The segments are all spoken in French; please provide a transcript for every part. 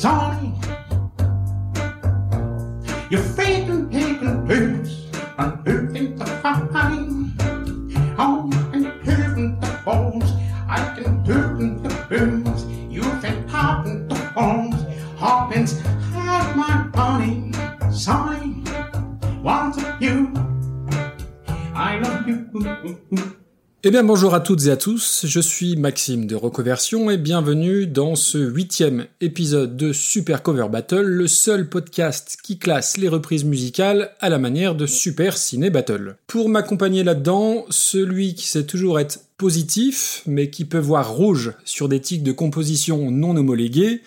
Sony Eh bien bonjour à toutes et à tous, je suis Maxime de Recoversion et bienvenue dans ce huitième épisode de Super Cover Battle, le seul podcast qui classe les reprises musicales à la manière de Super Ciné Battle. Pour m'accompagner là-dedans, celui qui sait toujours être positif, mais qui peut voir rouge sur des tics de composition non homologués,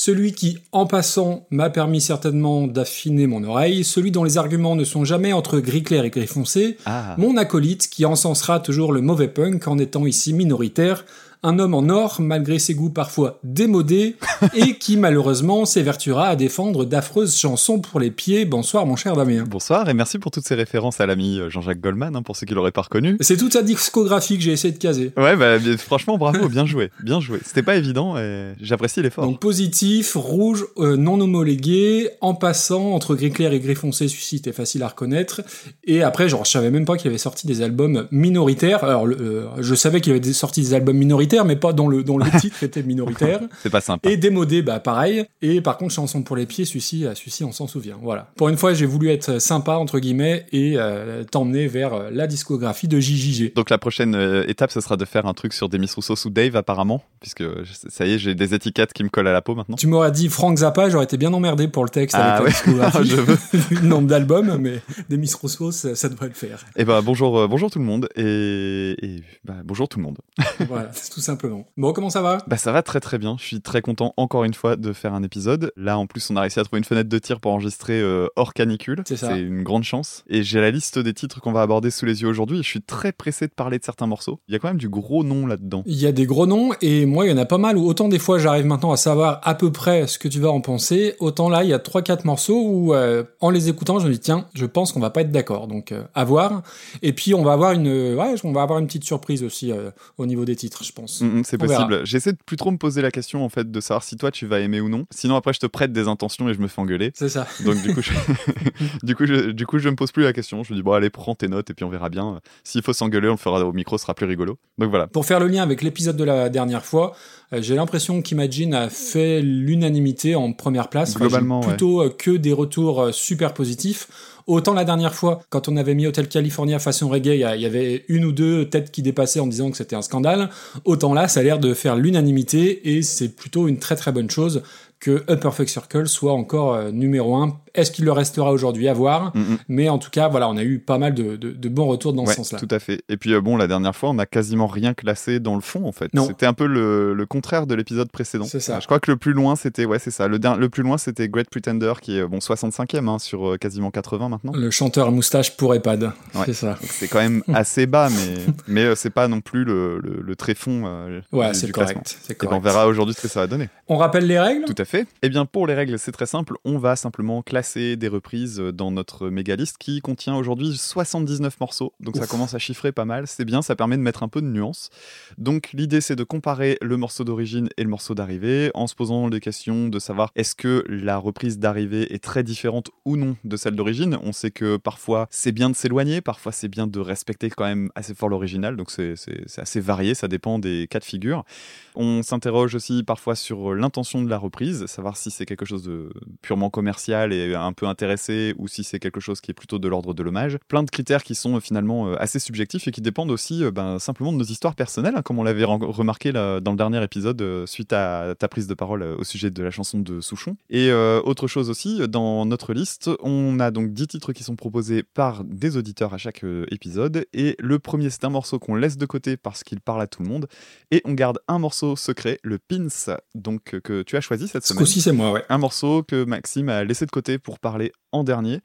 celui qui, en passant, m'a permis certainement d'affiner mon oreille, celui dont les arguments ne sont jamais entre gris clair et gris foncé, Ah. mon acolyte qui encensera toujours le mauvais punk en étant ici minoritaire, un homme en or malgré ses goûts parfois démodés et qui malheureusement s'évertuera à défendre d'affreuses chansons pour les pieds. Bonsoir mon cher Damien. Bonsoir et merci pour toutes ces références à l'ami euh, Jean-Jacques Goldman, hein, pour ceux qui l'auraient pas reconnu. C'est toute sa discographie que j'ai essayé de caser. Ouais, bah, franchement, bravo, bien joué, bien joué. C'était pas évident et j'apprécie l'effort. Donc positif, rouge, euh, non homologué, en passant entre gris clair et gris foncé, celui-ci était facile à reconnaître. Et après, genre, je savais même pas qu'il avait sorti des albums minoritaires. Alors, le- euh, je savais qu'il avait sorti des albums minoritaires, mais pas dont le, dont le titre était minoritaire. C'est pas sympa. Et démodé, bah pareil. Et par contre, chanson pour les pieds, celui-ci, on s'en souvient. Voilà. Pour une fois, j'ai voulu être sympa entre guillemets et euh, t'emmener vers euh, la discographie de JJG. Donc la prochaine euh, étape, ce sera de faire un truc sur Demis Rousseau sous Dave apparemment, puisque ça y est, j'ai des étiquettes qui me collent à la peau maintenant. Tu m'aurais dit Frank Zappa, j'aurais été bien emmerdé pour le texte Ah avec ouais. la discographie. Je veux. nombre d'albums, mais des Miss Rousseau, ça, ça devrait le faire. Et bah bonjour, euh, bonjour tout le monde et, et bah, bonjour tout le monde. voilà, tout simplement. Bon, comment ça va? Bah ça va très très bien. Je suis très content encore une fois de faire un épisode. Là en plus on a réussi à trouver une fenêtre de tir pour enregistrer euh, hors canicule. C'est ça. une grande chance. Et j'ai la liste des titres qu'on va aborder sous les yeux aujourd'hui. Je suis très pressé de parler de certains morceaux. Il y a quand même du gros nom là-dedans. Il y a des gros noms, et moi, il y en a pas mal, où autant des fois, j'arrive maintenant à savoir à peu près ce que tu vas en penser, autant là, il y a trois quatre morceaux où, euh, en les écoutant, je me dis, tiens, je pense qu'on va pas être d'accord, donc euh, à voir. Et puis, on va avoir une, ouais, on va avoir une petite surprise aussi au niveau des titres, je pense. Mm, mm, c'est possible. J'essaie de plus trop me poser la question en fait de savoir si toi tu vas aimer ou non. Sinon après je te prête des intentions et je me fais engueuler. C'est ça. Donc du coup, je... du coup, je... du coup, je me pose plus la question. Je me dis bon allez prends tes notes et puis on verra bien. S'il faut s'engueuler, on le fera au micro, ce sera plus rigolo. Donc voilà. Pour faire le lien avec l'épisode de la dernière fois, j'ai l'impression qu'Imagine a fait l'unanimité en première place. Globalement, plutôt euh, que des retours euh, super positifs. Autant la dernière fois, quand on avait mis Hotel California façon reggae, il y avait une ou deux têtes qui dépassaient en disant que c'était un scandale. Autant là, ça a l'air de faire l'unanimité et c'est plutôt une très très bonne chose que A Perfect Circle soit encore euh, numéro un. Est-ce qu'il le restera aujourd'hui? À voir Mm, mm. Mais en tout cas, voilà, on a eu pas mal de, de- de bons retours dans Ouais, ce sens-là. tout à fait. Et puis euh, bon, la dernière fois, on a quasiment rien classé dans le fond en fait. Non. C'était un peu le, le contraire de l'épisode précédent. C'est ça. Je crois que le plus loin, c'était ouais, c'est ça. Le, le plus loin, c'était Great Pretender qui est bon 65e hein, sur euh, quasiment 80 maintenant. Le chanteur à moustache pour EHPAD, Ouais. c'est ça. C'est quand même assez bas, mais mais c'est pas non plus le, le, le Ouais, c'est correct. Et ben, correct. on verra aujourd'hui ce que ça va donner. On rappelle les règles? Tout à fait. Eh bien, pour les règles, c'est très simple. On va simplement classer des reprises dans notre mégaliste qui contient aujourd'hui 79 morceaux. Donc ça commence à chiffrer pas mal. C'est bien, ça permet de mettre un peu de nuance. Donc l'idée, c'est de comparer le morceau d'origine et le morceau d'arrivée en se posant les questions de savoir est-ce que la reprise d'arrivée est très différente ou non de celle d'origine. On sait que parfois c'est bien de s'éloigner, parfois c'est bien de respecter quand même assez fort l'original. Donc c'est assez varié, ça dépend des cas de figure. On s'interroge aussi parfois sur l'intention de la reprise, savoir si c'est quelque chose de purement commercial et un peu intéressé ou si c'est quelque chose qui est plutôt de l'ordre de l'hommage. Plein de critères qui sont euh, finalement euh, assez subjectifs et qui dépendent aussi euh, ben, simplement de nos histoires personnelles, hein, comme on l'avait remarqué dans le dernier épisode suite à ta prise de parole au sujet de la chanson de Souchon. Et autre chose aussi, dans notre liste, on a donc 10 titres qui sont proposés par des auditeurs à chaque épisode. Et le premier, c'est un morceau qu'on laisse de côté parce qu'il parle à tout le monde. Et on garde un morceau secret, le Pins, donc que tu as choisi cette Ce semaine. coup-ci, c'est moi, ouais. Un morceau que Maxime a laissé de côté pour parler en dernier.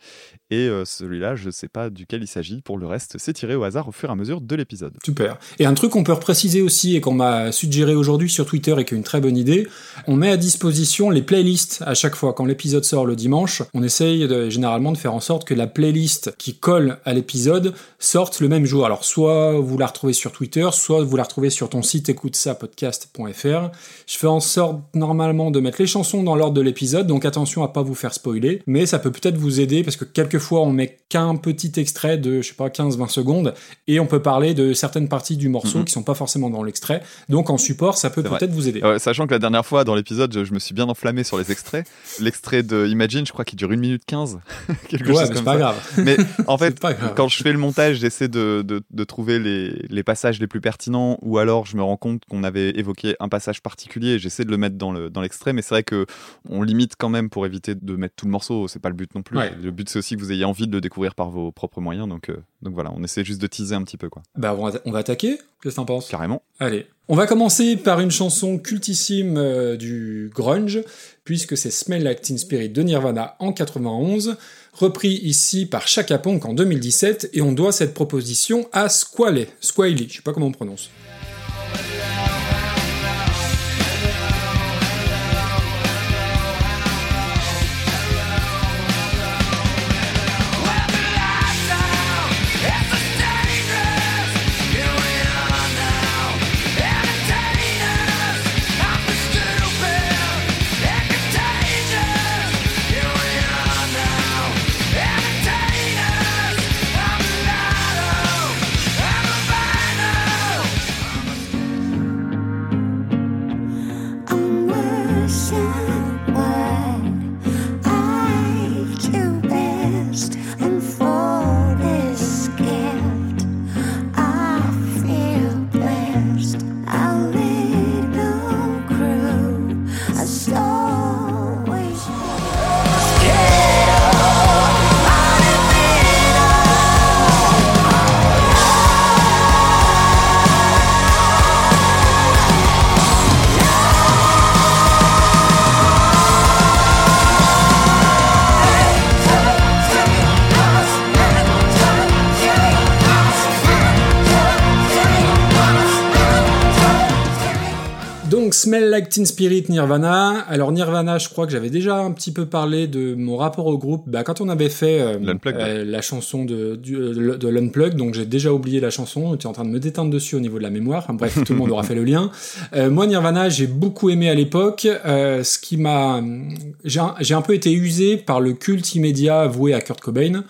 Et euh, celui-là, je sais pas duquel il s'agit. Pour le reste, c'est tiré au hasard au fur et à mesure de l'épisode. Super. Et un truc qu'on peut repréciser aussi et qu'on m'a suggéré aujourd'hui sur Twitter et qui est une très bonne idée, on met à disposition les playlists à chaque fois. Quand l'épisode sort le dimanche, on essaye généralement de faire en sorte que la playlist qui colle à l'épisode sorte le même jour. Alors soit vous la retrouvez sur Twitter, soit vous la retrouvez sur ton site écoute-ça-podcast.fr. Je fais en sorte normalement de mettre les chansons dans l'ordre de l'épisode, donc attention à pas vous faire spoiler, mais ça peut peut-être vous aider parce que quelquefois on met qu'un petit extrait de, je sais pas, 15-20 secondes et on peut parler de certaines parties du morceau Mhm. qui sont pas forcément dans l'extrait. Donc en support, ça peut peut-être vous aider. Ouais, sachant que la dernière fois dans l'épisode, je, je me suis bien enflammé sur les extraits. L'extrait de Imagine, je crois qu'il dure 1 minute 15. quelque ouais, chose mais comme pas ça. grave. Mais en fait, quand je fais le montage, j'essaie de, de, de trouver les, les passages les plus pertinents ou alors je me rends compte qu'on avait évoqué un passage particulier et j'essaie de le mettre dans le- dans l'extrait. mais c'est vrai que on limite quand même pour éviter de mettre tout le morceau. C'est pas le but non plus. Ouais. Le but, c'est aussi que vous ayez envie de le découvrir par vos propres moyens. Donc, euh, donc voilà, on essaie juste de teaser un petit peu, quoi. Bah on va, on va attaquer. Qu'est-ce que t'en penses? Carrément. Allez. On va commencer par une chanson cultissime euh, du grunge, puisque c'est Smell Like Teen Spirit de Nirvana en 91, repris ici par Chaka Ponk en 2017, et on doit cette proposition à Squally, Squally, je sais pas comment on prononce. Like Teen Spirit Nirvana. Alors Nirvana, je crois que j'avais déjà un petit peu parlé de mon rapport au groupe bah, quand on avait fait euh, euh, la chanson de, du- euh, de l'Unplugged, donc j'ai déjà oublié la chanson, j'étais en train de me déteindre dessus au niveau de la mémoire. Enfin, bref, tout le monde aura fait le lien. Euh, moi Nirvana, j'ai beaucoup aimé à l'époque, ce qui m'a... J'ai un, j'ai un peu été usé par le culte immédiat voué à Kurt Cobain.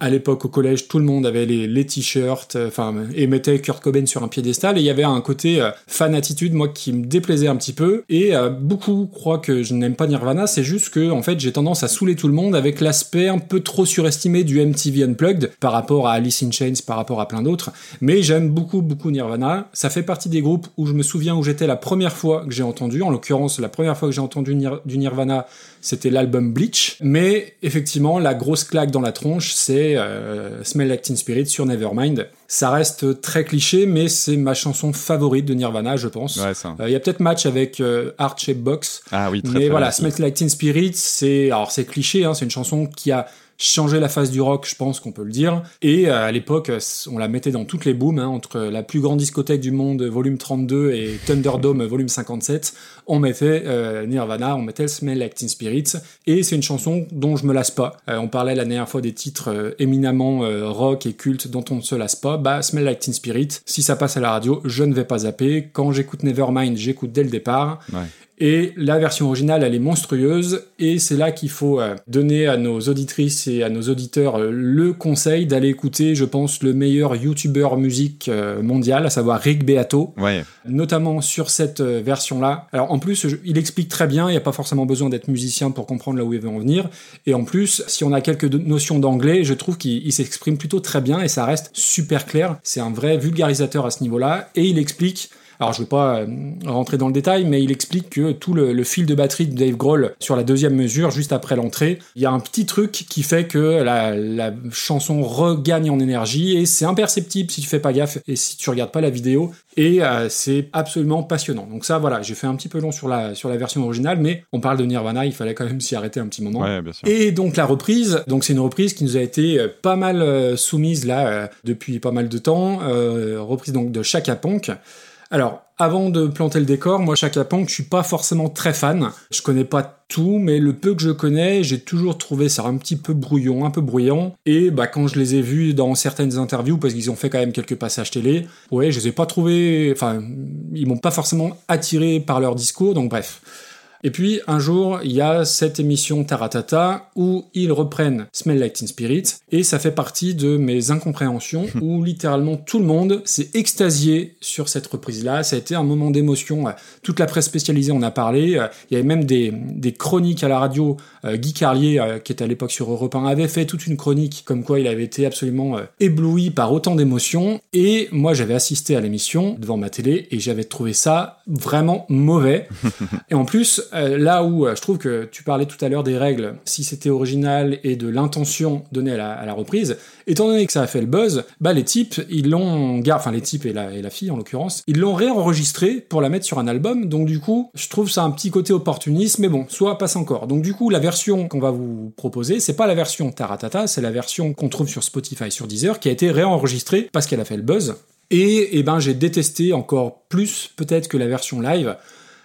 À l'époque, au collège, tout le monde avait les, t-shirts, euh, enfin, et mettait Kurt Cobain sur un piédestal, et il y avait un côté euh, fan attitude, moi, qui me déplaisait un petit peu, et euh, beaucoup croient que je n'aime pas Nirvana, c'est juste que, en fait, j'ai tendance à saouler tout le monde avec l'aspect un peu trop surestimé du MTV Unplugged, par rapport à Alice in Chains, par rapport à plein d'autres, mais j'aime beaucoup, beaucoup Nirvana. Ça fait partie des groupes où je me souviens où j'étais la première fois que j'ai entendu, en l'occurrence, la première fois que j'ai entendu du Nirvana, c'était l'album Bleach. Mais effectivement, la grosse claque dans la tronche, c'est euh, Smell Like Teen Spirit sur Nevermind. Ça reste très cliché, mais c'est ma chanson favorite de Nirvana, je pense. Ouais, ça. Euh, Il y a peut-être match avec euh, Heart Shape Box, Ah oui, très mais très voilà. Smell Like Teen Spirit, c'est alors c'est cliché, hein, c'est une chanson qui a changé la face du rock, je pense qu'on peut le dire. Et euh, à l'époque, euh, on la mettait dans toutes les booms, hein, entre la plus grande discothèque du monde, volume 32, et Thunderdome, volume 57. On mettait euh, Nirvana, on mettait Smell Like Teen Spirit, et c'est une chanson dont je me lasse pas. On parlait la dernière fois des titres éminemment rock et cultes dont on ne se lasse pas. Bah, Smell Like Teen Spirit, si ça passe à la radio, je ne vais pas zapper. Quand j'écoute Nevermind, j'écoute dès le départ. Ouais. Et la version originale, elle est monstrueuse, et c'est là qu'il faut euh, donner à nos auditrices et à nos auditeurs euh, le conseil d'aller écouter, je pense, le meilleur YouTuber musique euh, mondial, à savoir Rick Beato, Ouais, notamment sur cette version-là. Alors en plus, il explique très bien, il n'y a pas forcément besoin d'être musicien pour comprendre là où il veut en venir, et en plus, si on a quelques notions d'anglais, je trouve qu'il il s'exprime plutôt très bien, et ça reste super clair, c'est un vrai vulgarisateur à ce niveau-là, et il explique Alors je vais pas euh, rentrer dans le détail, mais il explique que tout le, le fil de batterie de Dave Grohl sur la deuxième mesure, juste après l'entrée, il y a un petit truc qui fait que la, la chanson regagne en énergie et c'est imperceptible si tu fais pas gaffe et si tu regardes pas la vidéo et euh, c'est absolument passionnant. Donc ça voilà, j'ai fait un petit peu long sur la sur la version originale, mais on parle de Nirvana, il fallait quand même s'y arrêter un petit moment. Ouais, bien sûr. Et donc la reprise, donc c'est une reprise qui nous a été euh, pas mal soumise là depuis pas mal de temps, euh, reprise donc de Chaka Ponk. Alors avant de planter le décor, moi Chaka je suis pas forcément très fan. Je connais pas tout, mais le peu que je connais, j'ai toujours trouvé ça un petit peu brouillon, un peu bruyant. Et bah quand je les ai vus dans certaines interviews, parce qu'ils ont fait quand même quelques passages télé, ouais, je les ai pas trouvés, enfin, ils m'ont pas forcément attiré par leur discours. Donc bref. Et puis un jour, il y a cette émission Taratata où ils reprennent Smell Like Teen Spirit et ça fait partie de mes incompréhensions où littéralement tout le monde s'est extasié sur cette reprise-là. Ça a été un moment d'émotion. Toute la presse spécialisée en a parlé. Il y avait même des, des chroniques à la radio. Euh, Guy Carlier, euh, qui était à l'époque sur Europe 1, avait fait toute une chronique comme quoi il avait été absolument euh, ébloui par autant d'émotions. Et moi, j'avais assisté à l'émission devant ma télé et j'avais trouvé ça vraiment mauvais. et en plus, euh, là où euh, je trouve que tu parlais tout à l'heure des règles, si c'était original et de l'intention donnée à la, reprise, étant donné que ça a fait le buzz, bah les types, ils l'ont, enfin les types et la, et la fille en l'occurrence, ils l'ont réenregistré pour la mettre sur un album. Donc du coup, je trouve ça un petit côté opportuniste, mais bon, soit passe encore. Donc du coup, la version qu'on va vous proposer, c'est pas la version Taratata, c'est la version qu'on trouve sur Spotify, sur Deezer, qui a été réenregistrée parce qu'elle a fait le buzz. Et, eh ben, j'ai détesté encore plus peut-être que la version live.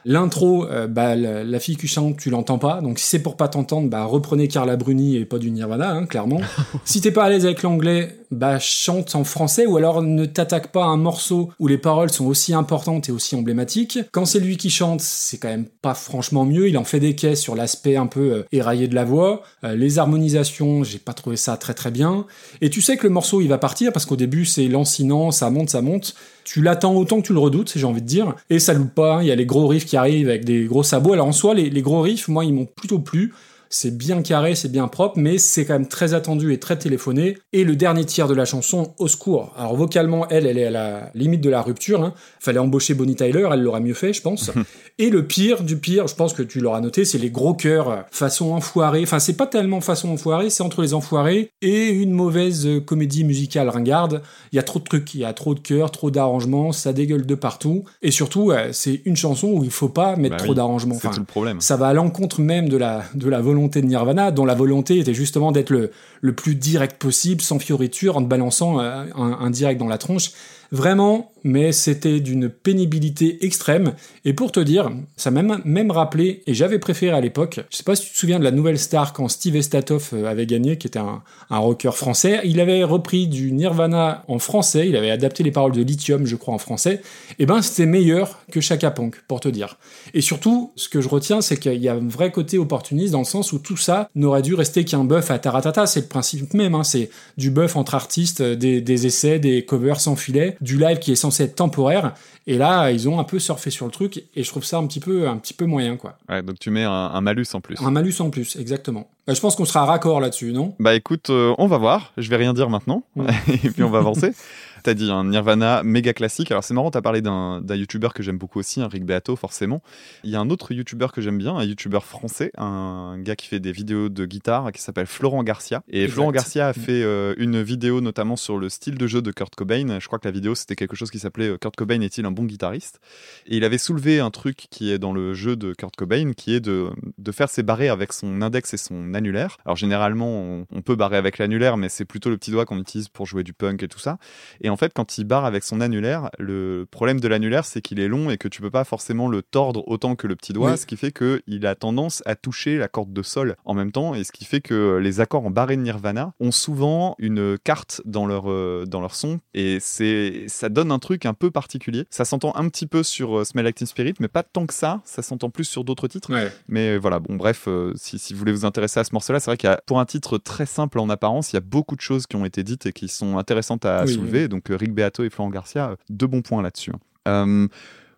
L'intro, euh, bah, la, la fille qui chante, tu l'entends pas. Donc si c'est pour pas t'entendre, bah reprenez Carla Bruni et pas du Nirvana, hein, clairement. si t'es pas à l'aise avec l'anglais, bah chante en français ou alors ne t'attaque pas à un morceau où les paroles sont aussi importantes et aussi emblématiques. Quand c'est lui qui chante, c'est quand même pas franchement mieux. Il en fait des caisses sur l'aspect un peu euh, éraillé de la voix. Euh, les harmonisations, j'ai pas trouvé ça très très bien. Et tu sais que le morceau il va partir parce qu'au début c'est lancinant, ça monte, ça monte. Tu l'attends autant que tu le redoutes, j'ai envie de dire. Et ça loupe pas. hein. Il y a les gros riffs qui arrivent avec des gros sabots. Alors en soi, les, les gros riffs, moi, ils m'ont plutôt plu. C'est bien carré, c'est bien propre, mais c'est quand même très attendu et très téléphoné. Et le dernier tiers de la chanson, au secours. Alors vocalement, elle, elle est à la limite de la rupture. Hein. Fallait embaucher Bonnie Tyler, elle l'aurait mieux fait, je pense. et le pire du pire, je pense que tu l'auras noté, c'est les gros chœurs euh, façon enfoirée. Enfin, c'est pas tellement façon enfoirée, c'est entre les enfoirés et une mauvaise comédie musicale ringarde. Il y a trop de trucs, il y a trop de chœurs, trop d'arrangements, ça dégueule de partout. Et surtout, euh, c'est une chanson où il faut pas mettre Bah trop d'arrangements. C'est tout le problème. ça va à l'encontre même de la, de la volonté de Nirvana, dont la volonté était justement d'être le, plus direct possible, sans fioriture, en te balançant euh, un, un direct dans la tronche. Vraiment, mais c'était d'une pénibilité extrême. Et pour te dire, ça m'a même, rappelé, et j'avais préféré à l'époque, je sais pas si tu te souviens de la nouvelle star quand Steve Estatoff euh, avait gagné, qui était un, un rocker français. Il avait repris du Nirvana en français, il avait adapté les paroles de Lithium, je crois, en français. Et ben, c'était meilleur que Chaka Ponk, pour te dire. Et surtout, ce que je retiens, c'est qu'il y a un vrai côté opportuniste dans le sens où tout ça n'aurait dû rester qu'un buff à Taratata. C'est le principe même, hein. c'est du buff entre artistes, euh, des, des essais, des covers sans filet, du live qui est censé être temporaire. Et là, ils ont un peu surfé sur le truc, et je trouve ça un petit peu, un petit peu moyen, quoi. Ouais, donc tu mets un, un malus en plus. Un malus en plus, exactement. Euh, je pense qu'on sera raccord là-dessus, non? Bah écoute, euh, on va voir. Je vais rien dire maintenant. Et puis on va avancer. T'as dit un Nirvana méga classique. Alors c'est marrant, t'as parlé d'un youtubeur que j'aime beaucoup aussi, un Rick Beato forcément. Il y a un autre youtubeur que j'aime bien, un youtubeur français, un gars qui fait des vidéos de guitare qui s'appelle Florent Garcia. Et Exact. Florent Garcia a fait euh, une vidéo notamment sur le style de jeu de Kurt Cobain. Je crois que la vidéo c'était quelque chose qui s'appelait euh, Kurt Cobain est-il un bon guitariste? Et il avait soulevé un truc qui est dans le jeu de Kurt Cobain, qui est de, de faire ses barrés avec son index et son annulaire. Alors généralement, on, on peut barrer avec l'annulaire, mais c'est plutôt le petit doigt qu'on utilise pour jouer du punk et tout ça. Et en fait, quand il barre avec son annulaire, le problème de l'annulaire, c'est qu'il est long et que tu peux pas forcément le tordre autant que le petit doigt, Oui. ce qui fait qu'il a tendance à toucher la corde de sol en même temps, et ce qui fait que les accords en barré de Nirvana ont souvent une carte dans leur, euh, dans leur son, et c'est ça donne un truc un peu particulier. Ça s'entend un petit peu sur euh, Smell Like Teen Spirit, mais pas tant que ça, ça s'entend plus sur d'autres titres. Ouais. Mais voilà, bon, bref, euh, si, si vous voulez vous intéresser à ce morceau-là, c'est vrai qu'il y a, pour un titre très simple en apparence, il y a beaucoup de choses qui ont été dites et qui sont intéressantes à Oui, soulever. Donc, euh, Rick Beato et Florent Garcia, euh, deux bons points là-dessus. hein. Euh,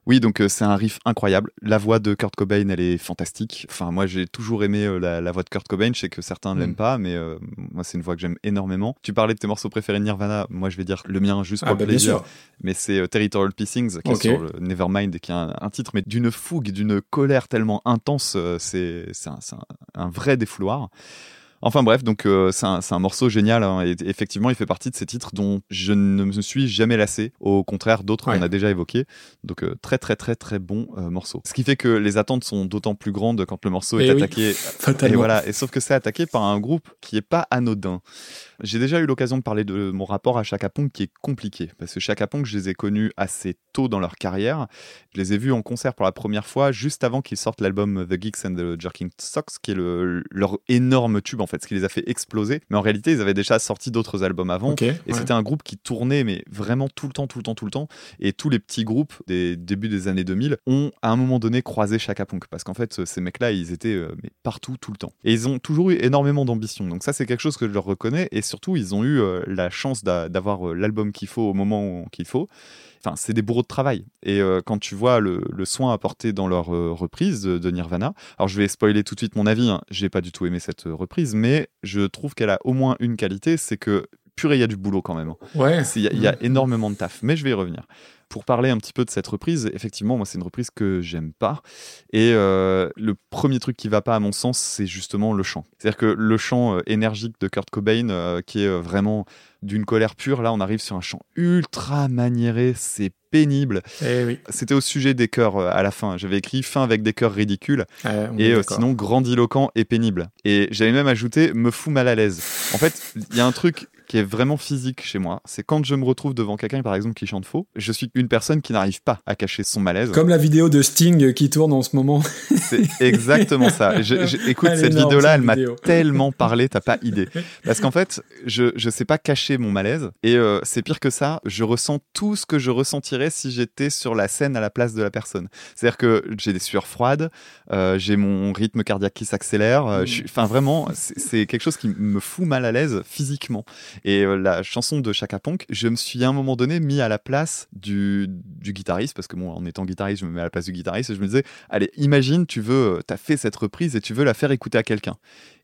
Oui, donc euh, c'est un riff incroyable. La voix de Kurt Cobain, elle est fantastique. Enfin, moi, j'ai toujours aimé euh, la, la voix de Kurt Cobain. Je sais que certains ne l'aiment Mm. pas, mais euh, moi, c'est une voix que j'aime énormément. Tu parlais de tes morceaux préférés de Nirvana. Moi, je vais dire le mien juste pour Ah, le bah, bien plaisir. Mais c'est Territorial Pissings, qui est sur le Nevermind, et qui est un, un titre, mais d'une fougue, d'une colère tellement intense. c'est un- un vrai défouloir. Enfin bref, donc euh, c'est un, c'est un morceau génial hein, et effectivement il fait partie de ces titres dont je ne me suis jamais lassé, au contraire d'autres Ouais. qu'on a déjà évoqués. Donc euh, très très très très bon euh, morceau. Ce qui fait que les attentes sont d'autant plus grandes quand le morceau est Eh oui, attaqué. Et voilà, et sauf que c'est attaqué par un groupe qui est pas anodin. J'ai déjà eu l'occasion de parler de mon rapport à Chaka Ponk qui est compliqué parce que Chaka Ponk, je les ai connus assez tôt dans leur carrière. Je les ai vus en concert pour la première fois juste avant qu'ils sortent l'album The Geeks and the Jerking Socks qui est le, leur énorme tube en fait, ce qui les a fait exploser. Mais en réalité, ils avaient déjà sorti d'autres albums avant. Et ouais. c'était un groupe qui tournait, mais vraiment tout le temps, tout le temps, tout le temps. Et tous les petits groupes des débuts des années 2000 ont à un moment donné croisé Chaka Ponk. Parce qu'en fait, ces mecs-là, ils étaient euh, mais partout, tout le temps. Et ils ont toujours eu énormément d'ambition. Donc ça, c'est quelque chose que je leur reconnais. Et surtout, ils ont eu euh, la chance d'a- d'avoir euh, l'album qu'il faut au moment qu'il faut. Enfin, c'est des bourreaux de travail. Et euh, quand tu vois le, le soin apporté dans leur euh, reprise de, de Nirvana, alors je vais spoiler tout de suite mon avis, hein, j'ai pas du tout aimé cette reprise, mais je trouve qu'elle a au moins une qualité, c'est que purée, il y a du boulot quand même. Ouais. C'est- Il y, y a Mm. énormément de taf, mais je vais y revenir. Pour parler un petit peu de cette reprise, effectivement, moi, c'est une reprise que j'aime pas. Et euh, le premier truc qui va pas, à mon sens, c'est justement le chant. C'est-à-dire que le chant euh, énergique de Kurt Cobain, euh, qui est vraiment d'une colère pure, là, on arrive sur un chant ultra maniéré, c'est pénible. Eh oui. C'était au sujet des chœurs euh, à la fin. J'avais écrit fin avec des chœurs ridicules est et euh, sinon grandiloquent et pénible. Et j'avais même ajouté me fout mal à l'aise. En fait, il y a un truc qui est vraiment physique chez moi, c'est quand je me retrouve devant quelqu'un par exemple qui chante faux, je suis une personne qui n'arrive pas à cacher son malaise. Comme la vidéo de Sting qui tourne en ce moment. C'est exactement ça. Je- je- écoute, Elle cette vidéo-là, elle m'a vidéo. tellement parlé, t'as pas idée. Parce qu'en fait, je je sais pas cacher mon malaise et euh, c'est pire que ça. Je ressens tout ce que je si j'étais sur la scène à la place de la personne. C'est-à-dire que j'ai des sueurs froides, euh, j'ai mon rythme cardiaque qui s'accélère. euh, Enfin, vraiment, c'est c'est quelque chose qui me fout mal à l'aise physiquement. Et euh, la chanson de Chaka Ponk, je me suis à un moment donné mis à la place du, du guitariste, parce que bon, en étant guitariste, je me mets à la place du guitariste et je me disais, allez, imagine, tu veux, t'as fait cette reprise et tu veux la faire écouter à quelqu'un.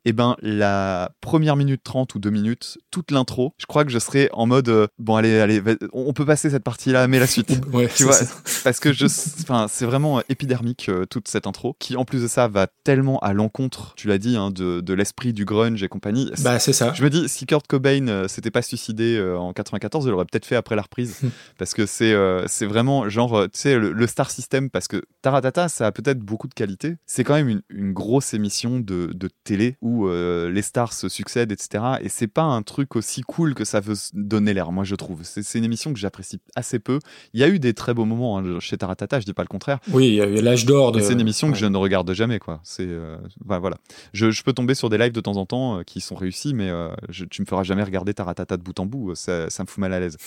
Et ben, la première minute 30 ou deux minutes, toute l'intro, je crois que je serais en mode, euh, bon, allez, allez, on peut passer cette partie-là, mais la suite. Ouais, Tu vois, ça. parce que je, enfin, c'est vraiment euh, épidermique euh, toute cette intro, qui en plus de ça va tellement à l'encontre, tu l'as dit, hein, de, de l'esprit du grunge et compagnie. Bah, c'est ça. Je me dis, si Kurt Cobain euh, s'était pas suicidé en 94, il l'aurait peut-être fait après la reprise. Hmm. parce que c'est c'est vraiment genre, tu sais, le, le Star System, parce que Taratata, ça a peut-être beaucoup de qualité. C'est quand même une, une grosse émission de, de télé où euh, les stars se succèdent, etc. Et c'est pas un truc aussi cool que ça veut donner l'air, moi, je trouve. C'est une émission que j'apprécie assez peu. Il y a eu des très beaux moments hein, chez Taratata, je dis pas le contraire. Oui, il y a eu l'âge d'or de. C'est une émission que je ne regarde jamais, quoi. C'est euh, bah, voilà. Je, je peux tomber sur des lives de temps en temps euh, qui sont réussis, mais euh, je- tu me feras jamais regarder Taratata de bout en bout. Ça, ça me fout mal à l'aise.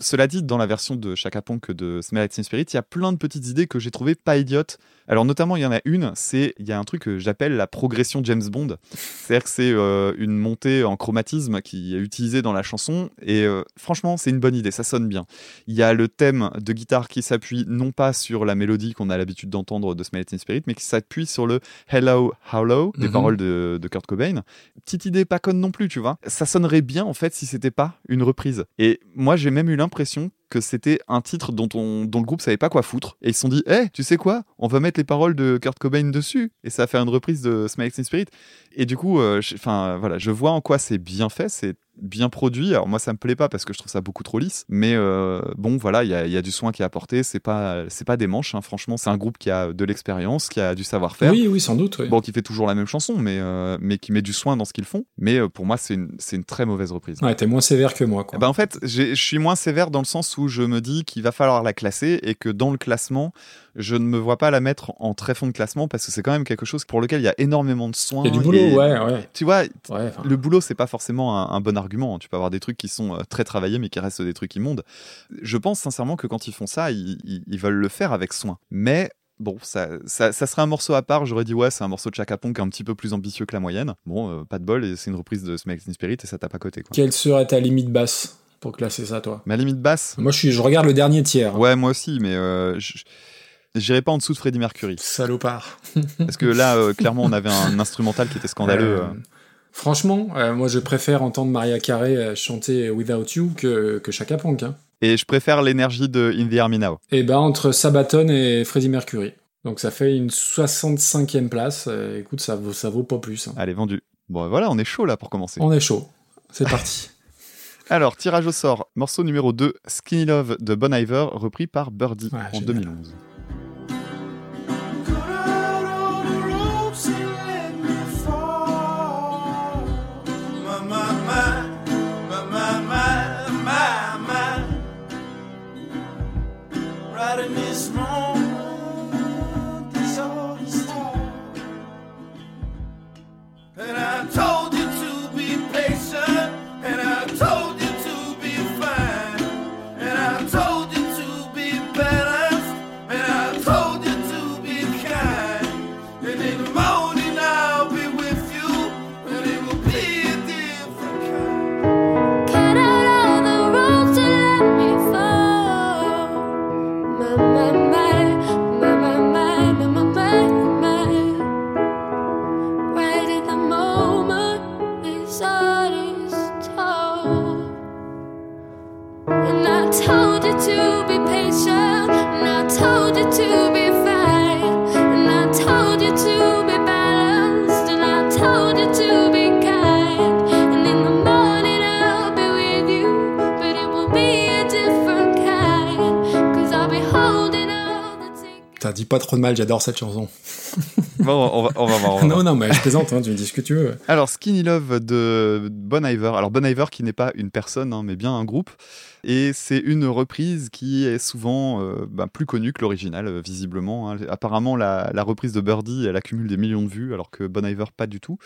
Cela dit, dans la version de Chaka Ponk de Smell Like Teen Spirit, il y a plein de petites idées que j'ai trouvées pas idiotes. Alors notamment, il y en a une, c'est il y a un truc que j'appelle la progression James Bond. C'est-à-dire que c'est euh, une montée en chromatisme qui est utilisée dans la chanson et euh, franchement, c'est une bonne idée, ça sonne bien. Il y a le thème de guitare qui s'appuie non pas sur la mélodie qu'on a l'habitude d'entendre de Smell Like Teen Spirit, mais qui s'appuie sur le Hello, Hello des Mhm. paroles de, de Kurt Cobain. Petite idée pas conne non plus, tu vois. Ça sonnerait bien en fait si c'était pas une reprise. Et moi, j'ai même eu l'impression que c'était un titre dont, on, dont le groupe savait pas quoi foutre. Et ils se sont dit, hé, tu sais quoi? On va mettre les paroles de Kurt Cobain dessus. Et ça va faire une reprise de Teen Spirit. Et du coup, euh, voilà, je vois en quoi c'est bien fait, c'est bien produit. Alors moi, ça me plaît pas parce que je trouve ça beaucoup trop lisse. Mais euh, bon, voilà, il y a, il y a du soin qui est apporté. C'est pas, c'est pas des manches. hein. Franchement, c'est un groupe qui a de l'expérience, qui a du savoir-faire. Oui, oui, sans doute. oui. Bon, qui fait toujours la même chanson, mais, euh, mais qui met du soin dans ce qu'ils font. Mais euh, pour moi, c'est une, c'est une très mauvaise reprise. Ouais, t'es moins sévère que moi, quoi. Ben, en fait, je suis moins sévère dans le sens où je me dis qu'il va falloir la classer et que dans le classement, je ne me vois pas la mettre en très fond de classement parce que c'est quand même quelque chose pour lequel il y a énormément de soins. Il y a du boulot, et- ouais, ouais. Tu vois, ouais le boulot, c'est pas forcément un, un bon argument. Tu peux avoir des trucs qui sont euh, très travaillés, mais qui restent des trucs immondes. Je pense sincèrement que quand ils font ça, ils, ils- ils veulent le faire avec soin. Mais bon, ça, ça, ça serait un morceau à part. J'aurais dit, ouais, c'est un morceau de Chaka Ponk un petit peu plus ambitieux que la moyenne. Bon, euh, pas de bol, et c'est une reprise de Teen Spirit, et ça tape à côté. Quoi. Quelle serait ta limite basse pour classer ça, toi? Ma limite basse? Moi, je, suis, je regarde le dernier tiers. Ouais, moi aussi, mais euh, je- J'irai pas en dessous de Freddie Mercury. Salopard. Parce que là, euh, clairement, on avait un instrumental qui était scandaleux. Euh, euh. Franchement, moi je préfère entendre Maria Carey chanter Without You que, que Chaka Ponk. Hein. Et je préfère l'énergie de In the Army Now. Et ben entre Sabaton et Freddie Mercury. Donc ça fait une 65e place. Écoute, ça vaut, ça vaut pas plus. hein. Allez, vendu. Bon, voilà, on est chaud là pour commencer. On est chaud. C'est parti. Alors, tirage au sort, morceau numéro 2, Skinny Love de Bon Iver, repris par Birdie Ouais, en génial. 2011. And I told dis pas trop de mal, j'adore cette chanson. Bon, on va, on va voir. on va voir. non, non, mais je plaisante, hein, tu me dis ce que tu veux. Alors, Skinny Love de Bon Iver. Alors, Bon Iver qui n'est pas une personne, hein, mais bien un groupe. Et c'est une reprise qui est souvent euh, bah, plus connue que l'original, euh, visiblement. hein. Apparemment, la, la reprise de Birdie, elle accumule des millions de vues, alors que Bon Iver, pas du tout.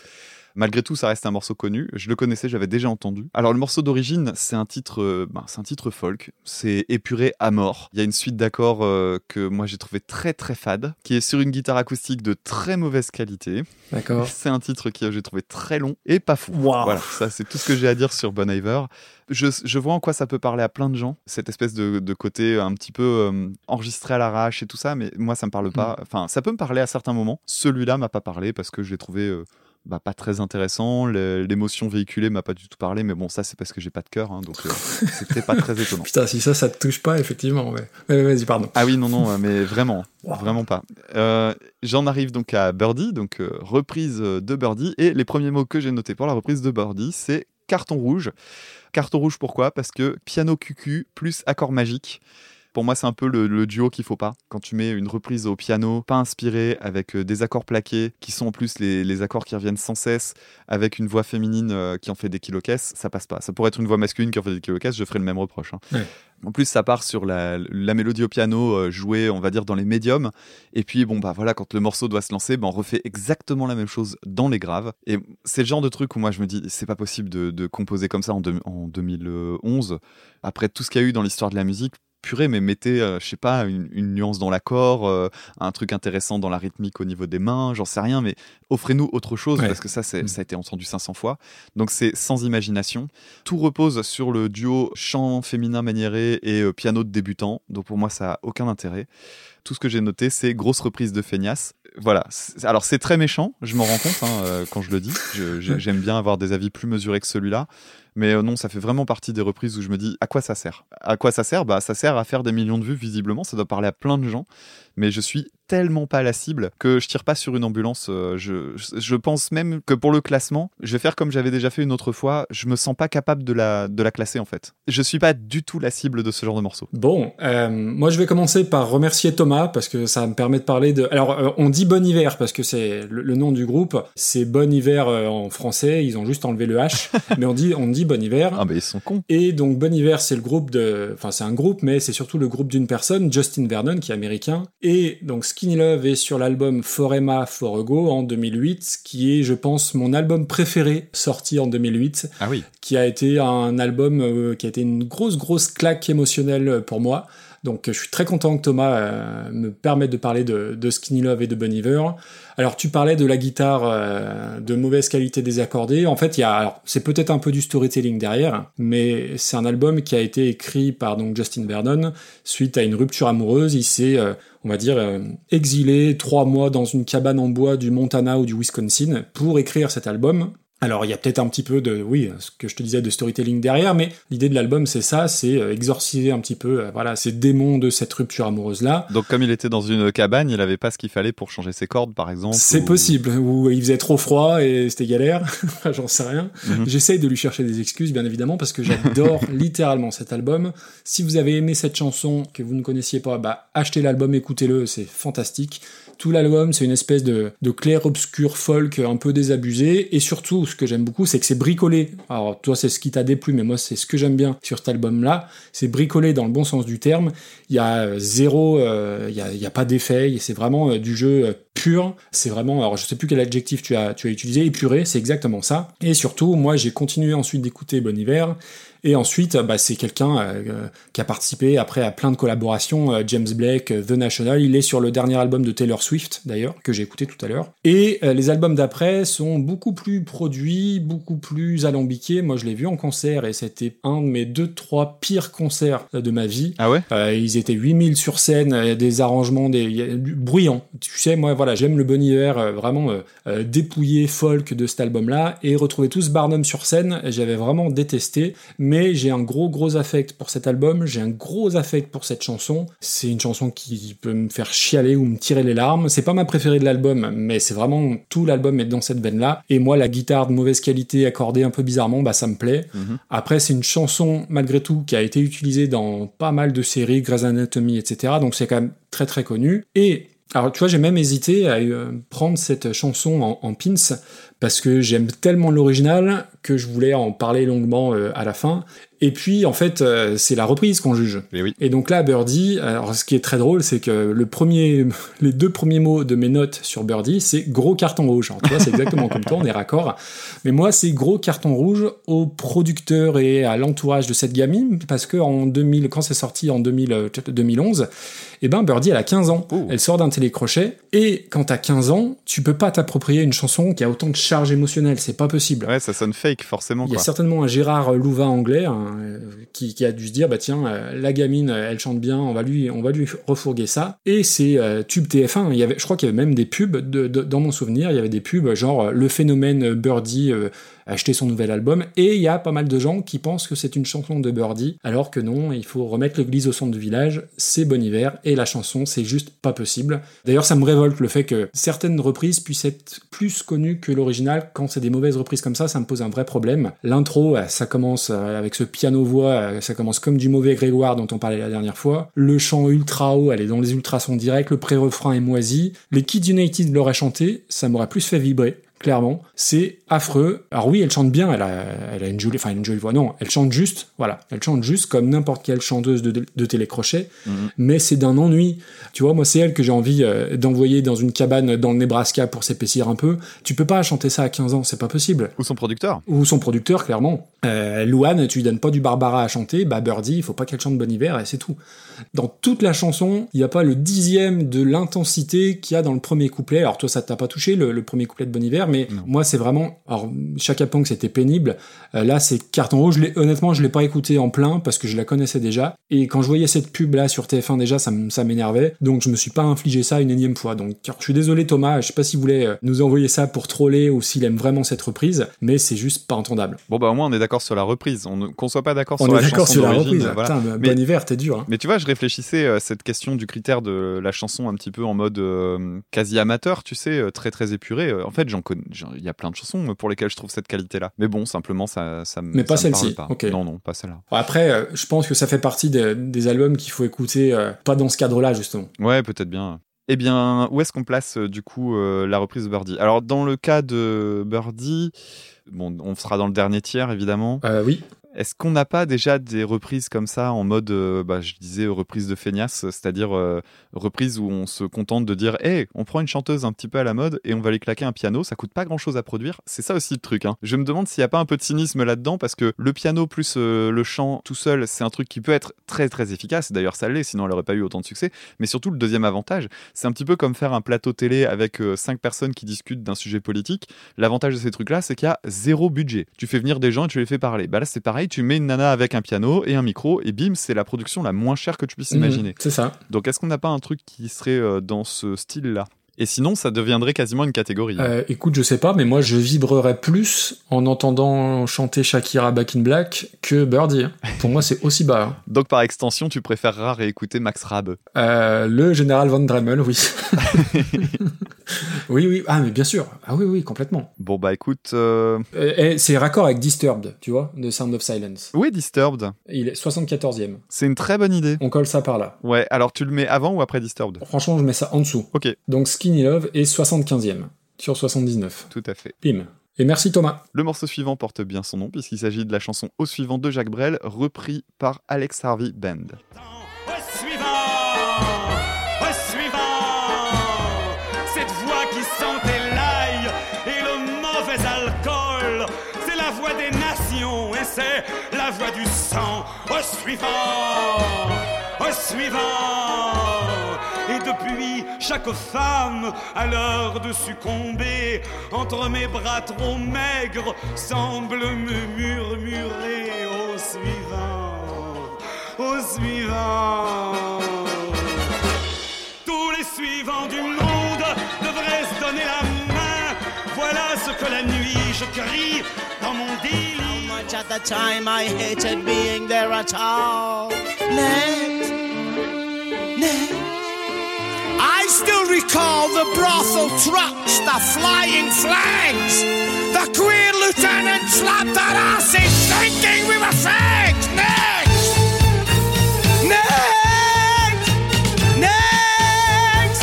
Malgré tout, ça reste un morceau connu. Je le connaissais, j'avais déjà entendu. Alors, le morceau d'origine, c'est un titre, euh, ben, c'est un titre folk. C'est épuré à mort. Il y a une suite d'accords euh, que moi j'ai trouvé très très fade, qui est sur une guitare acoustique de très mauvaise qualité. D'accord. C'est un titre que j'ai trouvé très long et pas fou. Waouh. Voilà, ça c'est tout ce que j'ai à dire sur Bon Iver. Je, je vois en quoi ça peut parler à plein de gens, cette espèce de, de côté un petit peu euh, enregistré à l'arrache et tout ça, mais moi ça me parle Mm. pas. Enfin, ça peut me parler à certains moments. Celui-là m'a pas parlé parce que je l'ai trouvé euh, bah, pas très intéressant. L'émotion véhiculée m'a pas du tout parlé, mais bon, ça c'est parce que j'ai pas de cœur, hein, donc euh, c'était pas très étonnant. Putain, si ça, ça te touche pas, effectivement. Ouais. Ouais, Vas-y, pardon. Ah oui, non, non, mais vraiment, Wow. vraiment pas. Euh, J'en arrive donc à Birdie, donc euh, reprise euh, de Birdie, et les premiers mots que j'ai notés pour la reprise de Birdie, c'est carton rouge. Carton rouge pourquoi? Parce que piano cucu plus accord magique. Pour moi, c'est un peu le, le duo qu'il faut pas. Quand tu mets une reprise au piano, pas inspirée, avec euh, des accords plaqués, qui sont en plus les, les accords qui reviennent sans cesse, avec une voix féminine euh, qui en fait des kilocaisses, ça passe pas. Ça pourrait être une voix masculine qui en fait des kilocaisses, je ferais le même reproche. hein. Ouais. En plus, ça part sur la, la mélodie au piano euh, jouée, on va dire, dans les médiums. Et puis, bon, bah voilà, quand le morceau doit se lancer, bah, on refait exactement la même chose dans les graves. Et c'est le genre de truc où moi, je me dis, c'est pas possible de, de composer comme ça en, en 2011. Après tout ce qu'il y a eu dans l'histoire de la musique, purée, mais mettez, euh, je sais pas, une, une nuance dans l'accord, euh, un truc intéressant dans la rythmique au niveau des mains, j'en sais rien, mais offrez-nous autre chose Ouais. parce que ça, c'est- Mm. ça a été entendu 500 fois. Donc c'est sans imagination. Tout repose sur le duo chant féminin maniéré et euh, piano de débutant. Donc pour moi, ça a aucun intérêt. Tout ce que j'ai noté, c'est grosse reprise de feignasse. Voilà. Alors c'est très méchant, je m'en rends compte hein, quand je le dis. J'aime bien avoir des avis plus mesurés que celui-là. Mais euh, non, ça fait vraiment partie des reprises où je me dis à quoi ça sert? À quoi ça sert? Bah ça sert à faire des millions de vues visiblement, ça doit parler à plein de gens. Mais je suis tellement pas la cible que je tire pas sur une ambulance. euh, Je, je- pense même que pour le classement, je vais faire comme j'avais déjà fait une autre fois. Je me sens pas capable de la, de la classer en fait. Je suis pas du tout la cible de ce genre de morceau. Bon, euh, moi je vais commencer par remercier Thomas parce que ça me permet de parler de. Alors on dit Bon Hiver parce que c'est le, le nom du groupe, c'est Bon Hiver en français, ils ont juste enlevé le H, mais on dit on dit Bon Hiver. Ah bah ils sont cons. Et donc Bon Hiver, c'est le groupe de, enfin c'est un groupe, mais c'est surtout le groupe d'une personne, Justin Vernon, qui est américain. Et donc Skinny Love est sur l'album For Emma For Go en 2008, qui est, je pense, mon album préféré sorti en 2008, Ah oui. qui a été un album euh, qui a été une grosse grosse claque émotionnelle pour moi. Donc je suis très content que Thomas euh, me permette de parler de, Skinny Love et de Bon Iver. Alors tu parlais de la guitare euh, de mauvaise qualité désaccordée. En fait, il y a, c'est peut-être un peu du storytelling derrière, mais c'est un album qui a été écrit par donc Justin Vernon suite à une rupture amoureuse. Il s'est, euh, on va dire, exilé trois mois dans une cabane en bois du Montana ou du Wisconsin pour écrire cet album. Alors il y a peut-être un petit peu de, oui, ce que je te disais de storytelling derrière, mais l'idée de l'album c'est ça, c'est euh, exorciser un petit peu, euh, voilà, ces démons de cette rupture amoureuse là. Donc comme il était dans une cabane, il avait pas ce qu'il fallait pour changer ses cordes, par exemple. C'est ou- possible, ou il faisait trop froid et c'était galère, j'en sais rien. Mhm. J'essaye de lui chercher des excuses, bien évidemment, parce que j'adore littéralement cet album. Si vous avez aimé cette chanson que vous ne connaissiez pas, bah achetez l'album, écoutez-le, c'est fantastique. Tout l'album, c'est une espèce de, clair-obscur folk un peu désabusé, et surtout, ce que j'aime beaucoup, c'est que c'est bricolé. Alors toi, c'est ce qui t'a déplu, mais moi, c'est ce que j'aime bien sur cet album-là. C'est bricolé dans le bon sens du terme. Il y a euh, zéro, euh, il y, a, pas d'effet, c'est vraiment euh, du jeu pur. C'est vraiment, alors je sais plus quel adjectif tu as, tu as utilisé, épuré, c'est exactement ça. Et surtout, moi, j'ai continué ensuite d'écouter Bon Hiver. Et ensuite, bah, c'est quelqu'un euh, qui a participé après à plein de collaborations. euh, James Blake, euh, The National, il est sur le dernier album de Taylor Swift d'ailleurs, que j'ai écouté tout à l'heure. Et euh, les albums d'après sont beaucoup plus produits, beaucoup plus alambiqués. Moi, je l'ai vu en concert et c'était un de mes deux, trois pires concerts de ma vie. Ah ouais? Euh, ils étaient 8000 sur scène, des arrangements des, bruyants. Tu sais, moi, voilà, j'aime le Bon Hiver, vraiment dépouillé folk de cet album-là, et retrouver tous Barnum sur scène, j'avais vraiment détesté. Mais j'ai un gros, gros affect pour cet album, j'ai un gros affect pour cette chanson. C'est une chanson qui peut me faire chialer ou me tirer les larmes. C'est pas ma préférée de l'album, mais c'est vraiment tout l'album est dans cette veine-là. Et moi, la guitare de mauvaise qualité accordée un peu bizarrement, bah ça me plaît. Mhm. Après, c'est une chanson, malgré tout, qui a été utilisée dans pas mal de séries, Grey's Anatomy, etc. Donc c'est quand même très très connu. Et alors, tu vois, j'ai même hésité à euh, prendre cette chanson en, pins parce que j'aime tellement l'original que je voulais en parler longuement euh, à la fin. Et puis, en fait, euh, c'est la reprise qu'on juge. Et oui. Et donc là, Birdie, alors ce qui est très drôle, c'est que le premier, les deux premiers mots de mes notes sur Birdie, c'est gros carton rouge. Alors, tu vois, c'est exactement comme toi, on est raccord. Mais moi, c'est gros carton rouge aux producteurs et à l'entourage de cette gamine, parce que en 2000, quand c'est sorti en 2000, euh, 2011, eh ben Birdie, elle a 15 ans. Oh. Elle sort d'un télécrochet. Et quand t'as 15 ans, tu peux pas t'approprier une chanson qui a autant de charge émotionnelle. C'est pas possible. Ouais, ça sonne fake, forcément. Il y a Quoi. certainement un Gérard Louvain anglais euh, qui, a dû se dire bah tiens euh, la gamine euh, elle chante bien on va lui on va lui refourguer ça. Et c'est tube TF1 il y avait je crois qu'il y avait même des pubs dans mon souvenir il y avait des pubs genre le phénomène Birdie acheter son nouvel album. Et il y a pas mal de gens qui pensent que c'est une chanson de Birdie alors que non il faut remettre l'église au centre du village c'est Bon Hiver et la chanson c'est juste pas possible. D'ailleurs ça me révolte le fait que certaines reprises puissent être plus connues que l'original. Quand c'est des mauvaises reprises comme ça ça me pose un vrai problème. L'intro euh, ça commence euh, avec ce piano voix euh, ça commence comme du mauvais Grégoire dont on parlait la dernière fois. Le chant ultra haut elle est dans les ultrasons directs le pré-refrain est moisi. Les Kids United l'auraient chanté ça m'aurait plus fait vibrer clairement, c'est affreux. Alors oui, elle chante bien, elle a, elle a une jolie, enfin une jolie voix. Non, elle chante juste, voilà, elle chante juste comme n'importe quelle chanteuse de, de télécrochet, Mhm. mais c'est d'un ennui. Tu vois, moi c'est elle que j'ai envie euh, d'envoyer dans une cabane dans le Nebraska pour s'épaissir un peu. Tu peux pas chanter ça à 15 ans, c'est pas possible. Ou son producteur. Ou son producteur, clairement. Euh, Louane, tu lui donnes pas du Barbara à chanter, bah Birdie, il faut pas qu'elle chante Bon Hiver et c'est tout. Dans toute la chanson, il n'y a pas le dixième de l'intensité qu'il y a dans le premier couplet. Alors toi, ça t'a pas touché, le, le premier couplet de Bon Hiver, mais Non. moi, c'est vraiment... Alors, Chaka Pong, c'était pénible. Euh, là, c'est Carton Rouge. Je honnêtement, je l'ai pas écouté en plein parce que je la connaissais déjà. Et quand je voyais cette pub-là sur TF1 déjà, ça, m'énervait. Donc, je me suis pas infligé ça une énième fois. Donc, alors, je suis désolé, Thomas. Je sais pas s'il voulait euh, nous envoyer ça pour troller ou s'il aime vraiment cette reprise, mais c'est juste pas entendable. Bon, bah au moins, on est d'accord sur la reprise. On ne qu'on soit pas d'accord sur la chanson sur la reprise. voilà. Putain, Mais- Bon Hiver, t'es dur. hein. Mais tu vois, je réfléchissais à cette question du critère de la chanson un petit peu en mode euh, quasi amateur, tu sais, euh, très très épuré. Euh, En fait, j'en connais, il y a plein de chansons pour lesquelles je trouve cette qualité-là. Mais bon, simplement, ça, ça me. Mais pas ça celle-ci. Non, non, pas celle-là. Après, euh, je pense que ça fait partie des, des albums qu'il faut écouter, euh, pas dans ce cadre-là, justement. Ouais, peut-être bien. Eh bien, où est-ce qu'on place euh, du coup euh, la reprise de Birdie? Alors, dans le cas de Birdie, bon, on sera dans le dernier tiers évidemment. Euh, oui. Est-ce qu'on n'a pas déjà des reprises comme ça en mode, euh, bah, je disais, reprise de feignasse, c'est-à-dire euh, reprise où on se contente de dire, hé, on prend une chanteuse un petit peu à la mode et on va lui claquer un piano, ça coûte pas grand-chose à produire. C'est ça aussi le truc. Hein. Je me demande s'il n'y a pas un peu de cynisme là-dedans parce que le piano plus euh, le chant tout seul, c'est un truc qui peut être très très efficace. D'ailleurs, ça l'est, sinon elle aurait pas eu autant de succès. Mais surtout, le deuxième avantage, c'est un petit peu comme faire un plateau télé avec euh, cinq personnes qui discutent d'un sujet politique. L'avantage de ces trucs-là, c'est qu'il y a zéro budget. Tu fais venir des gens et tu les fais parler. Bah là, c'est pareil, tu mets une nana avec un piano et un micro et bim, c'est la production la moins chère que tu puisses Mhm, imaginer. c'est ça. Donc, est-ce qu'on n'a pas un truc qui serait euh, dans ce style-là? Et sinon, ça deviendrait quasiment une catégorie. Euh, écoute, je sais pas, mais moi je vibrerais plus en entendant chanter Shakira Back in Black que Birdie. Pour moi, c'est aussi bas. hein. Donc, par extension, tu préféreras réécouter Max Rab. Euh, le général Von Dremel, oui. oui, oui. Ah, mais bien sûr. Ah oui, oui, complètement. Bon, bah écoute, euh, c'est raccord avec Disturbed, tu vois, de Sound of Silence. est Disturbed Il est 74e. C'est une très bonne idée. On colle ça par là. Ouais, alors tu le mets avant ou après Disturbed? Franchement, je mets ça en dessous. Ok, Donc Skinny Love est 75e sur 79. tout à fait. Bim. Et merci Thomas. Le morceau suivant porte bien son nom puisqu'il s'agit de la chanson Au suivant de Jacques Brel, repris par Alex Harvey Band. Au suivant, au suivant, cette voix qui sentait l'ail et le mauvais alcool, c'est la voix des nations et c'est la voix du sang. Au suivant, au suivant. Depuis, chaque femme a l'heure de succomber entre mes bras trop maigres semble me murmurer au suivant au suivant. Tous les suivants du monde devraient se donner la main. Voilà ce que la nuit je crie dans mon délire. much at the time I hated being there at all? I still recall the brothel trucks, the flying flags. The queer lieutenant slapped our asses thinking we were fags. Next, next, next.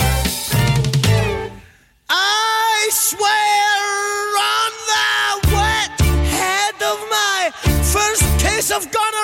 I swear on the wet head of my first case of gonorrhea,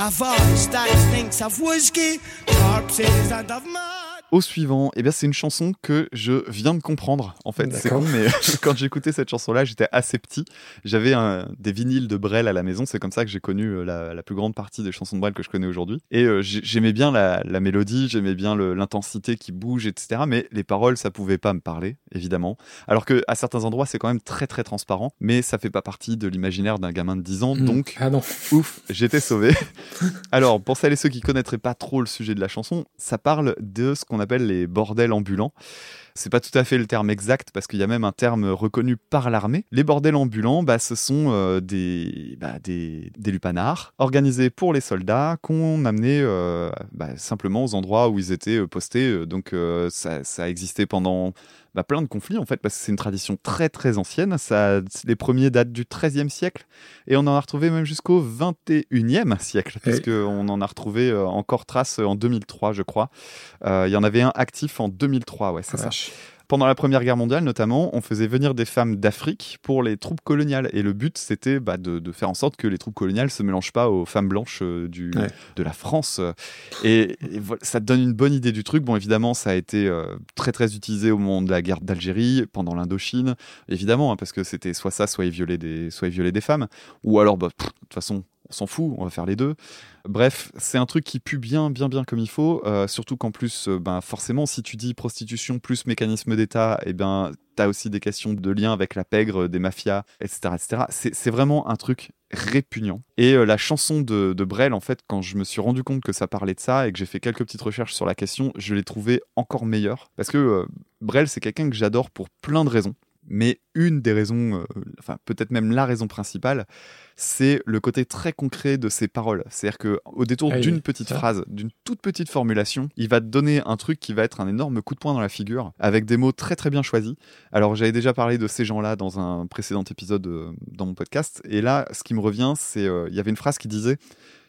a voice that thinks of whiskey, corpses, and of mud. Au suivant, eh bien c'est une chanson que je viens de comprendre. En fait, c'est con, mais quand j'écoutais cette chanson-là, j'étais assez petit. J'avais des vinyles de Brel à la maison. C'est comme ça que j'ai connu euh, la, la plus grande partie des chansons de Brel que je connais aujourd'hui. Et euh, j'ai- j'aimais bien la, la mélodie, j'aimais bien l'intensité qui bouge, etc. Mais les paroles, ça pouvait pas me parler, évidemment. Alors que à certains endroits, c'est quand même très très transparent. Mais ça fait pas partie de l'imaginaire d'un gamin de 10 ans. Hmm. Donc Ah non. Ouf, j'étais sauvé. Alors, pour celles et ceux qui connaîtraient pas trop le sujet de la chanson, ça parle de ce qu'on appelle les bordels ambulants. C'est pas tout à fait le terme exact parce qu'il y a même un terme reconnu par l'armée. Les bordels ambulants, bah, ce sont euh, des, bah, des, des lupanards organisés pour les soldats qu'on amenait euh, bah, simplement aux endroits où ils étaient euh, postés. Donc ça a existé pendant bah, plein de conflits en fait parce que c'est une tradition très très ancienne. Ça, les premiers datent du XIIIe siècle et on en a retrouvé même jusqu'au 21e siècle, parce qu'on en a retrouvé euh, encore trace en 2003, je crois. Euh, Il y en avait un actif en 2003, ouais, c'est ça. Pendant la Première Guerre mondiale, notamment, on faisait venir des femmes d'Afrique pour les troupes coloniales. Et le but, c'était bah, de, de faire en sorte que les troupes coloniales se mélangent pas aux femmes blanches euh, du, Ouais. de la France. Et, et voilà, ça te donne une bonne idée du truc. Bon, évidemment, ça a été euh, très très utilisé au moment de la guerre d'Algérie, pendant l'Indochine, évidemment, hein, parce que c'était soit ça, soit ils violaient des, soit ils violaient des femmes. Ou alors, bah, de toute façon, on s'en fout, on va faire les deux. Bref, c'est un truc qui pue bien, bien, bien comme il faut. euh, surtout qu'en plus, euh, ben, forcément, si tu dis prostitution plus mécanisme d'État, eh ben, t'as aussi des questions de lien avec la pègre, des mafias, etc. etc. C'est vraiment un truc répugnant. Et euh, la chanson de, de Brel, en fait, quand je me suis rendu compte que ça parlait de ça et que j'ai fait quelques petites recherches sur la question, je l'ai trouvé encore meilleur. Parce que euh, Brel, c'est quelqu'un que j'adore pour plein de raisons. Mais une des raisons, euh, enfin peut-être même la raison principale, c'est le côté très concret de ses paroles. C'est-à-dire que au détour Ah oui, d'une petite phrase, d'une toute petite formulation, il va te donner un truc qui va être un énorme coup de poing dans la figure, avec des mots très très bien choisis. Alors j'avais déjà parlé de ces gens-là dans un précédent épisode euh, dans mon podcast, et là, ce qui me revient, c'est euh, il y avait une phrase qui disait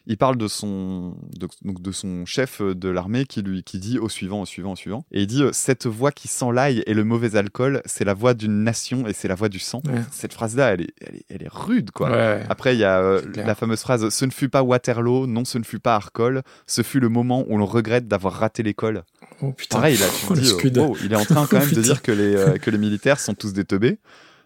il parle de son, de, donc de son chef de l'armée qui lui qui dit au suivant, au suivant, au suivant. Et il dit euh, Cette voix qui sent l'ail et le mauvais alcool, c'est la voix d'une nation et c'est la voix du sang. Ouais. Cette phrase-là, elle est, elle, est, elle est rude, quoi. Ouais. Après, il y a euh, la fameuse phrase Ce ne fut pas Waterloo, non, ce ne fut pas Arcole, ce fut le moment où l'on regrette d'avoir raté l'école. Oh putain. Pareil, là, tu Oh, dis, euh, wow, il est en train quand même de dire que les, euh, que les militaires sont tous des teubés.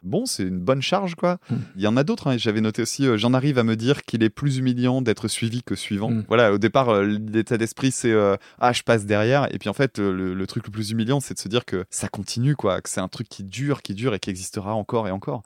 Bon, c'est une bonne charge, quoi. Hmm. Il y en a d'autres. hein. J'avais noté aussi, euh, j'en arrive à me dire qu'il est plus humiliant d'être suivi que suivant. Hmm. Voilà, au départ, euh, l'état d'esprit, c'est euh, ah, je passe derrière. Et puis en fait, le, le truc le plus humiliant, c'est de se dire que ça continue, quoi. Que c'est un truc qui dure, qui dure et qui existera encore et encore.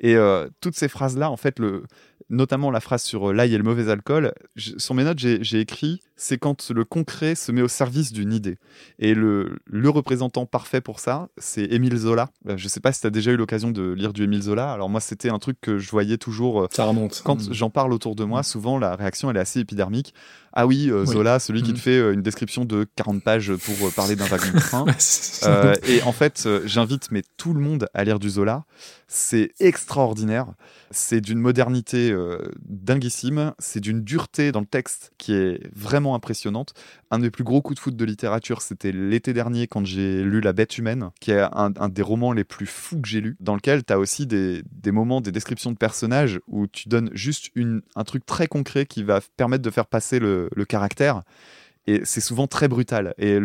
Et toutes ces phrases-là, en fait, le, notamment la phrase sur euh, l'ail et le mauvais alcool, je- sur mes notes, j'ai écrit c'est quand le concret se met au service d'une idée. Et le, le représentant parfait pour ça, c'est Émile Zola. Euh, Je sais pas si tu as déjà eu l'occasion de lire du Émile Zola. Alors moi, c'était un truc que je voyais toujours. euh, Ça remonte. Quand Mm. j'en parle autour de moi, souvent la réaction elle est assez épidermique. Ah oui, euh, Oui. Zola, celui qui te fait euh, une description de 40 pages pour euh, parler d'un wagon de train. Et en fait, j'invite mais tout le monde à lire du Zola. C'est extraordinaire. C'est d'une modernité euh, dinguissime. C'est d'une dureté dans le texte qui est vraiment impressionnante. Un des plus gros coups de foot de littérature, c'était l'été dernier quand j'ai lu La Bête humaine, qui est un, des romans les plus fous que j'ai lu, dans lequel tu as aussi des, moments, des descriptions de personnages où tu donnes juste une, un truc très concret qui va permettre de faire passer le, caractère. Et c'est souvent très brutal. Et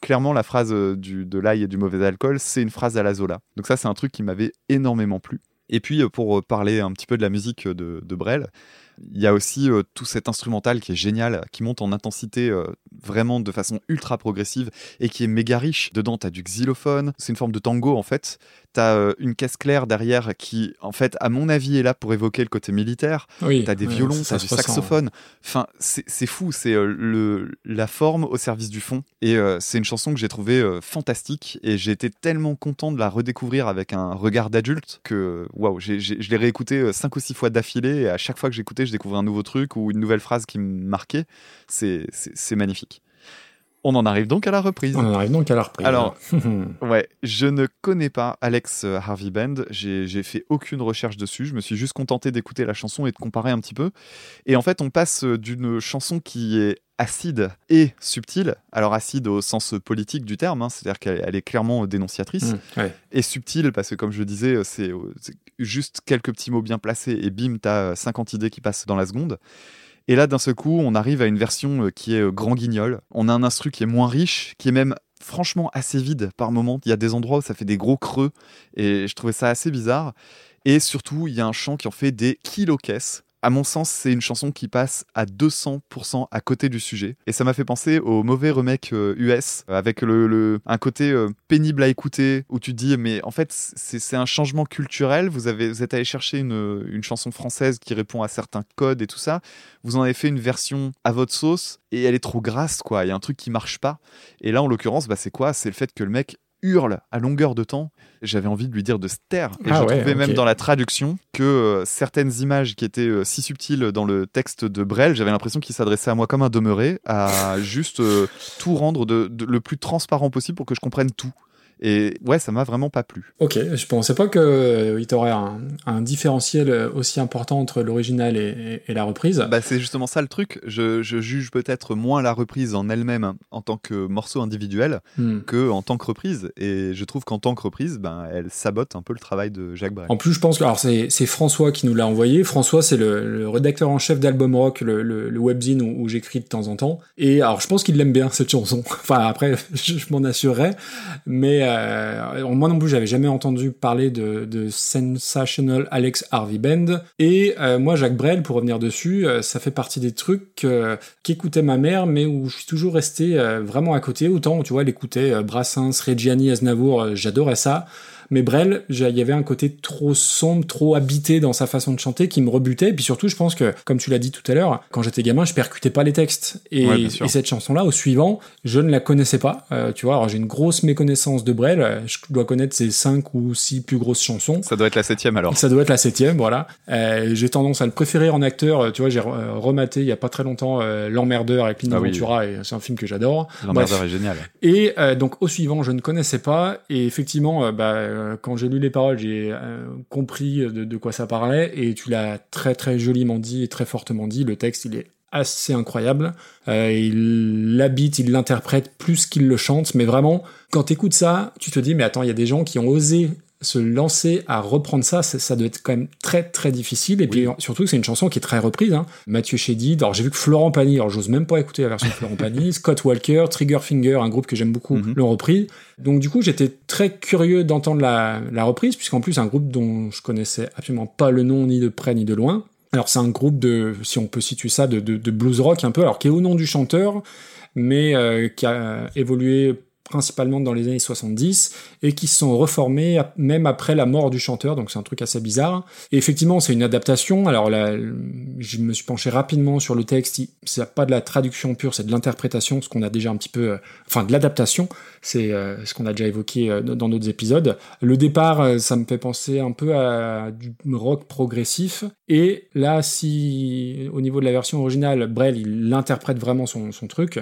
clairement, la phrase euh, de l'ail et du mauvais alcool, c'est une phrase à la Zola. Donc ça, c'est un truc qui m'avait énormément plu. Et puis, euh, pour euh, parler un petit peu de la musique euh, de, Brel, il y a aussi tout cet instrumental qui est génial, qui monte en intensité vraiment de façon ultra progressive et qui est méga riche. Dedans, tu as du xylophone, c'est une forme de tango en fait. Tu as une caisse claire derrière qui, en fait, à mon avis, est là pour évoquer le côté militaire. oui, T'as des violons, ça t'as du ressent. saxophone. Enfin, c'est fou, c'est euh, le la forme au service du fond. Et euh, c'est une chanson que j'ai trouvée euh, fantastique. Et j'ai été tellement content de la redécouvrir avec un regard d'adulte que waouh, je l'ai réécouté euh, cinq ou six fois d'affilée. Et à chaque fois que j'écoutais, je découvrais un nouveau truc ou une nouvelle phrase qui me marquait. C'est magnifique. On en arrive donc à la reprise. On en arrive donc à la reprise. Alors, Ouais, je ne connais pas Alex euh, Harvey Band. J'ai fait aucune recherche dessus. Je me suis juste contenté d'écouter la chanson et de comparer un petit peu. Et en fait, on passe euh, d'une chanson qui est acide et subtile. Alors acide au sens politique du terme, hein, c'est-à-dire qu'elle elle est clairement dénonciatrice. Mm, ouais. Et subtile parce que, comme je disais, euh, c'est euh, juste quelques petits mots bien placés et bim, t'as euh, 50 idées qui passent dans la seconde. Et là, d'un seul coup, on arrive à une version euh, qui est euh, grand guignol. On a un instru qui est moins riche, qui est même franchement assez vide par moment. Il y a des endroits où ça fait des gros creux et je trouvais ça assez bizarre. Et surtout, il y a un chant qui en fait des kilos-caisses. À mon sens, c'est une chanson qui passe à 200% à côté du sujet. Et ça m'a fait penser au mauvais remake euh, US, euh, avec le, un côté euh, pénible à écouter, où tu dis, mais en fait, c'est c'est un changement culturel. Vous, avez, vous êtes allé chercher une, une chanson française qui répond à certains codes et tout ça. Vous en avez fait une version à votre sauce, et elle est trop grasse, quoi. Il y a un truc qui marche pas. Et là, en l'occurrence, bah, c'est quoi? C'est le fait que le mec hurle à longueur de temps. J'avais envie de lui dire de se taire. Et Ah je ouais, trouvais même dans la traduction que euh, certaines images qui étaient euh, si subtiles dans le texte de Brel, j'avais l'impression qu'il s'adressait à moi comme un demeuré, à juste euh, tout rendre de, de- le plus transparent possible pour que je comprenne tout. Et ouais, ça m'a vraiment pas plu. Ok, je pensais pas qu'il y aurait un, un différentiel aussi important entre l'original et, et- et la reprise. Bah, c'est justement ça le truc. Je, je juge peut-être moins la reprise en elle-même en tant que morceau individuel Hmm. que en tant que reprise. Et je trouve qu'en tant que reprise, ben, elle sabote un peu le travail de Jacques Brel. En plus, je pense que alors c'est c'est François qui nous l'a envoyé. François, c'est le, le rédacteur en chef d'Album Rock, le, le, le webzine où, où j'écris de temps en temps. Et alors, je pense qu'il l'aime bien cette chanson. Enfin, après, je, je m'en assurerai. Mais euh, moi non plus, j'avais jamais entendu parler de, de Sensational Alex Harvey Band. Et euh, moi, Jacques Brel, pour revenir dessus, euh, ça fait partie des trucs euh, qu'écoutait ma mère, mais où je suis toujours resté euh, vraiment à côté. Autant, tu vois, elle écoutait euh, Brassens, Reggiani, Aznavour, euh, j'adorais ça. Mais Brel, il y avait un côté trop sombre, trop habité dans sa façon de chanter qui me rebutait. Et puis surtout, je pense que, comme tu l'as dit tout à l'heure, quand j'étais gamin, je percutais pas les textes. Et, Ouais, cette chanson-là, au suivant, je ne la connaissais pas. Euh, tu vois, alors j'ai une grosse méconnaissance de Brel. Euh, Je dois connaître ses cinq ou six plus grosses chansons. Ça doit être la septième alors. Ça doit être la septième, voilà. Euh, j'ai tendance à le préférer en acteur. Tu vois, j'ai rematé il y a pas très longtemps euh, L'Emmerdeur avec Lino Ah oui. Ventura, et c'est un film que j'adore. L'emmerdeur est génial. Et donc au suivant, je ne connaissais pas. Et effectivement, bah, euh, quand j'ai lu les paroles, j'ai euh, compris de, de quoi ça parlait. Et tu l'as très très joliment dit et très fortement dit. Le texte, il est assez incroyable. Euh, il l'habite, il l'interprète plus qu'il le chante, mais vraiment, quand t'écoutes ça, tu te dis, mais attends, il y a des gens qui ont osé se lancer à reprendre ça, ça, ça doit être quand même très très difficile. Et puis surtout, c'est une chanson qui est très reprise. Hein. Mathieu Chédid, alors j'ai vu que Florent Pagny, alors j'ose même pas écouter la version de Florent Pagny, Scott Walker, Trigger Finger, un groupe que j'aime beaucoup, Mhm. l'ont repris. Donc du coup, j'étais très curieux d'entendre la, la reprise, puisqu'en plus, un groupe dont je connaissais absolument pas le nom ni de près ni de loin. Alors c'est un groupe de, si on peut situer ça, de, de, de blues rock un peu, alors qui est au nom du chanteur, mais euh, qui a évolué principalement dans les années 70 et qui se sont reformés même après la mort du chanteur, donc c'est un truc assez bizarre. Et effectivement, c'est une adaptation. Alors là, je me suis penché rapidement sur le texte. C'est pas de la traduction pure, c'est de l'interprétation, ce qu'on a déjà un petit peu, euh, enfin de l'adaptation. C'est euh, ce qu'on a déjà évoqué euh, dans d'autres épisodes. Le départ, ça me fait penser un peu à du rock progressif. Et là, si au niveau de la version originale, Brel, il interprète vraiment son, son truc.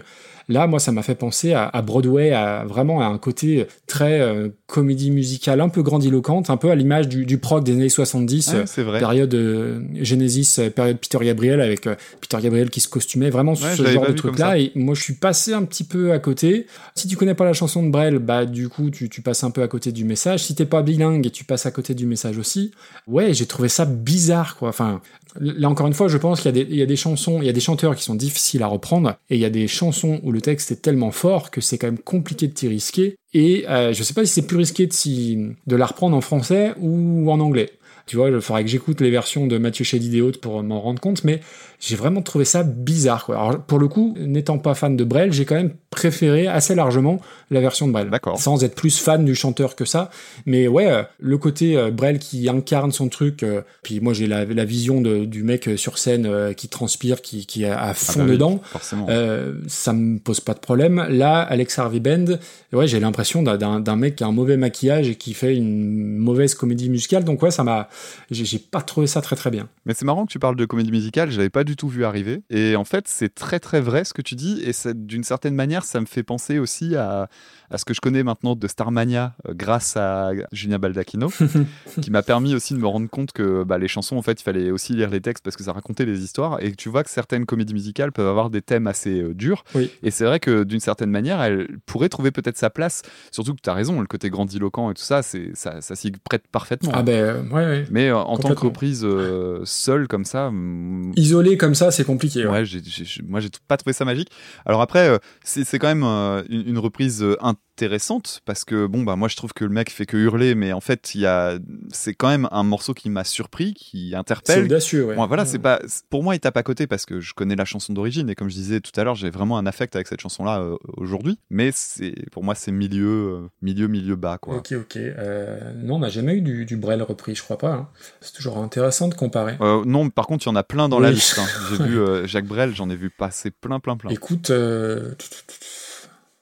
Là, moi, ça m'a fait penser à, à Broadway, à vraiment à un côté très euh, comédie musicale, un peu grandiloquente, un peu à l'image du, du prog des années 70, Ouais, euh, c'est vrai. période euh, Genesis, euh, période Peter Gabriel, avec euh, Peter Gabriel qui se costumait, vraiment Ouais, ce genre de truc-là. Et moi, je suis passé un petit peu à côté. Si tu connais pas la chanson de Brel, bah du coup, tu, tu passes un peu à côté du message. Si t'es pas bilingue, tu passes à côté du message aussi. Ouais, j'ai trouvé ça bizarre, quoi. Enfin, là encore une fois, je pense qu'il y, a des- chansons, il y a des chanteurs qui sont difficiles à reprendre, et il y a des chansons où le texte est tellement fort que c'est quand même compliqué de t'y risquer. Et euh, je sais pas si c'est plus risqué de la reprendre en français ou en anglais. Tu vois, il faudrait que j'écoute les versions de Mathieu Chédid et autres pour m'en rendre compte, mais j'ai vraiment trouvé ça bizarre. Quoi. Alors, pour le coup, n'étant pas fan de Brel, j'ai quand même préféré assez largement la version de Brel. D'accord. Sans être plus fan du chanteur que ça. Mais ouais, euh, le côté euh, Brel qui incarne son truc, euh, puis moi j'ai la, la vision de- du mec sur scène qui transpire, qui, qui est à fond bah oui. dedans. Forcément. Euh, ça me pose pas de problème. Là, Alex Harvey Band, ouais, j'ai l'impression d'un- d'un d'un mec qui a un mauvais maquillage et qui fait une mauvaise comédie musicale. Donc ouais, ça m'a, j'ai j'ai pas trouvé ça très très bien. Mais c'est marrant que tu parles de comédie musicale, j'avais pas du tout vu arriver. Et en fait, c'est très très vrai ce que tu dis. Et d'une certaine manière, ça me fait penser aussi à, à ce que je connais maintenant de Starmania euh, grâce à Julien Baldacchino, qui m'a permis aussi de me rendre compte que bah, les chansons, en fait, il fallait aussi lire les textes parce que ça racontait les histoires. Et tu vois que certaines comédies musicales peuvent avoir des thèmes assez euh, durs. Oui. Et c'est vrai que d'une certaine manière, elle pourrait trouver peut-être sa place. Surtout que tu as raison, le côté grandiloquent et tout ça, c'est ça, ça s'y prête parfaitement. Ah ben euh, ouais, ouais. Mais euh, en tant que reprise euh, seule comme ça, mm, Isolé comme ça, c'est compliqué. ouais. ouais, j'ai- moi j'ai pas trouvé ça magique. Alors après, c'est quand même une, une reprise euh, intéressante parce que bon bah moi je trouve que le mec fait que hurler, mais en fait il y a c'est quand même un morceau qui m'a surpris, qui C'est interpelle. audacieux. Ouais. Bon, voilà, c'est pas pour moi il tape à côté parce que je connais la chanson d'origine et comme je disais tout à l'heure, j'ai vraiment un affect avec cette chanson là aujourd'hui. Mais c'est pour moi c'est milieu euh, milieu milieu bas quoi. Ok, ok. Euh, non, on n'a jamais eu du, du Brel repris, je crois pas. hein. C'est toujours intéressant de comparer. Euh, non, par contre, il y en a plein dans la liste. hein. J'ai vu euh, Jacques Brel, j'en ai vu passer plein, plein, plein. Écoute, euh,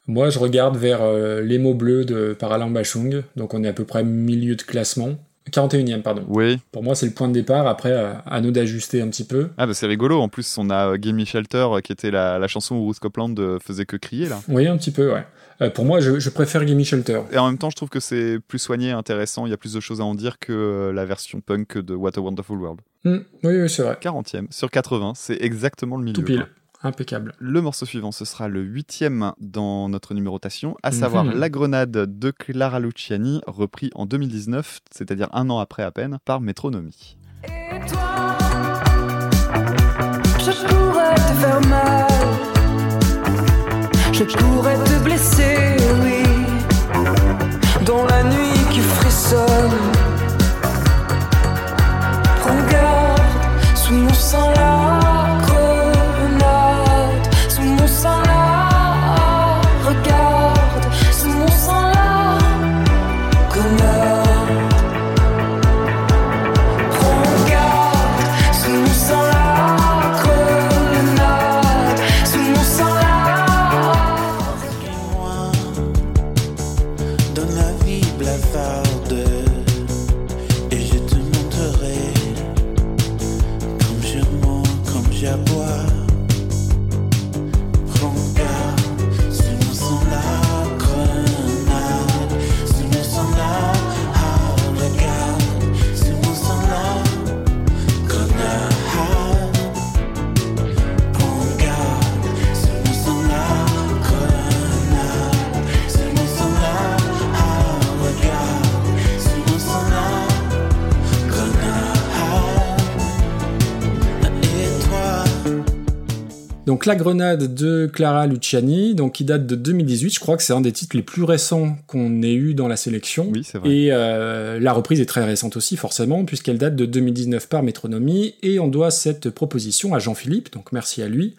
moi je regarde vers euh, les mots bleus de Paralam Bachung, donc on est à peu près milieu de classement. 41e, pardon. Oui. Pour moi, c'est le point de départ. Après, euh, à nous d'ajuster un petit peu. Ah bah c'est rigolo. En plus, on a euh, Gimme Shelter euh, qui était la, la chanson où Bruce Copeland faisait que crier là. Oui, un petit peu, ouais. Euh, pour moi, je, je préfère Gimme Shelter. Et en même temps, je trouve que c'est plus soigné, intéressant. Il y a plus de choses à en dire que la version punk de What a Wonderful World. Hmm, oui, oui, c'est vrai. 40e sur 80, c'est exactement le milieu. Tout pile. Impeccable. Le morceau suivant, ce sera le huitième dans notre numérotation, à savoir Mhm. La Grenade de Clara Luciani, repris en 2019, c'est-à-dire un an après à peine, par Métronomie. Et toi, je pourrais te faire mal. Je pourrais te blesser, oui. Dans la nuit qui frissonne. La Grenade de Clara Luciani, donc qui date de 2018. Je crois que c'est un des titres les plus récents qu'on ait eu dans la sélection. Oui, c'est vrai. Et euh, la reprise est très récente aussi, forcément, puisqu'elle date de 2019 par Métronomie, et on doit cette proposition à Jean-Philippe, donc merci à lui.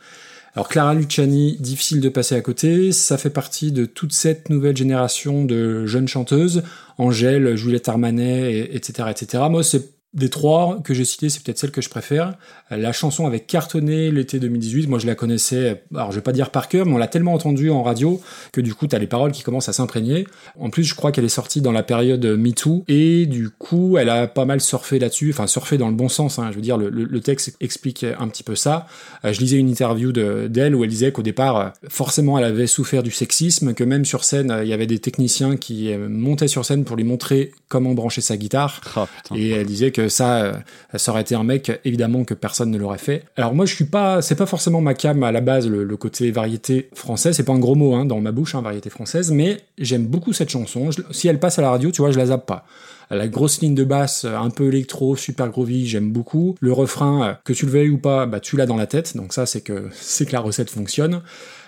Alors Clara Luciani, difficile de passer à côté, ça fait partie de toute cette nouvelle génération de jeunes chanteuses, Angèle, Juliette Armanet, et- etc., etc. Moi, c'est des trois que j'ai cités, c'est peut-être celle que je préfère. La chanson avait cartonné l'été 2018. Moi, je la connaissais, alors je vais pas dire par cœur, mais on l'a tellement entendue en radio que du coup, t'as les paroles qui commencent à s'imprégner. En plus, je crois qu'elle est sortie dans la période MeToo et du coup, elle a pas mal surfé là-dessus. Enfin, surfé dans le bon sens. Hein. Je veux dire, le, le- le texte explique un petit peu ça. Euh, je lisais une interview de- d'elle où elle disait qu'au départ, euh, forcément, elle avait souffert du sexisme, que même sur scène, euh, il y avait des techniciens qui montaient sur scène pour lui montrer comment brancher sa guitare. Putain. Et elle disait que ça, euh, ça aurait été un mec, évidemment, que personne ne l'aurait fait. Alors moi, je suis pas, c'est pas forcément ma cam à la base, le, côté variété français. C'est pas un gros mot hein, dans ma bouche, hein, variété française, mais j'aime beaucoup cette chanson. Si elle passe à la radio, tu vois, je la zappe pas. La grosse ligne de basse, euh, un peu électro, super groovy, j'aime beaucoup. Le refrain, euh, que tu le veuilles ou pas, bah tu l'as dans la tête, donc ça c'est que c'est que la recette fonctionne.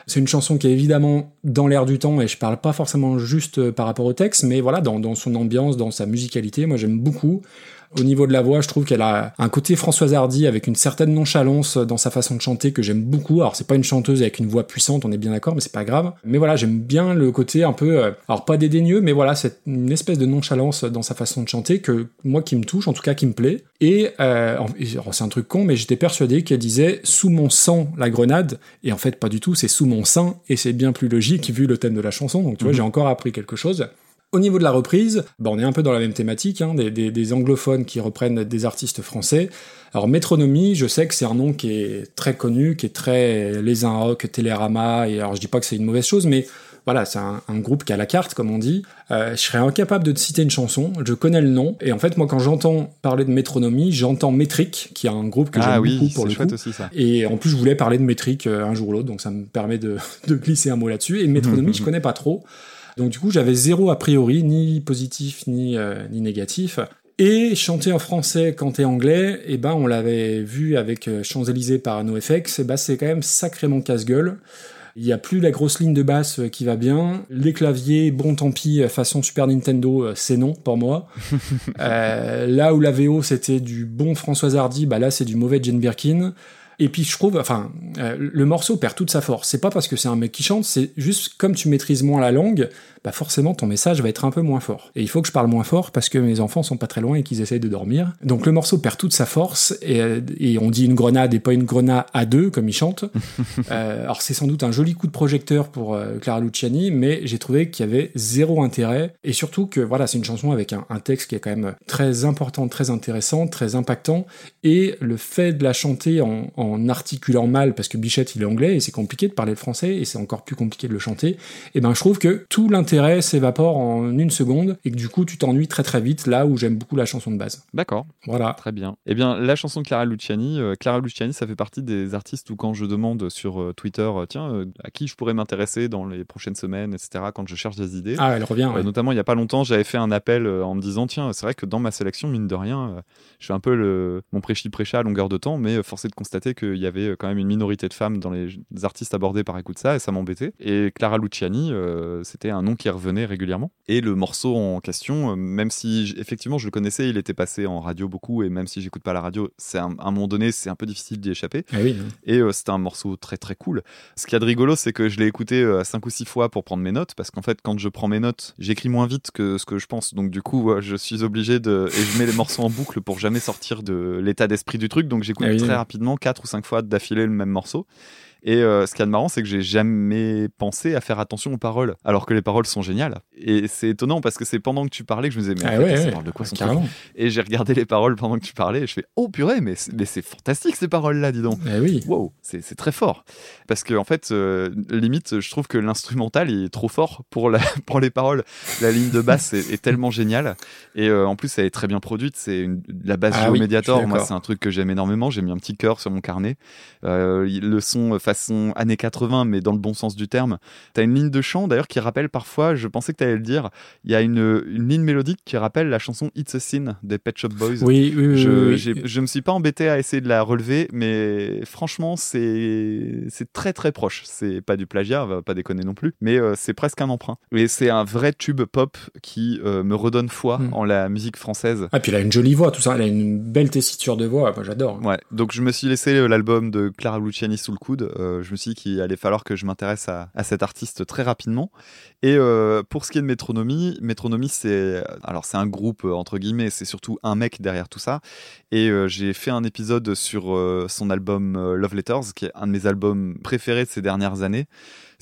C'est une chanson qui est évidemment dans l'air du temps et je parle pas forcément juste par rapport au texte, mais voilà, dans son ambiance, dans sa musicalité, moi j'aime beaucoup. Au niveau de la voix, je trouve qu'elle a un côté Françoise Hardy avec une certaine nonchalance dans sa façon de chanter que j'aime beaucoup. Alors c'est pas une chanteuse avec une voix puissante, on est bien d'accord, mais c'est pas grave. Mais voilà, j'aime bien le côté un peu, euh, alors pas dédaigneux, mais voilà, c'est une espèce de nonchalance dans sa façon de chanter que moi qui me touche, en tout cas qui me plaît. Et euh, c'est un truc con, mais j'étais persuadé qu'elle disait sous mon sang la grenade, et en fait pas du tout, c'est sous mon sein, et c'est bien plus logique vu le thème de la chanson. Donc tu vois, j'ai encore appris quelque chose. Au niveau de la reprise, bah, on est un peu dans la même thématique, hein, des, des- des anglophones qui reprennent des artistes français. Alors Métronomie, je sais que c'est un nom qui est très connu, qui est très Les Un Rock, Télérama, et alors je dis pas que c'est une mauvaise chose, mais voilà, c'est un, un groupe qui a la carte, comme on dit. Euh, je serais incapable de te citer une chanson, je connais le nom, et en fait moi quand j'entends parler de Métronomie, j'entends Métrique, qui est un groupe que Ah j'aime oui, beaucoup pour le chouette coup. aussi ça. Et en plus, je voulais parler de métrique euh, un jour ou l'autre, donc ça me permet de, de glisser un mot là-dessus. Et métronomie, je connais pas trop. Donc du coup, j'avais zéro a priori, ni positif, ni, euh, ni négatif. Et chanter en français quand t'es anglais, eh ben, on l'avait vu avec euh, Champs-Élysées par NoFX, eh ben, c'est quand même sacrément casse-gueule. Il n'y a plus la grosse ligne de basse euh, qui va bien. Les claviers, bon tant pis, euh, façon Super Nintendo, c'est non pour moi. Euh, là où la VO c'était du bon Françoise Hardy, bah là c'est du mauvais Jane Birkin. Et puis je trouve, enfin, euh, le morceau perd toute sa force. C'est pas parce que c'est un mec qui chante, c'est juste comme tu maîtrises moins la langue, bah forcément ton message va être un peu moins fort. Et il faut que je parle moins fort parce que mes enfants sont pas très loin et qu'ils essayent de dormir. Donc le morceau perd toute sa force et, euh, et on dit une grenade et pas une grenade à deux comme il chante. Euh, alors c'est sans doute un joli coup de projecteur pour euh, Clara Luciani, mais j'ai trouvé qu'il y avait zéro intérêt et surtout que voilà c'est une chanson avec un, un texte qui est quand même très important, très intéressant, très impactant et le fait de la chanter en, en articulant mal parce que Bichette il est anglais et c'est compliqué de parler le français et c'est encore plus compliqué de le chanter. Et ben je trouve que tout l'intérêt s'évapore en une seconde et que du coup tu t'ennuies très très vite là où j'aime beaucoup la chanson de base. D'accord, Voilà. très bien. Eh bien, la chanson de Clara Luciani, euh, Clara Luciani, ça fait partie des artistes où quand je demande sur euh, Twitter, euh, tiens, euh, à qui je pourrais m'intéresser dans les prochaines semaines, etc., quand je cherche des idées. Ah elle revient. Ouais. notamment, il n'y a pas longtemps, j'avais fait un appel en me disant tiens, c'est vrai que dans ma sélection, mine de rien, je fais un peu le, mon prêchi-prêcha à longueur de temps, mais force est de constater qu'il y avait euh, quand même une minorité de femmes dans les, artistes abordés par écoute ça, et ça m'embêtait. Et Clara Luciani, euh, c'était un nom qui revenait régulièrement. Et le morceau en question, euh, même si effectivement je le connaissais, il était passé en radio beaucoup, et même si j'écoute pas la radio, c'est un- à un moment donné, c'est un peu difficile d'y échapper. Ah oui. Et euh, c'était un morceau très très cool. Ce qu'il y a de rigolo, c'est que je l'ai écouté euh, cinq ou six fois pour prendre mes notes, parce qu'en fait, quand je prends mes notes, j'écris moins vite que ce que je pense. Donc du coup, je suis obligé de... Et je mets les morceaux en boucle pour jamais sortir de l'état d'esprit du truc. Donc j'écoute Ah oui, très oui. rapidement, quatre ou cinq fois d'affilée le même morceau. Et euh, ce qu'il y a de marrant, c'est que j'ai jamais pensé à faire attention aux paroles, alors que les paroles sont géniales. Et c'est étonnant parce que c'est pendant que tu parlais que je me disais, mais en Ah fait, ouais, ça ouais. parle de quoi son Carrément. Et j'ai regardé les paroles pendant que tu parlais et je fais, oh purée, mais c'est mais c'est fantastique ces paroles-là, dis donc. Ah oui. Wow, c'est c'est très fort. Parce que en fait, euh, limite, je trouve que l'instrumental est trop fort pour, la, pour les paroles. La ligne de basse est, est tellement géniale. Et euh, en plus, elle est très bien produite. C'est la basse Ah Geo oui, Mediator. Moi, c'est un truc que j'aime énormément. J'ai mis un petit cœur sur mon carnet. Le son, façon années 80, mais dans le bon sens du terme. T'as une ligne de chant d'ailleurs qui rappelle parfois, je pensais que t'allais le dire, il y a une, une ligne mélodique qui rappelle la chanson It's a Sin des Pet Shop Boys. Oui, oui, oui. Je, oui, je me suis pas embêté à essayer de la relever, mais franchement, c'est très très proche. C'est pas du plagiat, on va pas déconner non plus, mais euh, c'est presque un emprunt. Et c'est un vrai tube pop qui euh, me redonne foi Mm. en la musique française. Ah, puis elle a une jolie voix, tout ça. Elle a une belle tessiture de voix. Moi, j'adore. Ouais, donc je me suis laissé euh, l'album de Clara Luciani sous le coude. Euh, je me suis dit qu'il allait falloir que je m'intéresse à, cet artiste très rapidement. Et euh, pour ce qui est de Métronomie, Métronomie c'est alors c'est un groupe euh, entre guillemets, c'est surtout un mec derrière tout ça. Et j'ai fait un épisode sur son album Love Letters, qui est un de mes albums préférés de ces dernières années.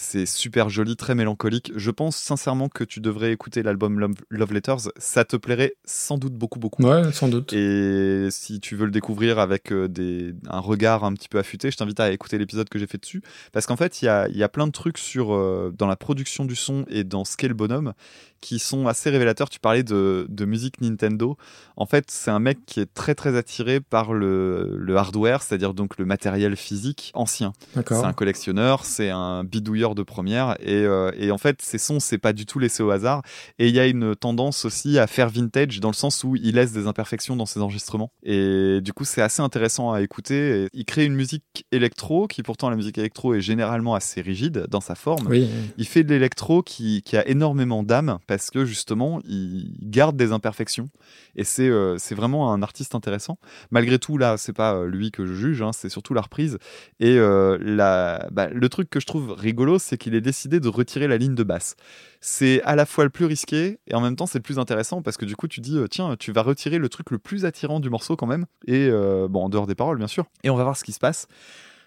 C'est super joli, très mélancolique. Je pense sincèrement que tu devrais écouter l'album Love, Letters. Ça te plairait sans doute beaucoup, beaucoup. Ouais, sans doute. Et si tu veux le découvrir avec euh, des, un regard un petit peu affûté, je t'invite à écouter l'épisode que j'ai fait dessus. Parce qu'en fait, il y a, il y a plein de trucs sur, euh, dans la production du son et dans ce qu'est le bonhomme qui sont assez révélateurs. Tu parlais de, de musique Nintendo. En fait, c'est un mec qui est très très attiré par le, le hardware, c'est-à-dire donc le matériel physique ancien. C'est un collectionneur, c'est un bidouilleur de première, et, euh, et en fait, ces sons, c'est pas du tout laissé au hasard. Et il y a une tendance aussi à faire vintage dans le sens où il laisse des imperfections dans ses enregistrements. Et du coup, c'est assez intéressant à écouter. Et il crée une musique électro qui, pourtant, la musique électro est généralement assez rigide dans sa forme. Oui. Il fait de l'électro qui, qui a énormément d'âme parce que justement, il garde des imperfections. Et c'est euh, c'est vraiment un artiste intéressant. Malgré tout, là, c'est pas euh, lui que je juge, hein, c'est surtout la reprise. Et euh, la, bah, le truc que je trouve rigolo, c'est qu'il ait décidé de retirer la ligne de basse. C'est à la fois le plus risqué et en même temps c'est le plus intéressant parce que du coup tu dis tiens tu vas retirer le truc le plus attirant du morceau quand même et bon en dehors des paroles bien sûr et on va voir ce qui se passe.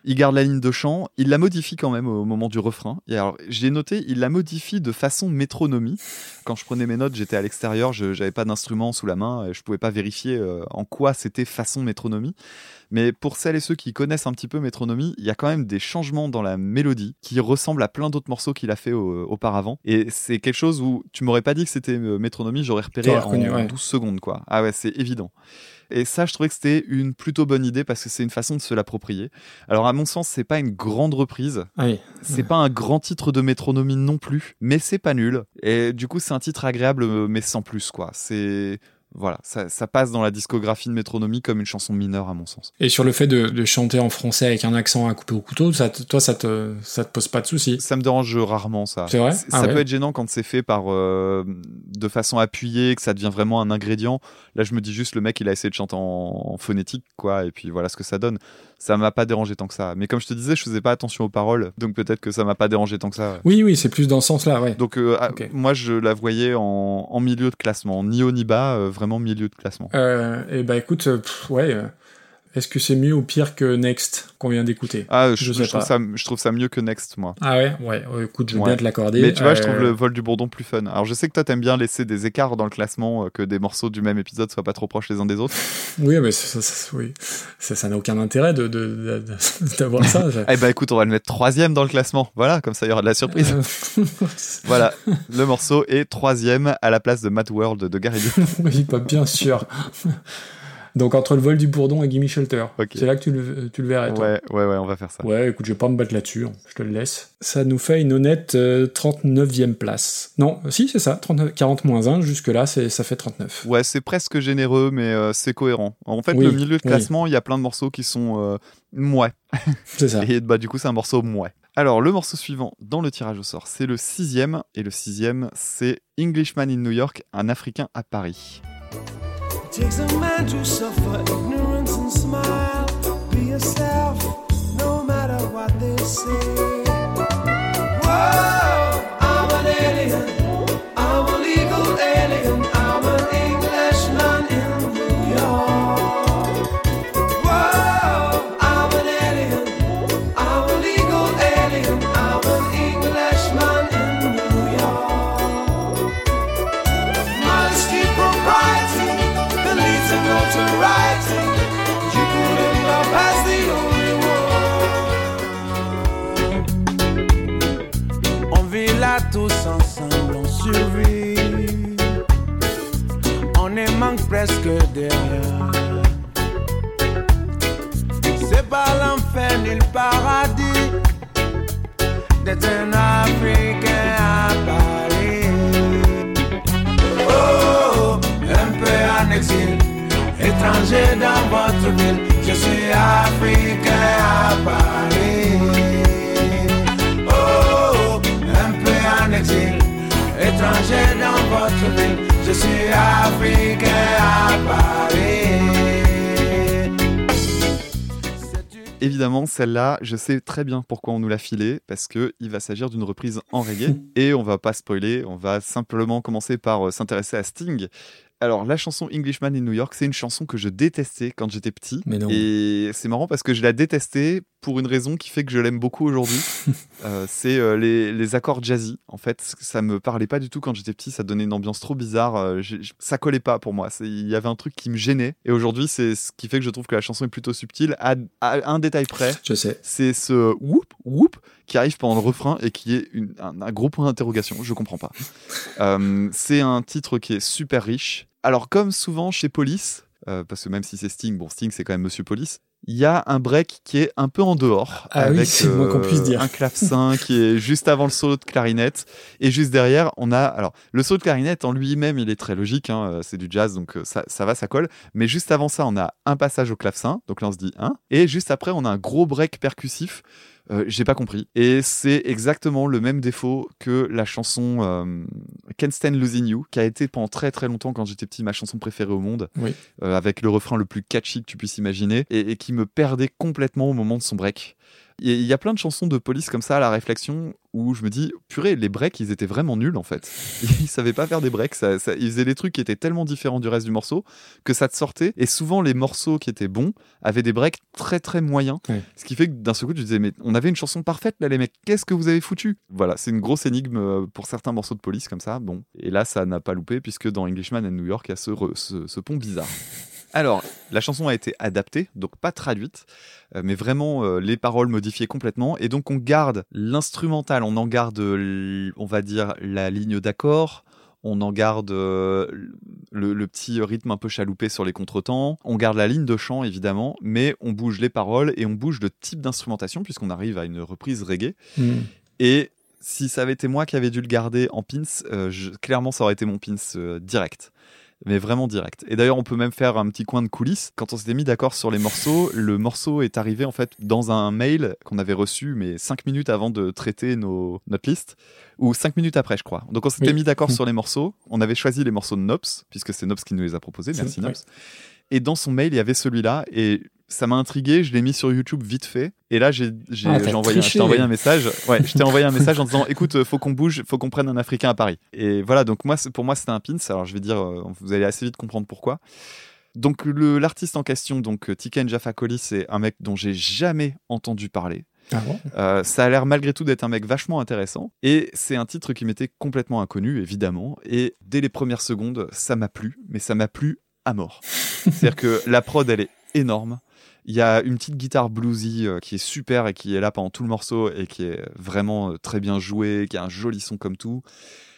Il garde la ligne de chant, il la modifie quand même au moment du refrain. Et alors, j'ai noté, il la modifie de façon métronomie. Quand je prenais mes notes, j'étais à l'extérieur, je n'avais pas d'instrument sous la main, et je pouvais pas vérifier euh, en quoi c'était façon métronomie. Mais pour celles et ceux qui connaissent un petit peu métronomie, il y a quand même des changements dans la mélodie qui ressemblent à plein d'autres morceaux qu'il a fait au- auparavant. Et c'est quelque chose où tu m'aurais pas dit que c'était euh, métronomie, j'aurais repéré en reconnu, ouais. 12 secondes, quoi. Ah ouais, c'est évident. Et ça, je trouvais que c'était une plutôt bonne idée parce que c'est une façon de se l'approprier. Alors, à mon sens, c'est pas une grande reprise. Ah oui. C'est pas un grand titre de métronomie non plus, mais c'est pas nul. Et du coup, c'est un titre agréable, euh, mais sans plus, quoi. C'est. Voilà, ça, ça passe dans la discographie de métronomie comme une chanson mineure, à mon sens. Et sur le fait de, de chanter en français avec un accent à couper au couteau, ça, te- toi, ça te, ça te pose pas de soucis? Ça me dérange rarement, ça. C'est vrai? Ah Ça ouais? peut être gênant quand c'est fait par euh, de façon appuyée, que ça devient vraiment un ingrédient. Là, je me dis juste, le mec, il a essayé de chanter en, en phonétique, quoi, et puis voilà ce que ça donne. Ça m'a pas dérangé tant que ça. Mais comme je te disais, je faisais pas attention aux paroles, donc peut-être que ça m'a pas dérangé tant que ça. Oui, oui, c'est plus dans ce sens-là, ouais. Donc euh, ah, moi je la voyais en, en milieu de classement, ni haut ni bas, euh, vraiment milieu de classement. Euh, et bah écoute, pff, ouais. Est-ce que c'est mieux ou pire que Next qu'on vient d'écouter? Ah, je, Je je sais trouve ça, je trouve ça mieux que Next, moi. Ah ouais, ouais. Écoute, je veux Ouais. bien te l'accorder. Mais tu vois, je trouve Euh, le vol du bourdon plus fun. Alors je sais que toi t'aimes bien laisser des écarts dans le classement, euh, que des morceaux du même épisode soient pas trop proches les uns des autres. Oui, mais ça, ça- oui. n'a aucun intérêt de, d'avoir ça. Eh ben écoute, on va le mettre troisième dans le classement. Voilà, comme ça il y aura de la surprise. Euh, voilà, le morceau est troisième à la place de Mad World de Gary oui, pas bien sûr. Donc entre le vol du bourdon et Gimme Shelter. C'est là que tu le, tu le verrais, toi. Ouais, ouais, ouais, on va faire ça. Ouais, écoute, je vais pas me battre là-dessus, hein. je te le laisse. Ça nous fait une honnête euh, 39e place. Non, si, c'est ça, 39, 40 moins 1, jusque-là, ça fait 39. Ouais, c'est presque généreux, mais euh, c'est cohérent. En fait, Oui, le milieu de classement, il y a plein de morceaux qui sont euh, mouais. C'est ça. Et bah, du coup, c'est un morceau mouais. Alors, le morceau suivant dans le tirage au sort, c'est le sixième. Et le sixième, c'est Englishman in New York, un Africain à Paris. Takes a man to suffer ignorance and smile. Be yourself, no matter what they say. Whoa, on est manque presque derrière. C'est pas l'enfer ni le paradis d'être un Africain à Paris. Oh, un peu en exil, étranger dans votre ville, je suis Africain à Paris. Étranger dans votre ville, je suis Africain à Paris. Évidemment, celle-là, je sais très bien pourquoi on nous l'a filée, parce que il va s'agir d'une reprise en reggae, et on va pas spoiler, on va simplement commencer par euh, s'intéresser à Sting. Alors, la chanson Englishman in New York, c'est une chanson que je détestais quand j'étais petit. Mais non. Et c'est marrant parce que je la détestais pour une raison qui fait que je l'aime beaucoup aujourd'hui. Euh, c'est euh, les, les accords jazzy. En fait, ça me parlait pas du tout quand j'étais petit. Ça donnait une ambiance trop bizarre. euh, ça collait pas pour moi. Il y avait un truc qui me gênait. Et aujourd'hui, c'est ce qui fait que je trouve que la chanson est plutôt subtile. À, à un détail près, Je sais. c'est ce whoop whoop qui arrive pendant le refrain et qui est une- un, un gros point d'interrogation. Je comprends pas. C'est un titre qui est super riche. Alors comme souvent chez Police, euh, parce que même si c'est Sting, bon Sting c'est quand même Monsieur Police. Il y a un break qui est un peu en dehors, Ah avec qu'on puisse dire. un clavecin qui est juste avant le solo de clarinette, et juste derrière on a alors le solo de clarinette en lui-même il est très logique, hein, euh, c'est du jazz donc euh, ça, ça va, ça colle, mais juste avant ça on a un passage au clavecin, donc là on se dit un, et juste après on a un gros break percussif euh, j'ai pas compris. Et c'est exactement le même défaut que la chanson euh, Can't Stand Losing You, qui a été pendant très très longtemps quand j'étais petit ma chanson préférée au monde, Oui. euh, avec le refrain le plus catchy que tu puisses imaginer, et, et qui me perdait complètement au moment de son break. Il y a plein de chansons de police comme ça à la réflexion où je me dis, purée, les breaks, ils étaient vraiment nuls en fait. Ils savaient pas faire des breaks, ça, ça- ils faisaient des trucs qui étaient tellement différents du reste du morceau que ça te sortait. Et souvent, les morceaux qui étaient bons avaient des breaks très très moyens. Ce qui fait que d'un seul coup, tu disais, mais on avait une chanson parfaite là, les mecs, qu'est-ce que vous avez foutu? Voilà, c'est une grosse énigme euh, pour certains morceaux de police comme ça. Bon, et là, ça n'a pas loupé puisque dans Englishman and New York, il y a ce, ce pont bizarre. Alors, la chanson a été adaptée, donc pas traduite, euh, mais vraiment euh, les paroles modifiées complètement. Et donc on garde l'instrumental, on en garde, on va dire, la ligne d'accord, on en garde euh, le, le petit rythme un peu chaloupé sur les contretemps, on garde la ligne de chant évidemment, mais on bouge les paroles et on bouge le type d'instrumentation puisqu'on arrive à une reprise reggae. Hmm. Et si ça avait été moi qui avais dû le garder en pins, euh, je- clairement ça aurait été mon pins euh, direct. Mais vraiment direct. Et d'ailleurs, on peut même faire un petit coin de coulisses. Quand on s'était mis d'accord sur les morceaux, le morceau est arrivé en fait dans un mail qu'on avait reçu, mais cinq minutes avant de traiter nos, notre liste, ou cinq minutes après, je crois. Donc on s'était Oui. mis d'accord sur les morceaux. On avait choisi les morceaux de Nops, puisque c'est Nops qui nous les a proposés. Merci. Nops. Et dans son mail, il y avait celui-là, et ça m'a intrigué. Je l'ai mis sur YouTube vite fait. Et là, j'ai Ah, envoyé, je t'ai envoyé un message. Ouais, je t'ai envoyé un message en disant, écoute, euh, faut qu'on bouge, faut qu'on prenne un Africain à Paris. Et voilà, donc moi, pour moi, c'était un pins. Alors, je vais dire, euh, vous allez assez vite comprendre pourquoi. Donc, l'artiste en question, donc euh, Tiken Jaffa c'est un mec dont j'ai jamais entendu parler. Ah bon? Euh, ça a l'air malgré tout d'être un mec vachement intéressant. Et c'est un titre qui m'était complètement inconnu, évidemment. Et dès les premières secondes, ça m'a plu, mais ça m'a plu à mort. C'est-à-dire que la prod, elle est énorme. Il y a une petite guitare bluesy euh, qui est super et qui est là pendant tout le morceau et qui est vraiment euh, très bien jouée, qui a un joli son comme tout.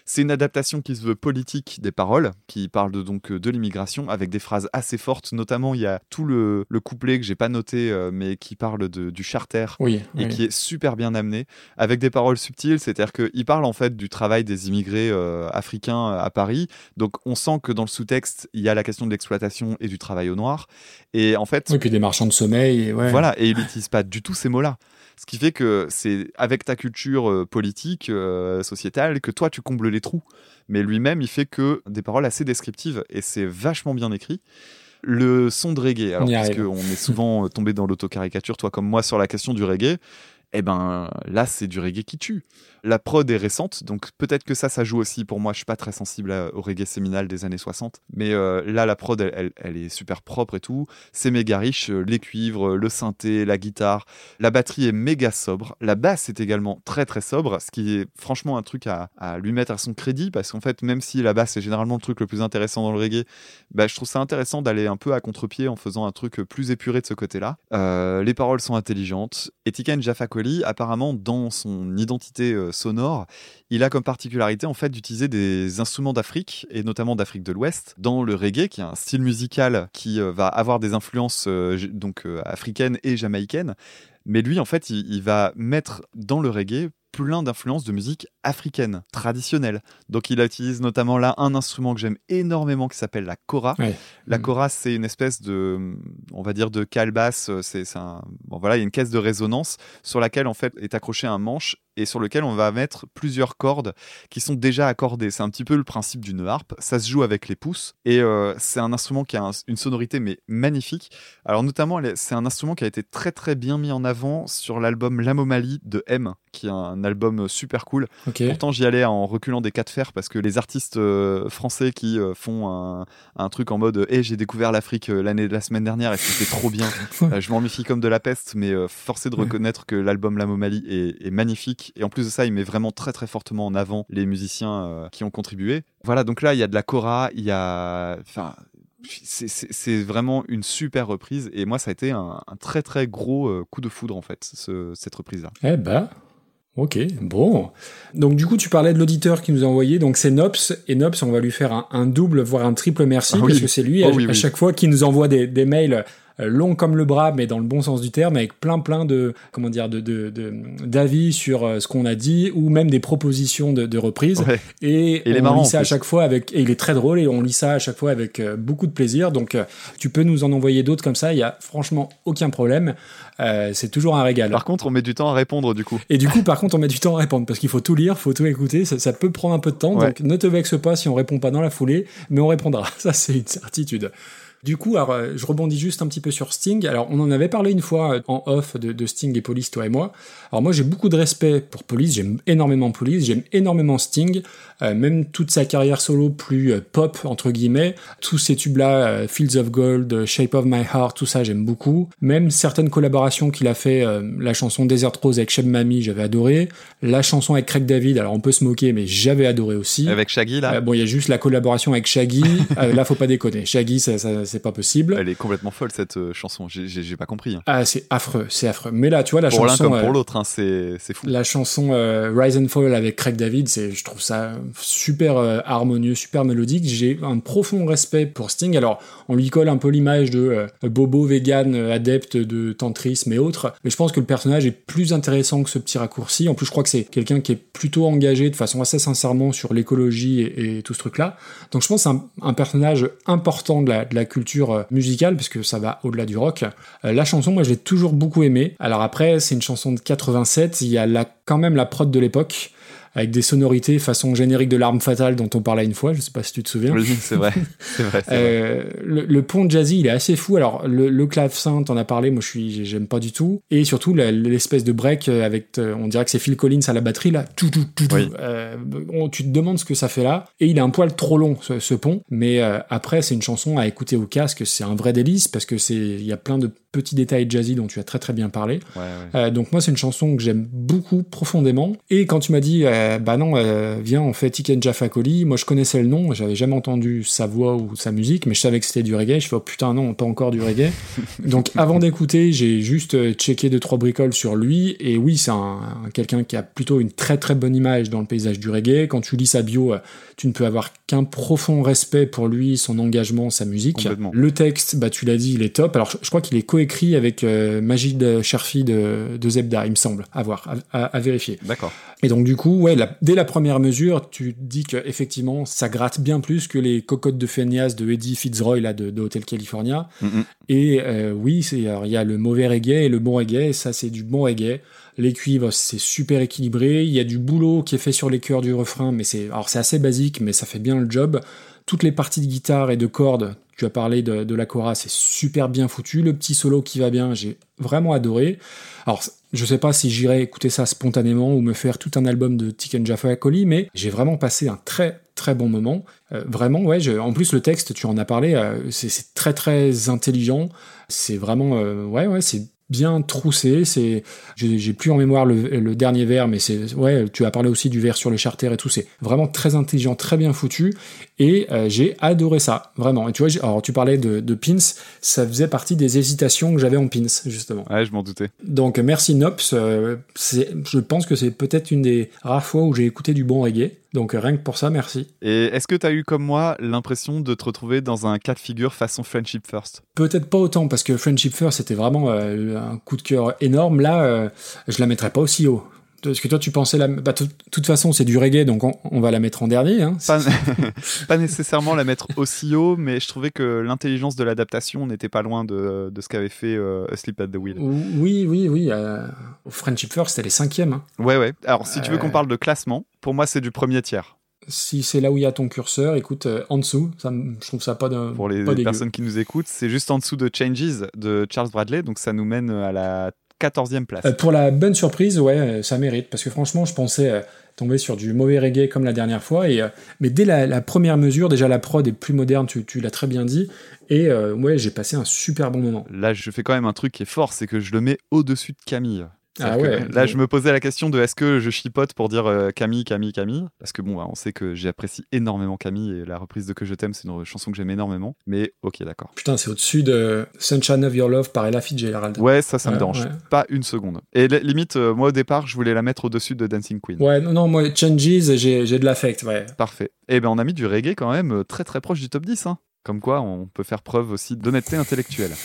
C'est une adaptation qui se veut politique des paroles, qui parle de, donc euh, de l'immigration avec des phrases assez fortes. Notamment, il y a tout le, le couplet que j'ai pas noté, euh, mais qui parle de, du charter Oui. et oui. qui est super bien amené, avec des paroles subtiles, c'est-à-dire qu'il parle en fait du travail des immigrés euh, africains à Paris, donc on sent que dans le sous-texte, il y a la question de l'exploitation et du travail au noir, et en fait, Oui, puis des marchands de sommeil. et ouais. voilà, et il n'utilise pas du tout ces mots-là. Ce qui fait que c'est avec ta culture euh, politique, euh, sociétale, que toi tu combles les trous. Mais lui-même, il fait que des paroles assez descriptives et c'est vachement bien écrit. Le son de reggae, alors parce qu'on est souvent euh, tombé dans l'autocaricature, toi comme moi, sur la question du reggae, eh ben là c'est du reggae qui tue. La prod est récente, donc peut-être que ça, ça joue aussi pour moi. Je suis pas très sensible au reggae séminal des années 60, mais euh, là la prod, elle, elle- est super propre et tout. C'est méga riche, euh, les cuivres, le synthé, la guitare, la batterie est méga sobre. La basse est également très très sobre, ce qui est franchement un truc à, à lui mettre à son crédit, parce qu'en fait, même si la basse est généralement le truc le plus intéressant dans le reggae, bah, je trouve ça intéressant d'aller un peu à contre-pied en faisant un truc plus épuré de ce côté-là. Euh, les paroles sont intelligentes. Et Tiken Apparemment, dans son identité euh, sonore, il a comme particularité en fait d'utiliser des instruments d'Afrique et notamment d'Afrique de l'Ouest dans le reggae, qui est un style musical qui euh, va avoir des influences euh, donc africaines et jamaïcaines. Mais lui, en fait, il, il va mettre dans le reggae plein d'influences de musique africaine, traditionnelle. Donc il utilise notamment là un instrument que j'aime énormément qui s'appelle la kora. Ouais. La Mm. kora, c'est une espèce de, on va dire, de calebasse. euh, C'est c'est un, bon voilà, il y a une caisse de résonance sur laquelle en fait est accroché un manche et sur lequel on va mettre plusieurs cordes qui sont déjà accordées. C'est un petit peu le principe d'une harpe. Ça se joue avec les pouces et euh, c'est un instrument qui a un- une sonorité mais magnifique. Alors notamment, c'est un instrument qui a été très très bien mis en avant sur l'album L'Amomalie de M, qui est un album super cool. Pourtant, j'y allais en reculant des cas de fer parce que les artistes euh, français qui euh, font un, un truc en mode Eh, j'ai découvert l'Afrique euh, l'année la semaine dernière et c'était trop bien. Euh, je m'en méfie comme de la peste, mais euh, forcé de reconnaître que l'album La Momalie est, est magnifique. Et en plus de ça, il met vraiment très très fortement en avant les musiciens euh, qui ont contribué. Voilà, donc là, il y a de la Cora, il y a. Enfin. c'est- vraiment une super reprise et moi ça a été un, un très très gros euh, coup de foudre en fait ce- cette reprise là. Eh ben, ok, bon. Donc du coup, tu parlais de l'auditeur qui nous a envoyé, donc c'est Nops, et Nops, on va lui faire un, un double, voire un triple merci, Ah oui. parce que c'est lui, Oh à, oui, à oui. chaque fois, qui nous envoie des, des mails euh, longs comme le bras, mais dans le bon sens du terme, avec plein plein de, comment dire, de de- de- d'avis sur euh, ce qu'on a dit, ou même des propositions de, de reprises. Ouais. Et, on marrant, lit en ça à chaque fois avec, et il est très drôle et on lit ça à chaque fois avec euh, beaucoup de plaisir. Donc, tu peux nous en envoyer d'autres comme ça. Il y a franchement aucun problème. Euh, c'est toujours un régal. Par contre, on met du temps à répondre du coup. Et du coup, par contre, on met du temps à répondre parce qu'il faut tout lire, faut tout écouter. Ça, ça peut prendre un peu de temps. Ouais. Donc, ne te vexe pas si on répond pas dans la foulée, mais on répondra. Ça, c'est une certitude. Du coup, alors, euh, je rebondis juste un petit peu sur Sting. Alors, on en avait parlé une fois euh, en off de, de Sting et Police, toi et moi. Alors, moi, j'ai beaucoup de respect pour Police. J'aime énormément Police. J'aime énormément Sting. Euh, même toute sa carrière solo plus euh, pop, entre guillemets. Tous ces tubes-là, euh, Fields of Gold, Shape of My Heart, tout ça, j'aime beaucoup. Même certaines collaborations qu'il a fait, euh, la chanson Desert Rose avec Cheb Mami, j'avais adoré. La chanson avec Craig David, alors on peut se moquer, mais j'avais adoré aussi. Avec Shaggy là, bon, il y a juste la collaboration avec Shaggy. Euh, là, faut pas déconner. Shaggy, ça, ça- c'est pas possible. elle est complètement folle cette euh, chanson. J'ai- pas compris. hein. Ah, c'est affreux, c'est affreux. Mais là, tu vois, la pour l'un chanson, comme euh, pour l'autre, hein, c'est fou. la chanson euh, Rise and Fall avec Craig David, c'est, je trouve ça super euh, harmonieux, super mélodique. J'ai un profond respect pour Sting. Alors, on lui colle un peu l'image de euh, bobo vegan, euh, adepte de tantrisme et autres. Mais je pense que le personnage est plus intéressant que ce petit raccourci. En plus, je crois que c'est quelqu'un qui est plutôt engagé de façon assez sincèrement sur l'écologie et, et tout ce truc-là. Donc, je pense que c'est un, un personnage important de la, de la culture euh, musicale, parce que ça va au-delà du rock. Euh, la chanson, moi, je l'ai toujours beaucoup aimée. Alors après, c'est une chanson de 87. Il y a quand même la prod de l'époque, avec des sonorités façon générique de l'arme fatale dont on parlait une fois. Je sais pas si tu te souviens. Oui, c'est vrai. Euh, le, le pont jazzy, il est assez fou. Alors, le, le clavecin, t'en as parlé, moi je suis, j'aime pas du tout. Et surtout, l'espèce de break euh, avec, euh, on dirait que c'est Phil Collins à la batterie, là. Tout, tout, tout, tout. Oui. Euh, on- tu te demandes ce que ça fait là. Et il est un poil trop long, ce, ce pont. Mais euh, après, c'est une chanson à écouter au casque. C'est un vrai délice parce que c'est, il y a plein de petits détails jazzy dont tu as très très bien parlé. Ouais, ouais. Donc moi c'est une chanson que j'aime beaucoup profondément et quand tu m'as dit euh, bah non euh, viens on fait Tiken Jaffa Coli moi je connaissais le nom j'avais jamais entendu sa voix ou sa musique mais je savais que c'était du reggae. Je fais oh putain non pas encore du reggae. Donc avant d'écouter j'ai juste euh, checké deux trois bricoles sur lui. Et oui c'est un, un- quelqu'un qui a plutôt une très très bonne image dans le paysage du reggae. Quand tu lis sa bio tu ne peux avoir qu'un profond respect pour lui son engagement sa musique. Le texte bah tu l'as dit il est top. Alors je, je crois qu'il est coécrit avec euh, Majid Sherfi de, de Zebda il me semble à voir à- à- à vérifier. D'accord. Et donc du coup, ouais, la- dès la première mesure, tu dis que effectivement, ça gratte bien plus que les cocottes de feignasse de Eddie Fitzroy là de, de Hotel California. Et euh, oui, c'est il y a le mauvais reggae et le bon reggae. Et ça, c'est du bon reggae. Les cuivres, c'est super équilibré. Il y a du boulot qui est fait sur les chœurs du refrain, mais c'est alors c'est assez basique, mais ça fait bien le job. Toutes les parties de guitare et de cordes, tu as parlé de, de la cora, c'est super bien foutu. Le petit solo qui va bien, j'ai vraiment adoré. Alors, je sais pas si j'irai écouter ça spontanément ou me faire tout un album de Tiken Jaffa Coli, mais j'ai vraiment passé un très très bon moment. Euh, vraiment, ouais. en plus, le texte, tu en as parlé, euh, c'est c'est très très intelligent. C'est vraiment, euh, ouais, ouais, c'est bien troussé. C'est, j'ai plus en mémoire le, le dernier vers, mais c'est, ouais, tu as parlé aussi du vers sur le charter et tout. C'est vraiment très intelligent, très bien foutu, et euh, j'ai adoré ça, vraiment. Et tu vois, alors tu parlais de, de pins, ça faisait partie des hésitations que j'avais en pins justement. Ouais, je m'en doutais. Donc merci Nops, euh, je pense que c'est peut-être une des rares fois où j'ai écouté du bon reggae. Donc rien que pour ça, merci. Et est-ce que tu as eu comme moi l'impression de te retrouver dans un cas de figure façon Friendship First? Peut-être pas autant parce que Friendship First c'était vraiment euh, un coup de cœur énorme. Là, euh, je la mettrais pas aussi haut. Parce que toi, tu pensais la. Bah, de toute façon, c'est du reggae, donc on, on va la mettre en dernier. Hein. pas, pas nécessairement la mettre aussi haut, mais je trouvais que l'intelligence de l'adaptation n'était pas loin de, de ce qu'avait fait euh, Asleep at the Wheel. Oui, oui, oui. euh, Friendship First, elle est cinquième. hein. Ouais, ouais. Alors, si tu veux qu'on Euh. parle de classement, pour moi, c'est du premier tiers. Si c'est là où il y a ton curseur, écoute, euh, en dessous, ça, je trouve ça pas de. Pour les pas personnes qui nous écoutent, c'est juste en dessous de Changes de Charles Bradley, donc ça nous mène à la 14e place. Euh, pour la bonne surprise, ouais, euh, ça mérite. Parce que franchement, je pensais euh, tomber sur du mauvais reggae comme la dernière fois. Et, euh, mais dès la, la première mesure, déjà la prod est plus moderne, tu, tu l'as très bien dit. Et euh, ouais, j'ai passé un super bon moment. Là, je fais quand même un truc qui est fort, c'est que je le mets au-dessus de Camille. Ah ouais. Là, je me posais la question de est-ce que je chipote pour dire euh, Camille, Camille, Camille? Parce que bon, bah, on sait que j'apprécie énormément Camille et la reprise de Que je t'aime, c'est une chanson que j'aime énormément. Mais ok, d'accord. Putain, c'est au-dessus de Sunshine of Your Love par Ella Fitzgerald. Ouais, ça, ça me dérange ouais. pas une seconde. Et limite, euh, moi au départ, je voulais la mettre au-dessus de Dancing Queen. Ouais, non, non, moi, Changes, j'ai j'ai de l'affect, ouais. Parfait. Et ben, on a mis du reggae quand même euh, très très proche du top 10. Hein. Comme quoi, on peut faire preuve aussi d'honnêteté intellectuelle.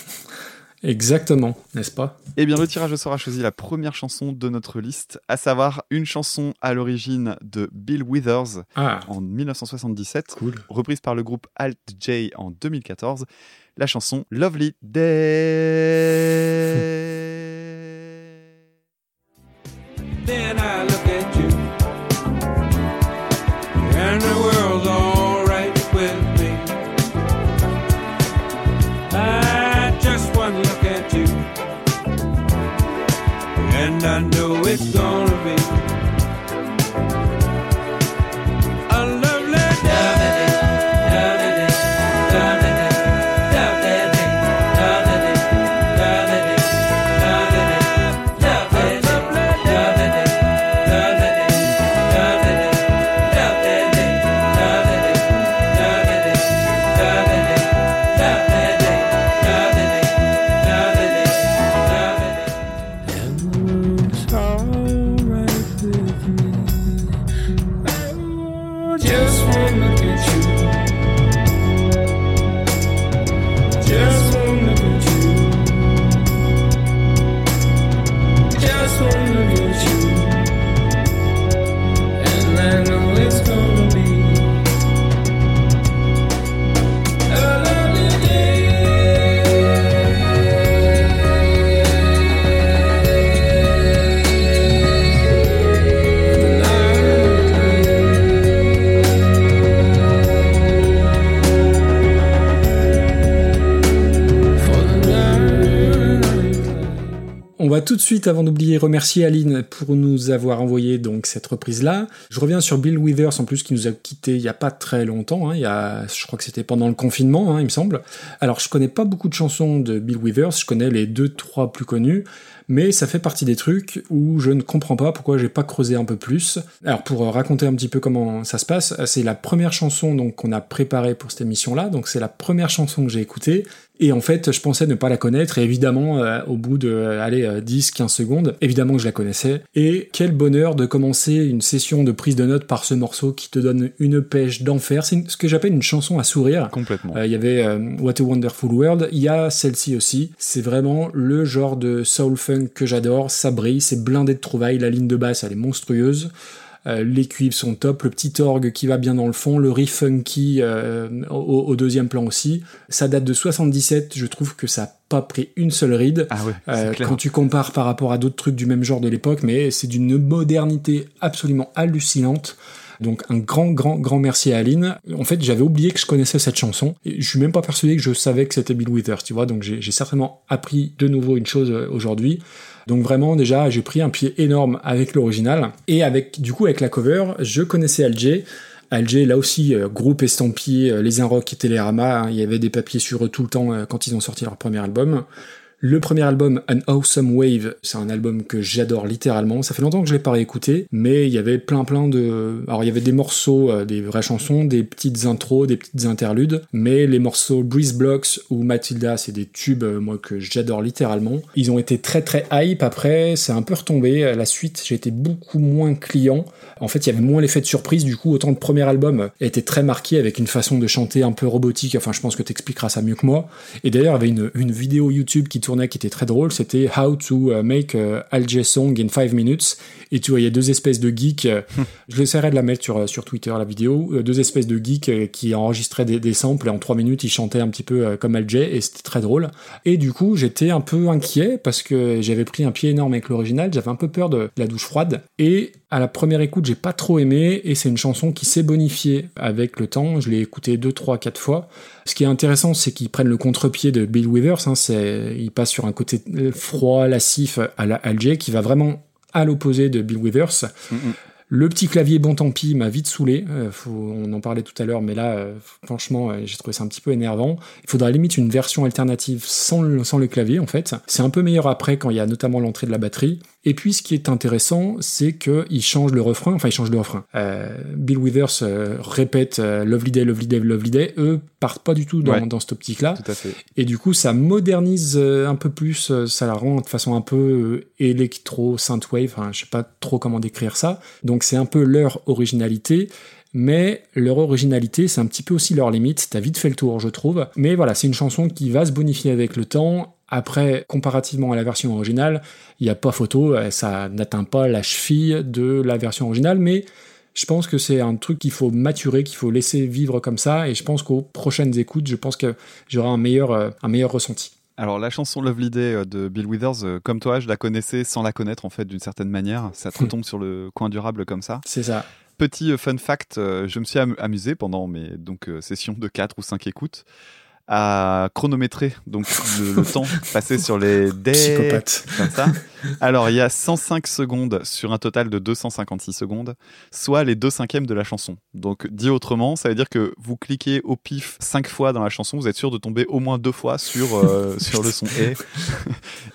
Exactement, n'est-ce pas? Eh bien, le tirage au sort a choisi la première chanson de notre liste, à savoir une chanson à l'origine de Bill Withers Ah, en 1977, cool. reprise par le groupe Alt J en 2014, la chanson Lovely Day. Then I it's gonna tout de suite, avant d'oublier, remercier Aline pour nous avoir envoyé donc cette reprise-là. Je reviens sur Bill Withers, en plus, qui nous a quittés il y a pas très longtemps. hein, il y a, je crois que c'était pendant le confinement, hein, il me semble. Alors, je connais pas beaucoup de chansons de Bill Withers. Je connais les deux, trois plus connues. Mais ça fait partie des trucs où je ne comprends pas pourquoi j'ai pas creusé un peu plus. Alors pour euh, raconter un petit peu comment ça se passe, euh, c'est la première chanson donc qu'on a préparée pour cette émission-là. Donc c'est la première chanson que j'ai écoutée. Et en fait, je pensais ne pas la connaître. Et évidemment, euh, au bout de euh, allez, euh, 10, 15 secondes, évidemment que je la connaissais. Et quel bonheur de commencer une session de prise de notes par ce morceau qui te donne une pêche d'enfer. C'est ce que j'appelle une chanson à sourire. Complètement. Il y avait What a Wonderful World, il y a celle-ci aussi. C'est vraiment le genre de soul funk que j'adore. Ça brille, c'est blindé de trouvailles. La ligne de basse, elle est monstrueuse. Euh, les cuivres sont top, le petit orgue qui va bien dans le fond, le riff funky euh, au, au deuxième plan aussi. Ça date de 77, je trouve que ça n'a pas pris une seule ride. Ah ouais, Euh, quand tu compares par rapport à d'autres trucs du même genre de l'époque, mais c'est d'une modernité absolument hallucinante. Donc un grand, grand, grand merci à Aline. En fait, j'avais oublié que je connaissais cette chanson. Et je suis même pas persuadé que je savais que c'était Bill Withers, tu vois. Donc j'ai certainement appris de nouveau une chose euh, aujourd'hui. Donc vraiment, déjà, j'ai pris un pied énorme avec l'original. Et avec, du coup, avec la cover, je connaissais Alger. Alger, là aussi, euh, groupe estampillé, euh, les Inrock et Télérama. hein, il y avait des papiers sur eux tout le temps euh, quand ils ont sorti leur premier album. Le premier album, An Awesome Wave, c'est un album que j'adore littéralement. Ça fait longtemps que je l'ai pas réécouté, mais il y avait plein plein de... Alors il y avait des morceaux, euh, des vraies chansons, des petites intros, des petites interludes, mais les morceaux Breeze Blocks ou Matilda, c'est des tubes, euh, moi, que j'adore littéralement. Ils ont été très très hype, après c'est un peu retombé. À la suite, j'ai été beaucoup moins client. En fait, il y avait moins l'effet de surprise, du coup, autant le premier album était très marqué avec une façon de chanter un peu robotique, enfin je pense que t'expliqueras ça mieux que moi. Et d'ailleurs, il y avait une, une vidéo YouTube qui qui était très drôle, c'était How to uh, make a Alger song in 5 minutes. Et tu voyais deux espèces de geeks, euh, je essaierai de la mettre sur, euh, sur Twitter, la vidéo, euh, deux espèces de geeks qui enregistraient des, des samples et en 3 minutes ils chantaient un petit peu comme Alger et c'était très drôle. Et du coup, j'étais un peu inquiet parce que j'avais pris un pied énorme avec l'original, j'avais un peu peur de la douche froide. Et à la première écoute, j'ai pas trop aimé et c'est une chanson qui s'est bonifiée avec le temps. Je l'ai écoutée deux, trois, quatre fois. Ce qui est intéressant, c'est qu'ils prennent le contre-pied de Bill Withers. Hein, c'est, il passe sur un côté froid, lascif à la Alger qui va vraiment à l'opposé de Bill Withers. Le petit clavier bon tant pis m'a vite saoulé. Euh, faut- on en parlait tout à l'heure, mais là, euh, franchement, euh, j'ai trouvé ça un petit peu énervant. Il faudrait limite une version alternative sans le, sans le clavier, en fait. C'est un peu meilleur après quand il y a notamment l'entrée de la batterie. Et puis, ce qui est intéressant, c'est qu'il change le refrain. Enfin, il change le refrain. Euh, Bill Withers euh, répète euh, Lovely Day, Lovely Day, Lovely Day. Eux partent pas du tout dans, Ouais. dans cette optique-là. Tout à fait. Et du coup, ça modernise euh, un peu plus, ça la rend de façon un peu électro, synthwave, enfin, je sais pas trop comment décrire ça. Donc c'est un peu leur originalité, mais leur originalité, c'est un petit peu aussi leur limite. T'as vite fait le tour, je trouve. Mais voilà, c'est une chanson qui va se bonifier avec le temps. Après, comparativement à la version originale, il n'y a pas photo, euh, ça n'atteint pas la cheville de la version originale, mais je pense que c'est un truc qu'il faut maturer, qu'il faut laisser vivre comme ça, et je pense qu'aux prochaines écoutes, je pense que j'aurai un meilleur, euh, un meilleur ressenti. Alors la chanson Lovely Day euh, de Bill Withers, comme toi, je la connaissais sans la connaître en fait d'une certaine manière. Ça te retombe sur le coin durable comme ça. C'est ça. Petit fun fact, je me suis am- amusé pendant mes donc sessions de 4 ou 5 écoutes à chronométrer donc le, le temps passé sur les Psychopathe. comme ça. Alors il y a 105 secondes sur un total de 256 secondes, soit les 2 cinquièmes de la chanson. Donc dit autrement, ça veut dire que vous cliquez au pif 5 fois dans la chanson, vous êtes sûr de tomber au moins deux fois sur euh, sur le son et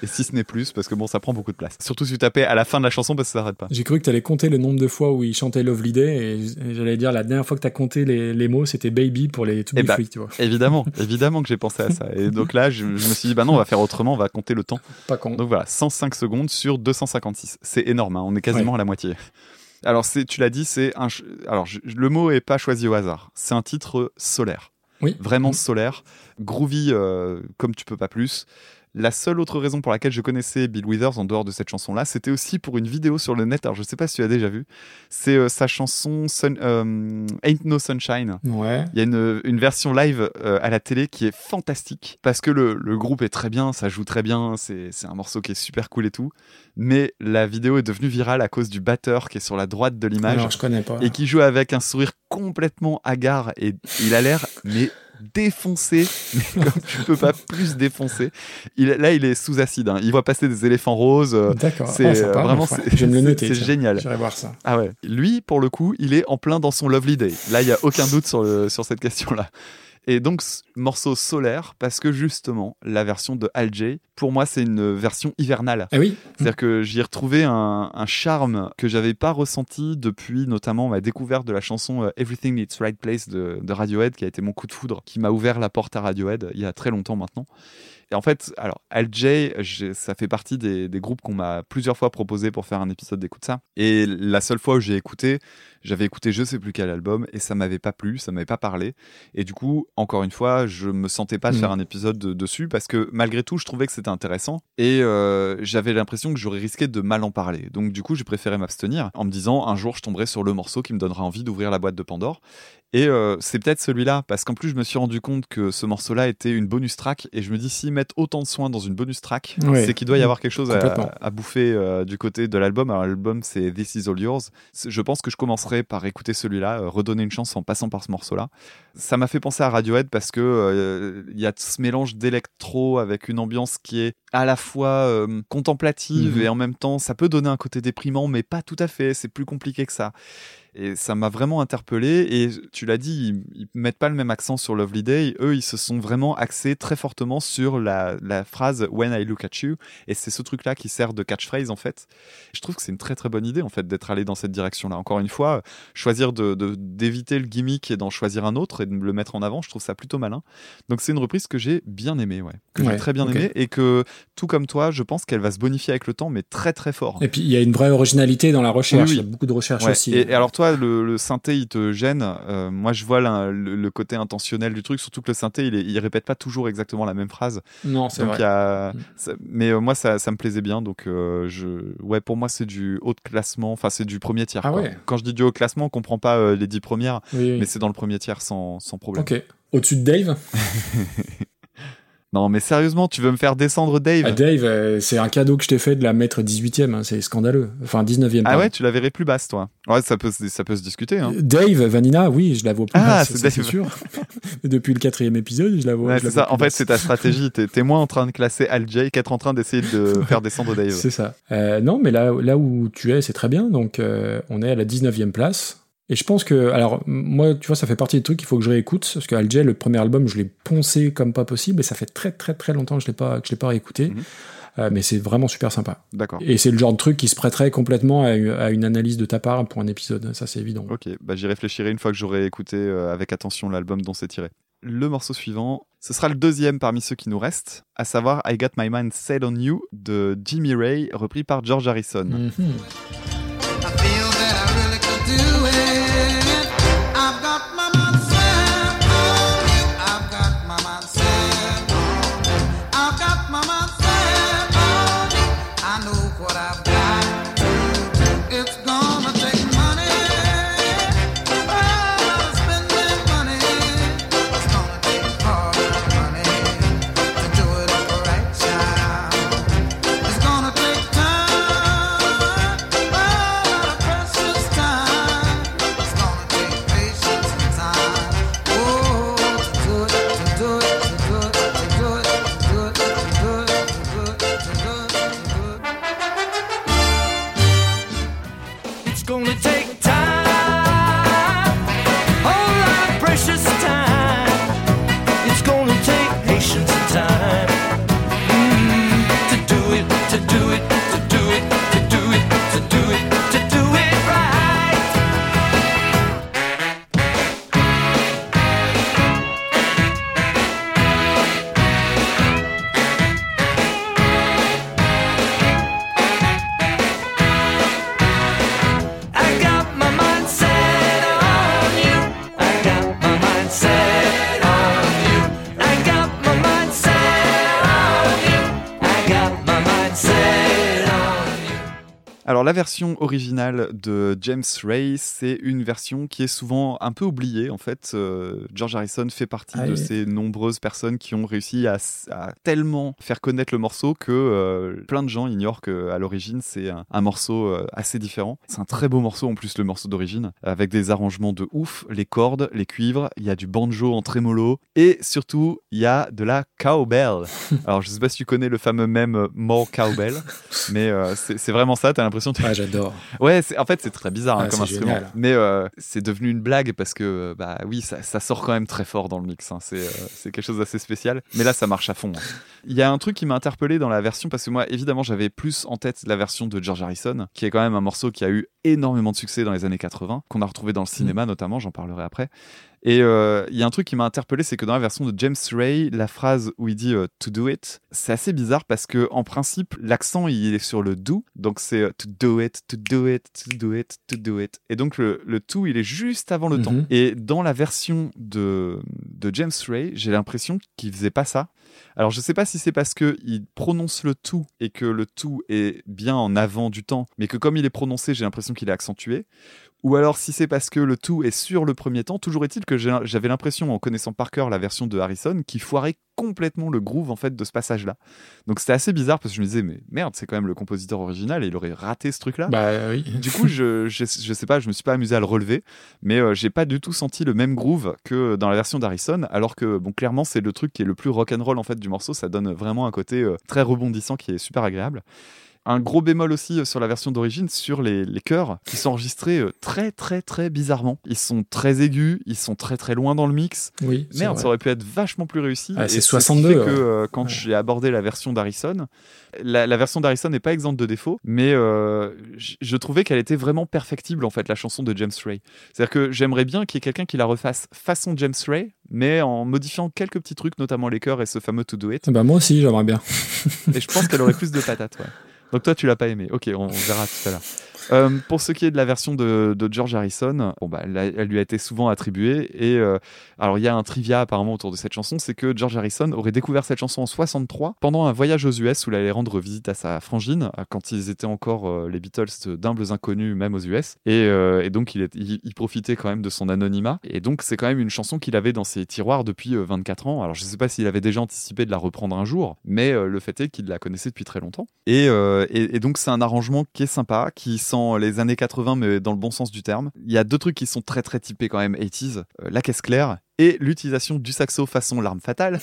et si ce n'est plus parce que bon ça prend beaucoup de place. Surtout si vous tapez à la fin de la chanson parce que ça s'arrête pas. J'ai cru que tu allais compter le nombre de fois où il chantait Lovely Day, et j'allais dire la dernière fois que tu as compté les, les mots, c'était Baby pour les To Be Eh bah, Free, tu vois. Évidemment, évidemment que j'ai pensé à ça. Et donc là, je, je me suis dit, bah non, on va faire autrement, on va compter le temps. Pas con. Donc voilà, 105 secondes sur 256. C'est énorme, hein, on est quasiment à la moitié. Alors, tu l'as dit, c'est un. Alors, je- le mot est pas choisi au hasard. C'est un titre solaire. Oui. Vraiment Mhm. solaire. Groovy euh, comme tu peux pas plus. La seule autre raison pour laquelle je connaissais Bill Withers en dehors de cette chanson-là, c'était aussi pour une vidéo sur le net. Alors, je sais pas si tu as déjà vu. C'est euh, sa chanson Sun- euh, Ain't No Sunshine. Ouais. Il y a une, une version live euh, à la télé qui est fantastique parce que le, le groupe est très bien, ça joue très bien, c'est un morceau qui est super cool et tout. Mais la vidéo est devenue virale à cause du batteur qui est sur la droite de l'image je connais pas. et qui joue avec un sourire complètement hagard et il a l'air mais défoncé, mais comme tu peux pas plus défoncer. Il, là, il est sous acide. hein. Il voit passer des éléphants roses. euh, D'accord. c'est, Ah, sympa, euh, vraiment, enfin, c'est- je vais me le c'est- noter. c'est tiens. génial. J'irai voir ça. Ah ouais. Lui, pour le coup, il est en plein dans son Lovely Day. Là, il y a aucun doute sur, le, sur cette question-là. Et donc, ce morceau solaire, parce que justement, la version de Al J, pour moi, c'est une version hivernale. Ah oui C'est-à-dire que j'y ai retrouvé un, un charme que j'avais pas ressenti depuis notamment ma découverte de la chanson euh, Everything It's Right Place de, de Radiohead, qui a été mon coup de foudre, qui m'a ouvert la porte à Radiohead il y a très longtemps maintenant. Et en fait, alors Al J, j'ai- ça fait partie des, des groupes qu'on m'a plusieurs fois proposé pour faire un épisode d'écoute ça. Et la seule fois où j'ai écouté, j'avais écouté je sais plus quel album et ça m'avait pas plu, ça m'avait pas parlé. Et du coup, encore une fois, je me sentais pas de faire un épisode de- dessus parce que malgré tout, je trouvais que c'était intéressant et euh, j'avais l'impression que j'aurais risqué de mal en parler. Donc du coup, j'ai préféré m'abstenir en me disant un jour je tomberai sur le morceau qui me donnera envie d'ouvrir la boîte de Pandore. Et euh, c'est peut-être celui-là, parce qu'en plus je me suis rendu compte que ce morceau-là était une bonus track, et je me dis s'ils mettent autant de soin dans une bonus track, Ouais. c'est qu'il doit y avoir quelque chose à, bouffer euh, du côté de l'album. Alors l'album c'est This Is All Yours. Je pense que je commencerai par écouter celui-là, euh, redonner une chance en passant par ce morceau-là. Ça m'a fait penser à Radiohead parce que euh, il y a ce mélange d'électro avec une ambiance qui est à la fois euh, contemplative Mhm. et en même temps ça peut donner un côté déprimant, mais pas tout à fait. C'est plus compliqué que ça. Et ça m'a vraiment interpellé. Et tu l'as dit, ils, ils mettent pas le même accent sur Lovely Day. Eux, ils se sont vraiment axés très fortement sur la, la phrase When I look at you. Et c'est ce truc-là qui sert de catchphrase en fait. Je trouve que c'est une très très bonne idée en fait d'être allé dans cette direction-là. Encore une fois, choisir de d'éviter le gimmick et d'en choisir un autre et de le mettre en avant, je trouve ça plutôt malin. Donc c'est une reprise que j'ai bien aimée, ouais, que Ouais, j'ai très bien ok. aimée et que tout comme toi, je pense qu'elle va se bonifier avec le temps, mais très très fort. Et puis il y a une vraie originalité dans la recherche. Oui, Il y a beaucoup de recherche Ouais. aussi. Et, et alors toi, le, le synthé, il te gêne. Euh, moi, je vois le, le côté intentionnel du truc, surtout que le synthé, il, est- il répète pas toujours exactement la même phrase. non, c'est vrai. il y a, Mm. mais euh, moi, ça, ça me plaisait bien. Donc euh, je, ouais, pour moi, c'est du haut de classement. Enfin, c'est du premier tiers. Ah quoi. ouais. Quand je dis du haut classement, on comprend pas les dix premières, Oui, oui. mais c'est dans le premier tiers sans, sans problème. Ok. Au-dessus de Dave? Non, mais sérieusement, tu veux me faire descendre Dave Ah, Dave, euh, c'est un cadeau que je t'ai fait de la mettre 18ème. hein, c'est scandaleux. Enfin, 19ème. Ah pardon. ouais, tu la verrais plus basse, toi. Ouais, ça peut, se- ça peut se discuter. Hein. Dave, Vanina, oui, je la vois plus Ah, basse, c'est sûr. Depuis le quatrième épisode, je la vois. Ouais, je la c'est vois ça. plus En fait, c'est ta stratégie. T'es moins en train de classer Al Jay qu'être en train d'essayer de faire descendre Dave. C'est ça. Euh, non, mais là, là où tu es, c'est très bien. Donc, euh, on est à la 19e place. Et je pense que, alors, moi, tu vois, ça fait partie des trucs qu'il faut que je réécoute. Parce que Alger, le premier album, je l'ai poncé comme pas possible. Et ça fait très, très, très longtemps que je l'ai pas, que je l'ai pas réécouté. Mhm. Euh, mais c'est vraiment super sympa. D'accord. Et c'est le genre de truc qui se prêterait complètement à, une- à une analyse de ta part pour un épisode. Ça, c'est évident. Ok, bah j'y réfléchirai une fois que j'aurai écouté euh, avec attention l'album dont c'est tiré. Le morceau suivant, ce sera le deuxième parmi ceux qui nous restent, à savoir I Got My Mind Set on You de Jimmy Ray, repris par George Harrison. Mhm. Alors la version originale de James Ray, c'est une version qui est souvent un peu oubliée en fait. Euh, George Harrison fait partie Ah de oui. ces nombreuses personnes qui ont réussi à, tellement faire connaître le morceau que euh, plein de gens ignorent qu'à l'origine c'est un, un morceau euh, assez différent. C'est un très beau morceau en plus le morceau d'origine, avec des arrangements de ouf, les cordes, les cuivres, il y a du banjo en trémolo et surtout il y a de la cowbell. Alors je sais pas si tu connais le fameux euh, More Cowbell, mais c'est c'est vraiment ça, t'as l'impression de Ah, j'adore. Ouais, en fait, c'est très bizarre hein, Ah, comme instrument. génial. Mais euh, c'est devenu une blague parce que, euh, bah oui, ça, ça sort quand même très fort dans le mix. hein. C'est euh, quelque chose d'assez spécial. Mais là, ça marche à fond. hein. Il y a un truc qui m'a interpellé dans la version parce que moi, évidemment, j'avais plus en tête la version de George Harrison, qui est quand même un morceau qui a eu énormément de succès dans les années 80, qu'on a retrouvé dans le cinéma notamment, j'en parlerai après. Et euh, il y a un truc qui m'a interpellé, c'est que dans la version de James Ray, la phrase où il dit euh, to do it, c'est assez bizarre parce que en principe, l'accent il est sur le do, donc c'est euh, to do it, to do it, to do it, to do it. Et donc le, le to il est juste avant le Mhm. temps. Et dans la version de, de James Ray, j'ai l'impression qu'il faisait pas ça. Alors je sais pas si c'est parce que il prononce le tout et que le tout est bien en avant du temps, mais que comme il est prononcé, j'ai l'impression qu'il est accentué. Ou alors si c'est parce que le tout est sur le premier temps, toujours est-il que j'avais l'impression, en connaissant par cœur la version de Harrison, qu'il foirait complètement le groove en fait de ce passage-là. Donc c'était assez bizarre parce que je me disais mais merde, c'est quand même le compositeur original et il aurait raté ce truc-là. Bah oui. Du coup, je, je, je sais pas, je me suis pas amusé à le relever, mais euh, j'ai pas du tout senti le même groove que dans la version d'Harrison, alors que bon, clairement, c'est le truc qui est le plus rock'n'roll en fait du morceau. Ça donne vraiment un côté euh, très rebondissant qui est super agréable. Un gros bémol aussi euh, sur la version d'origine, sur les, les chœurs, qui sont enregistrés euh, très très très bizarrement. Ils sont très aigus, ils sont très très loin dans le mix. Oui. Merde, ça aurait pu être vachement plus réussi. Ah, c'est ce qui 62, fait ouais. que euh, quand Ouais. j'ai abordé la version d'Harrison, la, la version d'Harrison n'est pas exempte de défauts, mais euh, je trouvais qu'elle était vraiment perfectible en fait, la chanson de James Ray. C'est-à-dire que j'aimerais bien qu'il y ait quelqu'un qui la refasse façon James Ray, mais en modifiant quelques petits trucs, notamment les chœurs et ce fameux To Do It. Bah, moi aussi, j'aimerais bien. Et je pense qu'elle aurait plus de patates. Ouais. Donc toi, tu l'as pas aimé. Ok, on, on verra tout à l'heure. Euh, pour ce qui est de la version de, George Harrison, bon bah, elle, lui a été souvent attribuée. Et euh, alors, il y a un trivia apparemment autour de cette chanson, c'est que George Harrison aurait découvert cette chanson en 63 pendant un voyage aux US où il allait rendre visite à sa frangine euh, quand ils étaient encore les Beatles d'humbles inconnus même aux US. Et, donc, il, profitait quand même de son anonymat. Et donc, c'est quand même une chanson qu'il avait dans ses tiroirs depuis euh, 24 ans. Alors, je sais pas s'il avait déjà anticipé de la reprendre un jour, mais le fait est qu'il la connaissait depuis très longtemps. Et, donc, c'est un arrangement qui est sympa, qui sent les années 80, mais dans le bon sens du terme. Il y a deux trucs qui sont très très typés quand même 80s, euh, la caisse claire et l'utilisation du saxo façon l'arme fatale.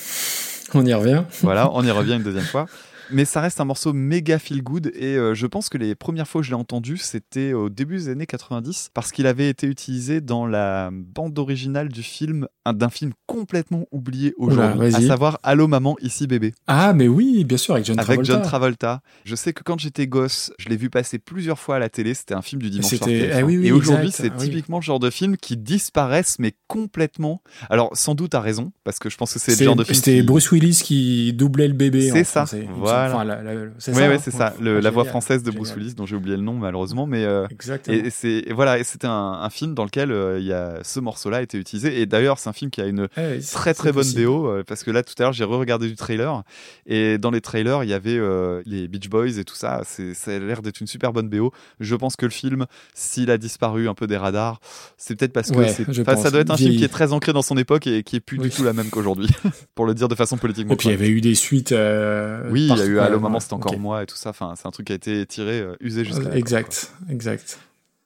On y revient. Voilà, on y revient une deuxième fois. Mais ça reste un morceau méga feel good et euh, je pense que les premières fois que je l'ai entendu, c'était au début des années 90 parce qu'il avait été utilisé dans la bande originale du film, un- d'un film complètement oublié aujourd'hui, à savoir Allô maman, ici bébé. Ah, mais oui, bien sûr, avec John Avec Travolta. John Travolta. Je sais que quand j'étais gosse, je l'ai vu passer plusieurs fois à la télé. C'était un film du dimanche soir. C'était- TF1. ah oui, oui, Et aujourd'hui, c'est Ah oui. typiquement le genre de film qui disparaissent, mais complètement. Alors, sans doute à raison, parce que je pense que c'est le genre de film. C'était qui- Bruce Willis qui doublait le bébé. C'est ça, français, semble. Voilà. Enfin, la- la- c'est Oui, ça, ouais, hein. c'est ça. Le- la voix française de Bruce. Willis, dont j'ai oublié le nom malheureusement, mais euh, Exactement. et, et c'est et voilà, et c'était un, un film dans lequel euh, y a ce morceau-là a été utilisé. Et d'ailleurs, c'est un film qui a une Eh très très bonne. BO euh, parce que là tout à l'heure j'ai re-regardé du trailer et dans les trailers il y avait euh, les Beach Boys et tout ça c'est ça a l'air d'être une super bonne BO je pense que le film s'il a disparu un peu des radars c'est peut-être parce que Ouais, ça doit être un film qui est très ancré dans son époque et qui est plus Oui. du tout la même qu'aujourd'hui pour le dire de façon politiquement Et puis il y avait eu des suites. oui il y a partout, eu ouais, Allo Maman c'était encore moi et tout ça enfin c'est un truc qui a été tiré euh, usé jusqu'à quoi. Exact, exact.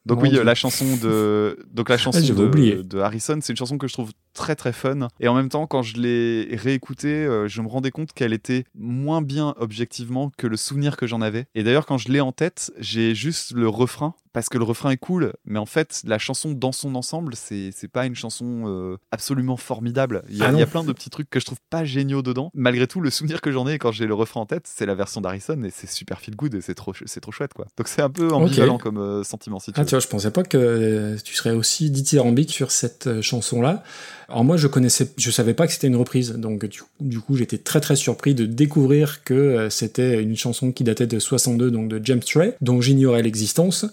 Donc Mon oui, Dieu. la chanson de donc la chanson de, oublié. de Harrison, c'est une chanson que je trouve très très fun et en même temps quand je l'ai réécoutée, euh, je me rendais compte qu'elle était moins bien objectivement que le souvenir que j'en avais. Et d'ailleurs quand je l'ai en tête, j'ai juste le refrain parce que le refrain est cool, mais en fait la chanson dans son ensemble, c'est pas une chanson euh, absolument formidable. Il y, a, Ah il y a non. plein de petits trucs que je trouve pas géniaux dedans. Malgré tout, le souvenir que j'en ai quand j'ai le refrain en tête, c'est la version d'Harrison et c'est super feel good et c'est trop c'est trop chouette quoi. Donc c'est un peu ambivalent comme euh, sentiment si tu Ah, veux. tu vois, je pensais pas que euh, tu serais aussi dithyrambique sur cette euh, chanson-là. Alors moi, je connaissais, je savais pas que c'était une reprise, donc du, coup, j'étais très très surpris de découvrir que euh, c'était une chanson qui datait de 62, donc de James Tray, dont j'ignorais l'existence.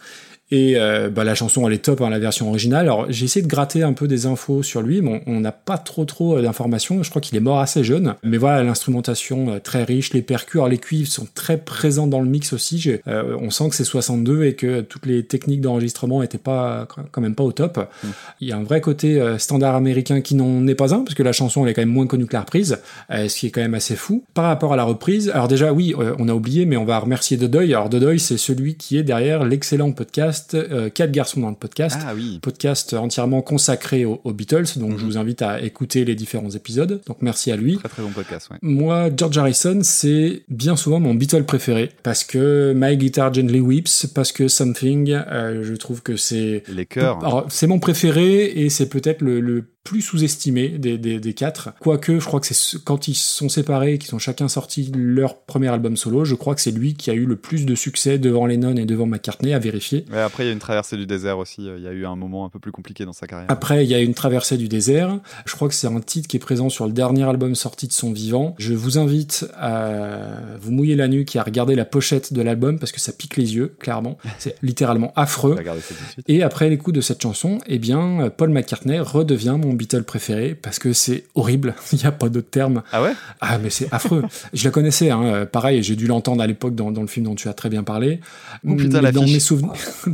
Et euh, bah, la chanson, elle est top, hein, la version originale. Alors j'ai essayé de gratter un peu des infos sur lui, mais on n'a pas trop trop euh, d'informations. Je crois qu'il est mort assez jeune. Mais voilà, l'instrumentation euh, très riche, les percus, alors les cuivres sont très présents dans le mix aussi. Euh, on sent que c'est 62 et que toutes les techniques d'enregistrement étaient pas quand même pas au top. Il y a un vrai côté euh, standard américain qui n'en est pas un, parce que la chanson elle est quand même moins connue que la reprise, euh, ce qui est quand même assez fou. Par rapport à la reprise, alors déjà oui, on a oublié, mais on va remercier Dodoy. Alors Dodoy, c'est celui qui est derrière l'excellent podcast euh, Quatre garçons dans le podcast. Ah oui. Podcast entièrement consacré aux, aux Beatles, donc je vous invite à écouter les différents épisodes. Donc merci à lui. Très très bon podcast, ouais. Moi, George Harrison, c'est bien souvent mon Beatle préféré parce que My Guitar Gently Weeps, parce que Something, euh, je trouve que c'est Les chœurs. alors, c'est mon préféré et c'est peut-être le, le plus sous-estimé des, des, des quatre. Quoique, je crois que c'est ce- quand ils sont séparés, qu'ils ont chacun sorti leur premier album solo, je crois que c'est lui qui a eu le plus de succès devant Lennon et devant McCartney, à vérifier. Ouais, après, il y a une traversée du désert aussi. Il y a eu un moment un peu plus compliqué dans sa carrière. Après, il y a une traversée du désert. Je crois que c'est un titre qui est présent sur le dernier album sorti de son vivant. Je vous invite à vous mouiller la nuque et à regarder la pochette de l'album parce que ça pique les yeux, clairement. C'est littéralement affreux. Et après l'écoute de cette chanson, eh bien, Paul McCartney redevient mon Beatle préféré parce que c'est horrible. Il n'y a pas d'autre terme. Ah ouais? Ah, mais c'est affreux. Je la connaissais, hein. pareil, j'ai dû l'entendre à l'époque dans, dans le film dont tu as très bien parlé. Oh putain, Mais dans mes souvenirs.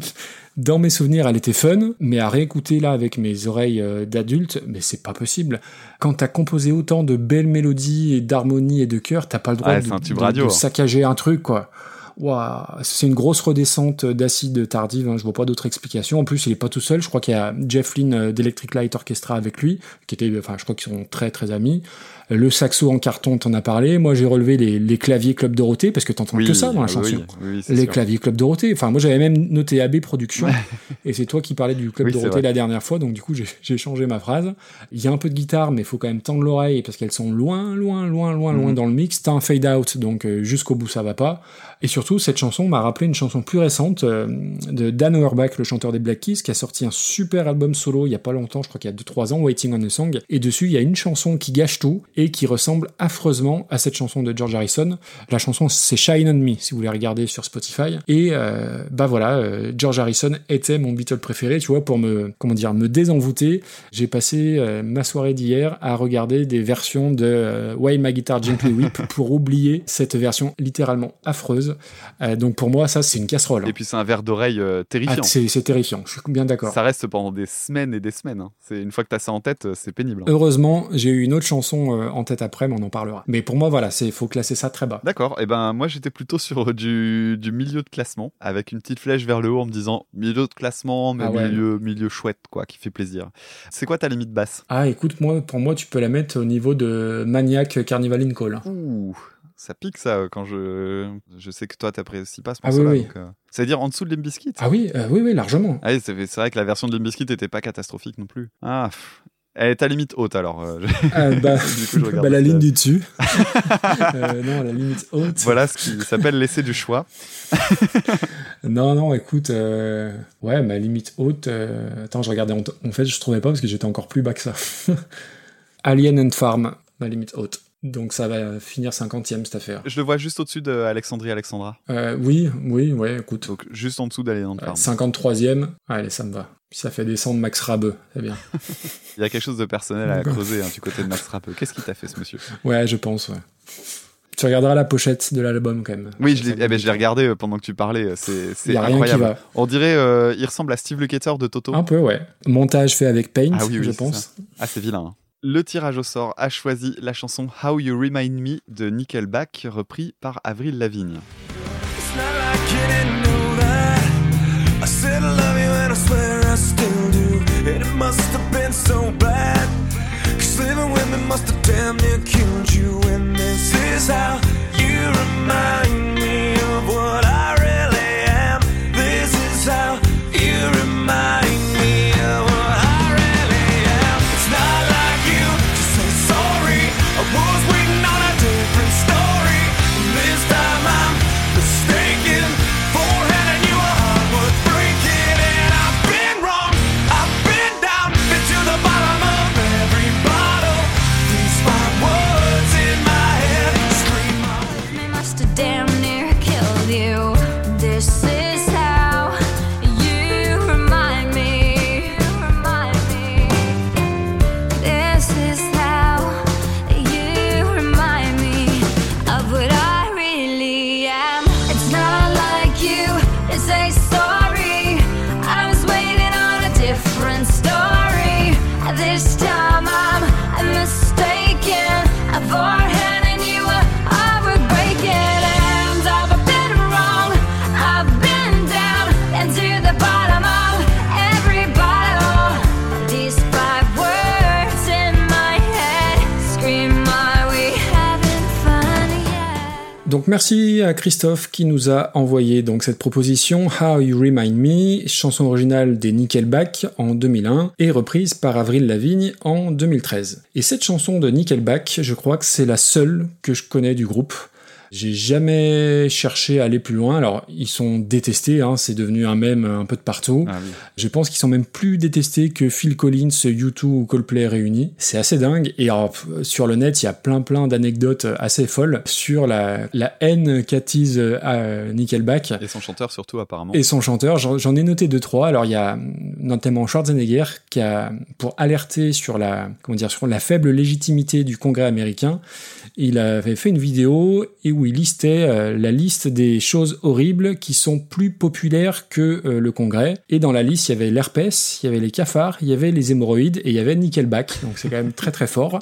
Dans mes souvenirs, elle était fun, mais à réécouter là avec mes oreilles euh, d'adulte, mais c'est pas possible. Quand t'as composé autant de belles mélodies et d'harmonies et de chœurs, t'as pas le droit Ouais, de, c'est un tube de- radio, de hein. saccager un truc, quoi. C'est une grosse redescente d'acide tardive, hein, je vois pas d'autre explication. En plus, il est pas tout seul, je crois qu'il y a Jeff Lynne euh, d'Electric Light Orchestra avec lui, qui était, enfin, je crois qu'ils sont très très amis. Le saxo en carton, t'en as parlé. Moi, j'ai relevé les, les claviers Club Dorothée, parce que t'entends que ça dans la chanson. Oui, oui, Les sûr. claviers Club Dorothée. Enfin, moi, j'avais même noté AB Productions. et c'est toi qui parlais du Club Dorothée la dernière fois. Donc, du coup, j'ai- j'ai changé ma phrase. Il y a un peu de guitare, mais il faut quand même tendre l'oreille parce qu'elles sont loin, loin, loin, loin, loin Mhm. dans le mix. T'as un fade out, donc euh, jusqu'au bout, ça va pas. Et surtout, cette chanson m'a rappelé une chanson plus récente euh, de Dan Auerbach, le chanteur des Black Keys, qui a sorti un super album solo il y a pas longtemps, je crois qu'il y a 2-3 ans, Waiting on a Song. Et dessus, il y a une chanson qui gâche tout et qui ressemble affreusement à cette chanson de George Harrison. La chanson, c'est Shine on Me, si vous voulez regarder sur Spotify. Et euh, bah voilà, euh, George Harrison était mon Beatle préféré, tu vois, pour me, comment dire, me désenvoûter. J'ai passé euh, ma soirée d'hier à regarder des versions de euh, Why My Guitar Gently Weep pour oublier cette version littéralement affreuse. Donc pour moi, ça, c'est une casserole. hein. Et puis c'est un verre d'oreille Ah, terrifiant. c'est terrifiant, je suis bien d'accord. ça reste pendant des semaines et des semaines. hein. C'est une fois que t'as ça en tête, c'est pénible. hein. Heureusement, j'ai eu une autre chanson en tête après, mais on en parlera. Mais pour moi, voilà, c'est faut classer ça très bas. D'accord. Et ben moi j'étais plutôt sur du, du milieu de classement avec une petite flèche vers le haut en me disant milieu de classement mais Ah ouais. milieu milieu chouette quoi qui fait plaisir. C'est quoi ta limite basse? Ah, écoute, moi, pour moi, tu peux la mettre au niveau de Maniac Carnival in Call. Ouh, ça pique ça quand je je sais que toi t'apprécies pas ce Ah morceau-là. oui, oui. donc, euh, veut dire en dessous de Limp Ah oui, euh, oui, oui, largement. Ah c'est c'est vrai que la version de Limp Bizkit était pas catastrophique non plus. Ah, pff. Elle est ta limite haute alors. euh, Ah, bah, Du coup, je regarde bah, la ligne du dessus. Euh, non, la limite haute. voilà ce qui s'appelle laisser du choix. Non, non, écoute, euh, ouais, ma limite haute. euh, Attends, je regardais. En, en fait, je trouvais pas parce que j'étais encore plus bas que ça. Alien and Farm, ma limite haute. Donc ça va finir 50ème cette affaire. Je le vois juste au-dessus de Alexandrie Alexandra. Euh, oui, oui, ouais, écoute. Donc juste en dessous le Euh, farm. 53ème, allez, ça me va. Puis ça fait descendre Max Rabeux, c'est bien. Il y a quelque chose de personnel à creuser hein, du côté de Max Rappeux. Qu'est-ce qui t'a fait ce monsieur? Ouais, je pense, ouais. Tu regarderas la pochette de l'album quand même. Oui, je l'ai eh ben, l'ai regardé euh, pendant que tu parlais. euh, C'est a rien qui incroyable. va. On dirait, euh, il ressemble à Steve Lukather de Toto. Un peu, ouais. Montage fait avec Paint, Ah oui, oui, je pense. Ah, c'est vilain. hein. Le tirage au sort a choisi la chanson How You Remind Me de Nickelback, repris par Avril Lavigne. Merci à Christophe qui nous a envoyé donc cette proposition How You Remind Me, chanson originale des Nickelback en 2001 et reprise par Avril Lavigne en 2013. Et cette chanson de Nickelback, je crois que c'est la seule que je connais du groupe. J'ai jamais cherché à aller plus loin. Alors, ils sont détestés, hein, c'est devenu un mème un peu de partout. Ah oui. Je pense qu'ils sont même plus détestés que Phil Collins, U2 ou Coldplay réunis. C'est assez dingue. Et alors, pff, sur le net, il y a plein plein d'anecdotes assez folles sur la, la haine qu'attise euh, Nickelback Et son chanteur surtout apparemment. et son chanteur. J'en ai noté deux trois. Alors il y a notamment Schwarzenegger qui a pour alerter sur la comment dire sur la faible légitimité du Congrès américain, il avait fait une vidéo et où il listait euh, la liste des choses horribles qui sont plus populaires que euh, le Congrès. Et dans la liste, il y avait l'herpès, il y avait les cafards, il y avait les hémorroïdes et il y avait Nickelback. Donc c'est quand même très très fort.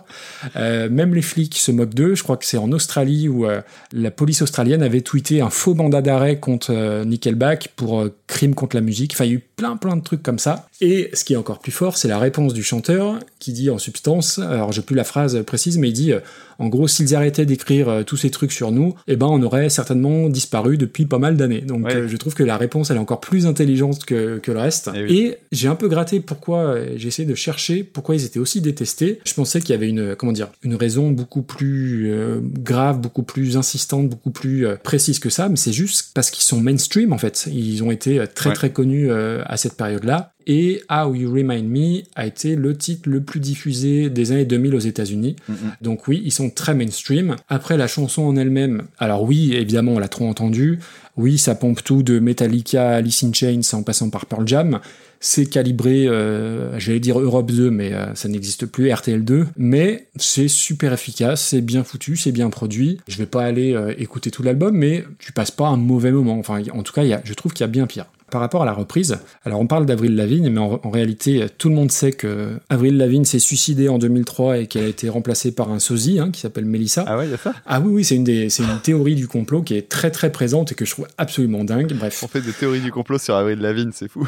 Euh, même les flics se moquent d'eux. Je crois que c'est en Australie où la police australienne avait tweeté un faux mandat d'arrêt contre Nickelback pour crime contre la musique. Enfin, il y a eu plein plein de trucs comme ça. Et ce qui est encore plus fort, c'est la réponse du chanteur qui dit en substance, alors j'ai plus la phrase précise, mais il dit euh, en gros, s'ils arrêtaient d'écrire euh, tous ces trucs sur nous, eh ben on aurait certainement disparu depuis pas mal d'années. Donc Ouais. euh, je trouve que la réponse elle est encore plus intelligente que, que le reste. Eh oui. Et j'ai un peu gratté pourquoi j'ai essayé de chercher pourquoi ils étaient aussi détestés. Je pensais qu'il y avait une comment dire une raison beaucoup plus euh, grave, beaucoup plus insistante, beaucoup plus euh, précise que ça, mais c'est juste parce qu'ils sont mainstream en fait. Ils ont été très Ouais. très connus euh, à cette période-là. Et How You Remind Me a été le titre le plus diffusé des années 2000 aux États-Unis. Mm, mm. Donc oui, ils sont très mainstream. Après, la chanson en elle-même, alors oui, évidemment, on l'a trop entendue. Oui, ça pompe tout de Metallica, Alice in Chains en passant par Pearl Jam. C'est calibré, euh, j'allais dire Europe 2, mais euh, ça n'existe plus, RTL 2. Mais c'est super efficace, c'est bien foutu, c'est bien produit. Je vais pas aller euh, écouter tout l'album, mais tu passes pas un mauvais moment. Enfin, en tout cas, y a, je trouve qu'il y a bien pire. Par rapport à la reprise, alors on parle d'Avril Lavigne, mais en, en réalité, tout le monde sait que Avril Lavigne s'est suicidée en 2003 et qu'elle a été remplacée par un sosie hein, qui s'appelle Melissa. Ah ouais, il y a ça? Ah oui, oui, c'est une, des, c'est une théorie du complot qui est très très présente et que je trouve absolument dingue. Bref. On fait des théories du complot sur Avril Lavigne, c'est fou.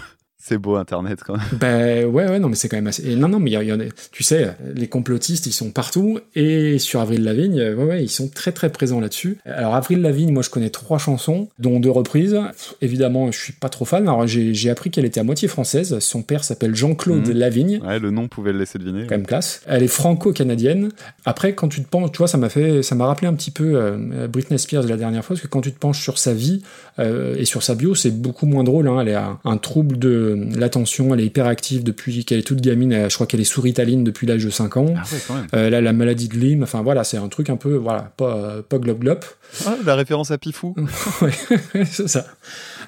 C'est beau Internet quand même. Ben ouais, ouais, non, mais c'est quand même assez. et non, non, mais il y, en a. Tu sais, les complotistes, ils sont partout. Et sur Avril Lavigne, euh, ouais, ouais, ils sont très très présents là-dessus. Alors Avril Lavigne, moi, je connais trois chansons, dont deux reprises. Pff, Évidemment, je suis pas trop fan. Alors j'ai appris qu'elle était à moitié française. Son père s'appelle Jean-Claude Mhm. Lavigne. Ouais, le nom pouvait le laisser deviner. quand même classe. Elle est franco-canadienne. Après, quand tu te penches, tu vois, ça m'a fait, ça m'a rappelé un petit peu euh, Britney Spears la dernière fois, parce que quand tu te penches sur sa vie euh, et sur sa bio, c'est beaucoup moins drôle. Hein. Elle a un trouble de l'attention, elle est hyperactive depuis qu'elle est toute gamine. Elle- je crois qu'elle est sous Ritaline depuis l'âge de 5 ans. Ah ouais, quand même. Euh, elle a la maladie de Lyme. Enfin voilà, c'est un truc un peu, voilà, pas, euh, pas glop glop. Ah, la référence à Pifou. ouais, c'est ça.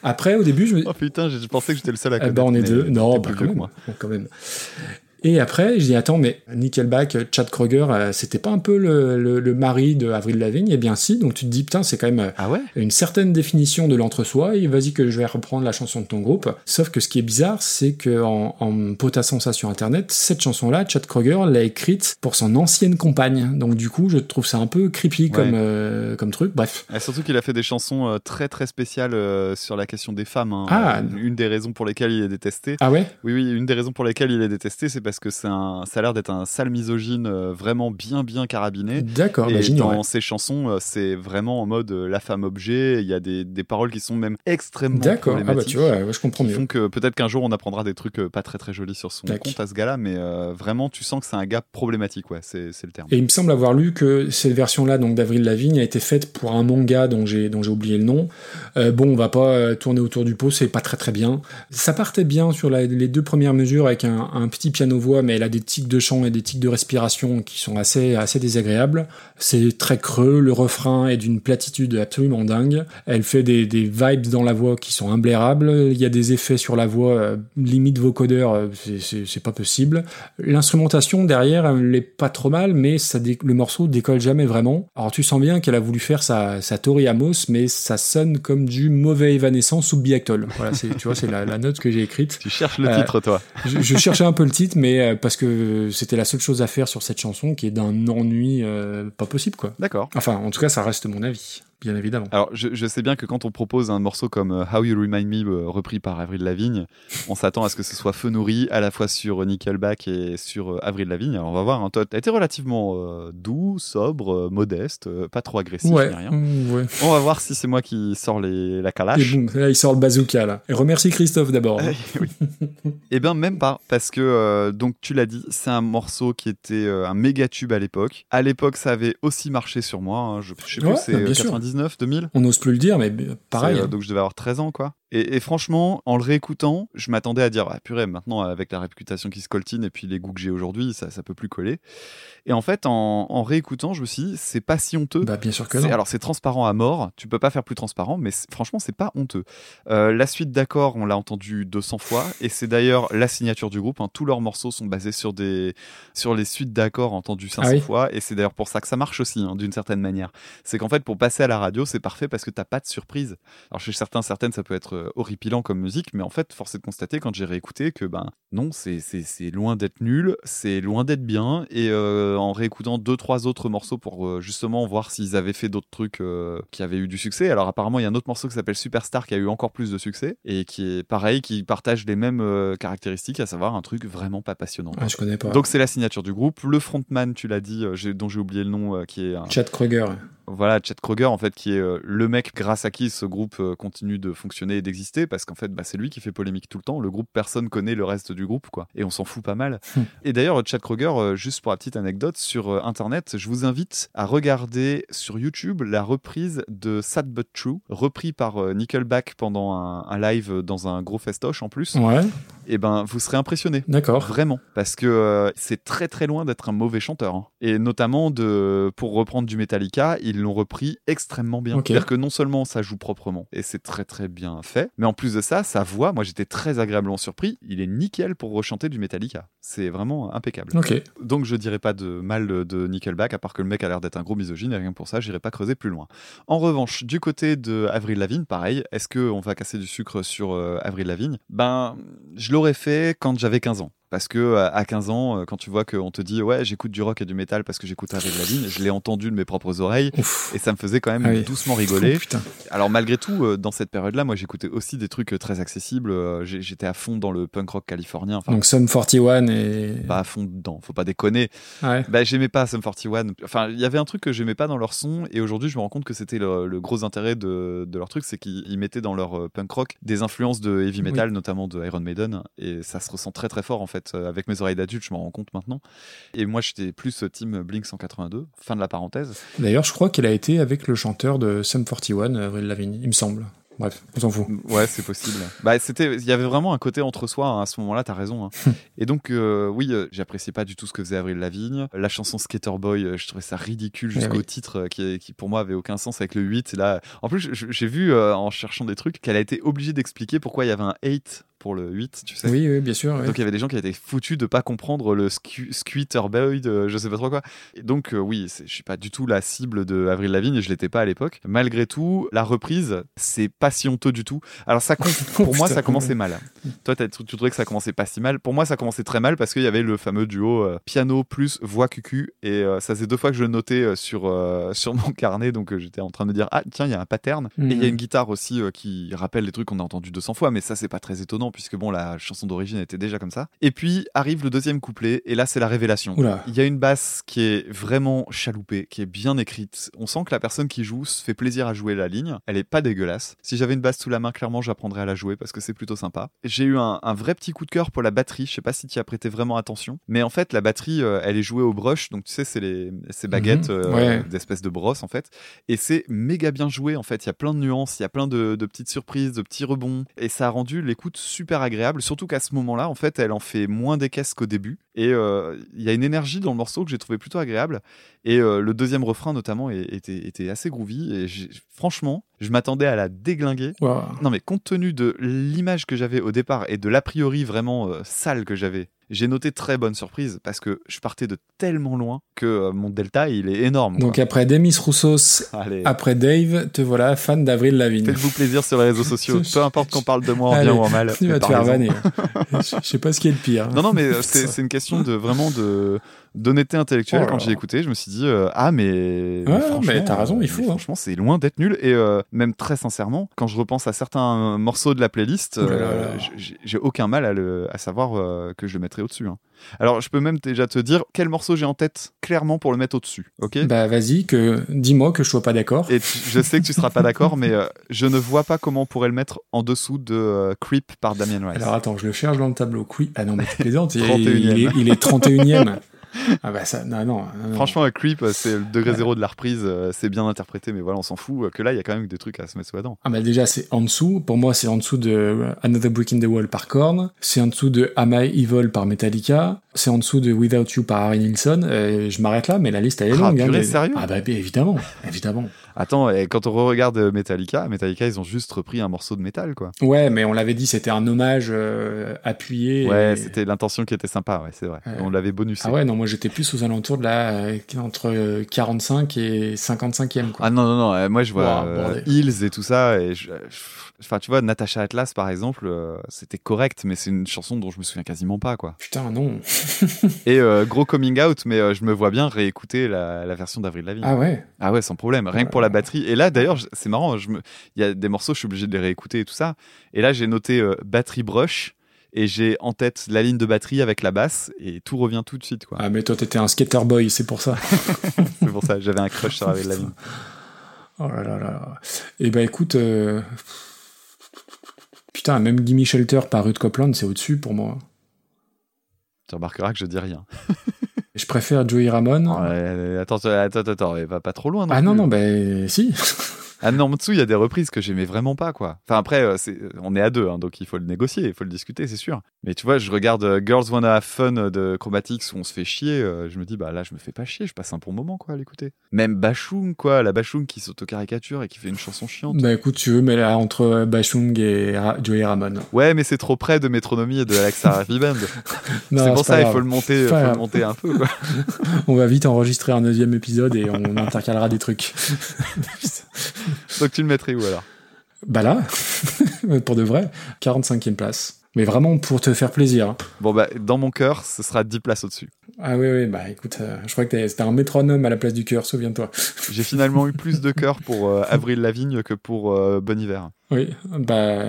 Après, au début, je me, Oh putain, je pensais que j'étais le seul à eh connaître. ben, on est deux. Non, bah, quand même. moi. Bon, quand même. Et après, je dis attends, mais Nickelback, Chad Kroger, euh, c'était pas un peu le, le- le mari de Avril Lavigne? Eh bien si. Donc tu te dis putain, c'est quand même euh, Ah ouais? une certaine définition de l'entre-soi. Et vas-y que je vais reprendre la chanson de ton groupe. Sauf que ce qui est bizarre, c'est que en, en potassant ça sur Internet, cette chanson-là, Chad Kroger l'a écrite pour son ancienne compagne. Donc du coup, je trouve ça un peu creepy comme euh, comme truc. Bref. Et surtout qu'il a fait des chansons euh, très très spéciales euh, sur la question des femmes. hein. Ah. Euh, Une des raisons pour lesquelles il est détesté. Ah ouais? Oui, oui, une des raisons pour lesquelles il est détesté, c'est parce que c'est un, ça a l'air d'être un sale misogyne euh, vraiment bien bien carabiné. D'accord. Bah, Et j'ignorais. dans ses chansons, euh, c'est vraiment en mode euh, la femme objet. Il y a des, des paroles qui sont même extrêmement D'accord. Ah bah problématiques. tu vois, ouais, je comprends qui mieux. font que peut-être qu'un jour on apprendra des trucs pas très très jolis sur son Tac. compte à ce gars-là, mais euh, vraiment tu sens que c'est un gars problématique, ouais, c'est c'est le terme. Et il me semble avoir lu que cette version-là, donc d'Avril Lavigne, a été faite pour un manga dont j'ai dont j'ai oublié le nom. Euh, bon, on va pas tourner autour du pot, c'est pas très très bien. Ça partait bien sur la- les deux premières mesures avec un, un petit piano-voix, mais elle a des tics de chant et des tics de respiration qui sont assez assez désagréables. C'est très creux, le refrain est d'une platitude absolument dingue. Elle fait des, des vibes dans la voix qui sont imblairables. Il y a des effets sur la voix, euh, limite vocodeur, euh, c'est- pas possible. L'instrumentation derrière, elle est pas trop mal, mais ça le morceau décolle jamais vraiment. Alors tu sens bien qu'elle a voulu faire sa, sa Tori Amos, mais ça sonne comme du mauvais Evanescence ou Biactol. Voilà, tu vois, c'est la, la note que j'ai écrite. Tu cherches le Euh, titre, toi. Je, je cherchais un peu le titre, mais euh, parce que c'était la seule chose à faire sur cette chanson, qui est d'un ennui euh, pas possible, quoi. D'accord. Enfin, en tout cas, ça reste mon avis, bien évidemment. Alors, je, je sais bien que quand on propose un morceau comme euh, How You Remind Me, euh, repris par Avril Lavigne, on s'attend à ce que ce soit feu nourri, à la fois sur Nickelback et sur euh, Avril Lavigne. Alors, on va voir, hein, toi, t'as été relativement euh, doux, sobre, euh, modeste, euh, pas trop agressif, Ouais, ni rien. mm, ouais. On va voir si c'est moi qui sors les, la Et calache. boum, là, il sort le bazooka, là. Et remercie Christophe d'abord. hein. Eh oui. Eh bien, même pas, parce que, euh, donc, tu l'as dit, c'est un morceau qui était euh, un méga tube à l'époque. À l'époque, ça avait aussi marché sur moi. hein. Je, je sais plus, Ouais, c'est bah, euh, sûr. 99, 2000 On n'ose plus le dire, mais euh, pareil. Euh, hein. donc, je devais avoir 13 ans, quoi. Et, et franchement, en le réécoutant, je m'attendais à dire, ah purée, maintenant avec la réputation qui se coltine et puis les goûts que j'ai aujourd'hui, ça, ça peut plus coller. Et en fait, en, en réécoutant, je me suis dit, c'est pas si honteux. Bah, bien sûr que non. Alors c'est transparent à mort, tu peux pas faire plus transparent, mais franchement c'est pas honteux. Euh, la suite d'accords, on l'a entendu 200 fois, et c'est d'ailleurs la signature du groupe. hein. Tous leurs morceaux sont basés sur des sur les suites d'accords entendues 500 Ah oui. fois, et c'est d'ailleurs pour ça que ça marche aussi, hein, d'une certaine manière. C'est qu'en fait pour passer à la radio, c'est parfait parce que t'as pas de surprise. Alors chez certains, certaines, ça peut être horripilant comme musique, mais en fait, force est de constater quand j'ai réécouté que ben non, c'est loin d'être nul, c'est loin d'être bien, et euh, en réécoutant deux trois autres morceaux pour euh, justement voir s'ils avaient fait d'autres trucs euh, qui avaient eu du succès. Alors apparemment, il y a un autre morceau qui s'appelle Superstar qui a eu encore plus de succès et qui est pareil, qui partage les mêmes euh, caractéristiques, à savoir un truc vraiment pas passionnant. Ah, je connais pas. Donc c'est la signature du groupe. Le frontman, tu l'as dit, euh, dont j'ai oublié le nom, euh, qui est un, Chad Kroeger. Voilà, Chet Kroger, en fait, qui est euh, le mec grâce à qui ce groupe euh, continue de fonctionner et d'exister, parce qu'en fait, bah, c'est lui qui fait polémique tout le temps. Le groupe, personne connaît le reste du groupe, quoi. Et on s'en fout pas mal. Et d'ailleurs, Chet Kroger, euh, juste pour la petite anecdote, sur Internet, je vous invite à regarder sur YouTube la reprise de Sad But True, repris par Nickelback pendant un, un live dans un gros festoche en plus. Ouais, Et ben, vous serez impressionné. d'accord. Vraiment, parce que euh, c'est très très loin d'être un mauvais chanteur. hein. Et notamment, de, pour reprendre du Metallica, ils l'ont repris extrêmement bien. C'est-à-dire que non seulement ça joue proprement, et c'est très très bien fait, mais en plus de ça, sa voix, moi j'étais très agréablement surpris, il est nickel pour rechanter du Metallica. C'est vraiment impeccable. Donc je dirais pas de mal de Nickelback, à part que le mec a l'air d'être un gros misogyne, et rien que pour ça, j'irai pas creuser plus loin. En revanche, du côté de Avril Lavigne, pareil, est-ce qu'on va casser du sucre sur euh, Avril Lavigne? Ben, je l'aurais fait quand j'avais 15 ans. Parce que euh, à 15 ans, euh, quand tu vois qu'on te dit ouais j'écoute du rock et du métal parce que j'écoute Avril Lavigne, je l'ai entendu de mes propres oreilles Ouf. et ça me faisait quand même Ah oui. doucement rigoler. Oh. Alors malgré tout, euh, dans cette période-là, moi j'écoutais aussi des trucs très accessibles. J'étais à fond dans le punk rock californien. Enfin, Donc Sum 41 et. pas à fond dedans, faut pas déconner. Ouais. Bah, j'aimais pas Sum 41. Enfin, il y avait un truc que j'aimais pas dans leur son, et aujourd'hui, je me rends compte que c'était le, le gros intérêt de, de leur truc, c'est qu'ils ils mettaient dans leur punk rock des influences de heavy metal, notamment de Iron Maiden, et ça se ressent très très fort en fait. Euh, Avec mes oreilles d'adulte, je m'en rends compte maintenant. Et moi, j'étais plus euh, team Blink 182. Fin de la parenthèse. D'ailleurs, je crois qu'elle a été avec le chanteur de Sum 41, Avril Lavigne, il me semble. Bref, on s'en fout. Ouais, c'est possible. bah, c'était, il y avait vraiment un côté entre soi hein, à ce moment-là. T'as raison. hein. et donc, euh, oui, euh, j'appréciais pas du tout ce que faisait Avril Lavigne. La chanson Skater Boy, euh, je trouvais ça ridicule jusqu'au Eh oui. titre euh, qui, qui pour moi avait aucun sens avec le 8. Et là, en plus, j'ai vu euh, en cherchant des trucs qu'elle a été obligée d'expliquer pourquoi il y avait un 8 pour le 8, tu sais. Oui, oui, bien sûr. ouais. Donc il y avait des gens qui étaient foutus de pas comprendre le scu- Squeeter Boy, de je sais pas trop quoi. Et donc euh, oui, c'est- je suis pas du tout la cible de Avril Lavigne, et je l'étais pas à l'époque. Malgré tout, la reprise, c'est pas si honteux du tout. Alors ça, pour moi, ça commençait mal. Toi, tu trouvais que ça commençait pas si mal. Pour moi, ça commençait très mal parce qu'il y avait le fameux duo euh, piano plus voix cucu, et euh, ça faisait deux fois que je le notais euh, sur euh, sur mon carnet, donc euh, j'étais en train de me dire ah tiens, il y a un pattern. Et il y a Mhm. une guitare aussi euh, qui rappelle les trucs qu'on a entendus 200 fois, mais ça c'est pas très étonnant puisque bon la chanson d'origine était déjà comme ça. Et puis arrive le deuxième couplet et là c'est la révélation. Oula. Il y a une basse qui est vraiment chaloupée, qui est bien écrite. On sent que la personne qui joue se fait plaisir à jouer la ligne. Elle est pas dégueulasse. Si j'avais une basse sous la main, clairement j'apprendrais à la jouer parce que c'est plutôt sympa. J'ai eu un, un vrai petit coup de cœur pour la batterie. Je sais pas si tu y as prêté vraiment attention, mais en fait la batterie euh, elle est jouée au brush, donc tu sais c'est les ces baguettes Mhm. euh, Ouais. d'espèces de brosses en fait. Et c'est méga bien joué en fait. Il y a plein de nuances, il y a plein de, de petites surprises, de petits rebonds. Et ça a rendu l'écoute super agréable. Surtout qu'à ce moment-là, en fait, elle en fait moins des caisses qu'au début. Et euh, il y a une énergie dans le morceau que j'ai trouvé plutôt agréable. Et euh, le deuxième refrain notamment était, était assez groovy. Et franchement, je m'attendais à la déglinguer. Non mais compte tenu de l'image que j'avais au départ et de l'a priori vraiment euh, sale que j'avais, j'ai noté très bonne surprise parce que je partais de tellement loin que euh, mon delta il est énorme. quoi. Donc après Demis Roussos, Allez. après Dave, te voilà fan d'Avril Lavigne. Faites-vous plaisir sur les réseaux sociaux, peu importe qu'on parle de moi en Allez, bien ou en mal. Tu vas te faire vanner. Je sais pas ce qui est le pire. Non, non, mais c'est c'est une question de vraiment de d'honnêteté intellectuelle. Oh Quand j'ai écouté, je me suis dit ah mais, mais Ouais, franchement, mais t'as raison, il euh, faut, hein. Franchement, c'est loin d'être nul et euh, même très sincèrement, quand je repense à certains morceaux de la playlist, euh, j'ai- aucun mal à, le, à savoir euh, que je le mettrai au-dessus. hein. Alors, je peux même déjà te dire quel morceau j'ai en tête clairement pour le mettre au-dessus. Ok? Bah vas-y, que dis-moi que je sois pas d'accord. Et tu- je sais que tu seras pas d'accord, mais euh, je ne vois pas comment on pourrait le mettre en dessous de euh, Creep par Damien Rice. Alors attends, je le cherche dans le tableau. Oui. Ah non, mais tu plaisantes. il, 31e. il est, il est 31ème. Ah bah ça, non, non. non, non. Franchement, euh, Creep, euh, c'est le degré zéro de la reprise, euh, c'est bien interprété, mais voilà, on s'en fout. euh, Que là, il y a quand même des trucs à se mettre sous la dent. Ah bah déjà c'est en dessous, pour moi c'est en dessous de Another Brick in the Wall par Korn, c'est en dessous de Am I Evil par Metallica, c'est en dessous de Without You par Harry Nilsson, je m'arrête là mais la liste elle est Ah, longue. hein, mais- sérieux? Ah bah évidemment, évidemment. Attends, et quand on re-regarde euh, Metallica, Metallica, ils ont juste repris un morceau de métal, quoi. Ouais mais on l'avait dit c'était un hommage euh, appuyé. Ouais, et- c'était l'intention qui était sympa, ouais, c'est vrai. On l'avait bonusé. Ah ouais non moi j'étais plus aux alentours de la euh, entre euh, 45 et 55e quoi. Ah non, non, non, euh, moi je vois Wow, euh. Hills et tout ça, et je- je- Enfin, tu vois, Natasha Atlas, par exemple, euh, c'était correct, mais c'est une chanson dont je me souviens quasiment pas, quoi. Putain non. Et euh, gros coming out, mais euh, je me vois bien réécouter la, la version d'Avril Lavigne. Ah ouais. Ah ouais, sans problème. Rien que pour la batterie. Et là, d'ailleurs, c'est marrant. Me... Il y a des morceaux, je suis obligé de les réécouter et tout ça. Et là, j'ai noté batterie brush. Et j'ai en tête la ligne de batterie avec la basse. Et tout revient tout de suite, quoi. Ah mais toi t'étais un skater boy c'est pour ça. C'est pour ça. J'avais un crush sur Avril Lavigne. Oh là là là. Et bah écoute, euh, putain, même Gimme Shelter par Ruth Copeland, c'est au-dessus pour moi. Tu remarqueras que je dis rien. Je préfère Joey Ramone. Ouais, attends, attends, attends, attends, va pas trop loin. Non ah non, plus. non, bah si. Ah non, en dessous, il y a des reprises que j'aimais vraiment pas, quoi. Enfin, après, euh, c'est- on est à deux, hein, donc il faut le négocier, il faut le discuter, c'est sûr. Mais tu vois, je regarde euh, Girls Wanna Have Fun euh, de Chromatics où on se fait chier, euh, je me dis, bah là, je me fais pas chier, je passe un bon moment, quoi, à l'écouter. Même Bashung, quoi, la Bashung qui s'auto-caricature et qui fait une chanson chiante. bah écoute, tu veux, mais là, entre Bashung et Ra- Joey Ramone. Ouais, mais c'est trop près de Métronomie et de Alexa Band. Non, c'est pour ça, il faut le monter, faut le monter un peu, quoi. On va vite enregistrer un deuxième épisode et on intercalera des trucs. Donc tu le mettrais où alors? Bah là, pour de vrai, 45e place. Mais vraiment pour te faire plaisir. hein. Bon, bah, dans mon cœur, ce sera 10 places au-dessus. Ah oui, oui, bah écoute, euh, je crois que t'es- c'était un métronome à la place du cœur, souviens-toi. J'ai finalement eu plus de cœur pour euh, Avril Lavigne que pour euh, Bon Hiver. Oui, bah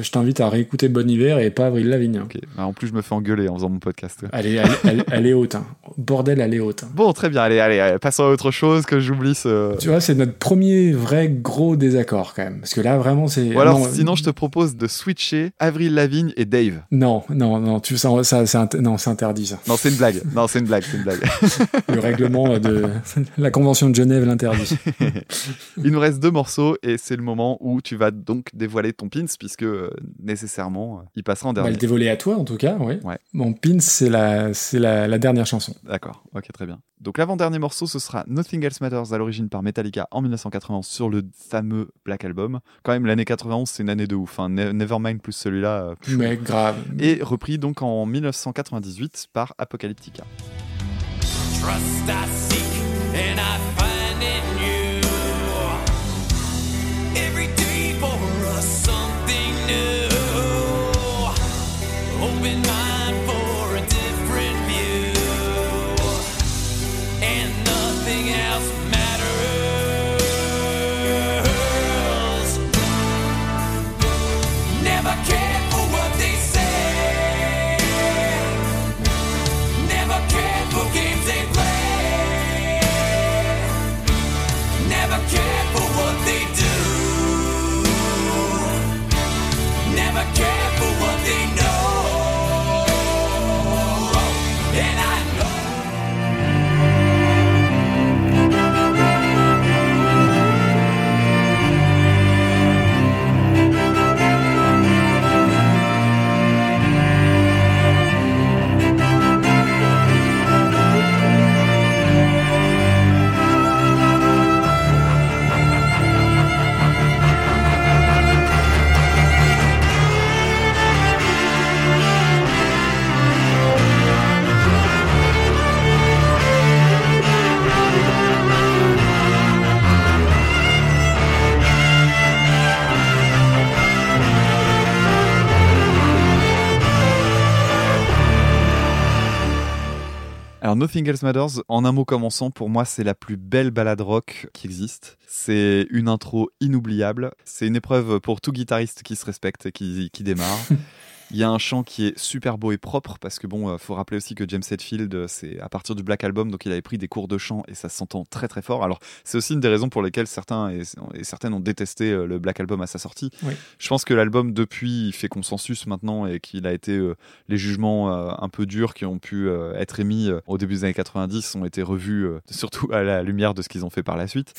je t'invite à réécouter Bon Hiver et pas Avril Lavigne. hein. Bah, en plus, je me fais engueuler en faisant mon podcast. Elle est, elle, elle- elle est haute. Hein. Bordel, elle est haute. hein. Bon, très bien. Allez, allez, allez, passons à autre chose que j'oublie ce. Tu vois, c'est notre premier vrai gros désaccord quand même. Parce que là, vraiment, c'est. Ou alors, non, sinon, je te propose de switcher Avril Lavigne et Dave. Non, non, non, tu, ça, ça, c'est non, c'est interdit ça. Non, c'est une blague. Non, c'est une blague, c'est une blague. Le règlement de la Convention de Genève l'interdit. Il nous reste deux morceaux et c'est le moment où tu vas donc dévoiler ton pins puisque euh, nécessairement euh, il passera en On va dernier. le dévoiler à toi, en tout cas, oui. Ouais. Mon pin, c'est la, c'est la, la dernière chanson. D'accord, ok, très bien. Donc l'avant-dernier morceau, ce sera Nothing Else Matters à l'origine par Metallica en 1991 sur le fameux Black Album. Quand même, l'année 91, c'est une année de ouf. Hein. Ne- Nevermind plus celui-là. euh. Mais grave. Et repris donc en 1998 par Apocalyptica. Trust I seek and I find in something new. Open mind Alors Nothing Else Matters, en un mot commençant, pour moi c'est la plus belle balade rock qui existe. C'est une intro inoubliable. C'est une épreuve pour tout guitariste qui se respecte et qui, qui démarre. Il y a un chant qui est super beau et propre parce que bon, euh, faut rappeler aussi que James Hetfield, euh, c'est à partir du Black Album, donc il avait pris des cours de chant et ça s'entend très très fort. Alors c'est aussi une des raisons pour lesquelles certains et, et certaines ont détesté euh, le Black Album à sa sortie. Oui. Je pense que l'album depuis il fait consensus maintenant et qu'il a été euh, les jugements euh, un peu durs qui ont pu euh, être émis au début des années 90 ont été revus surtout à la lumière de ce qu'ils ont fait par la suite.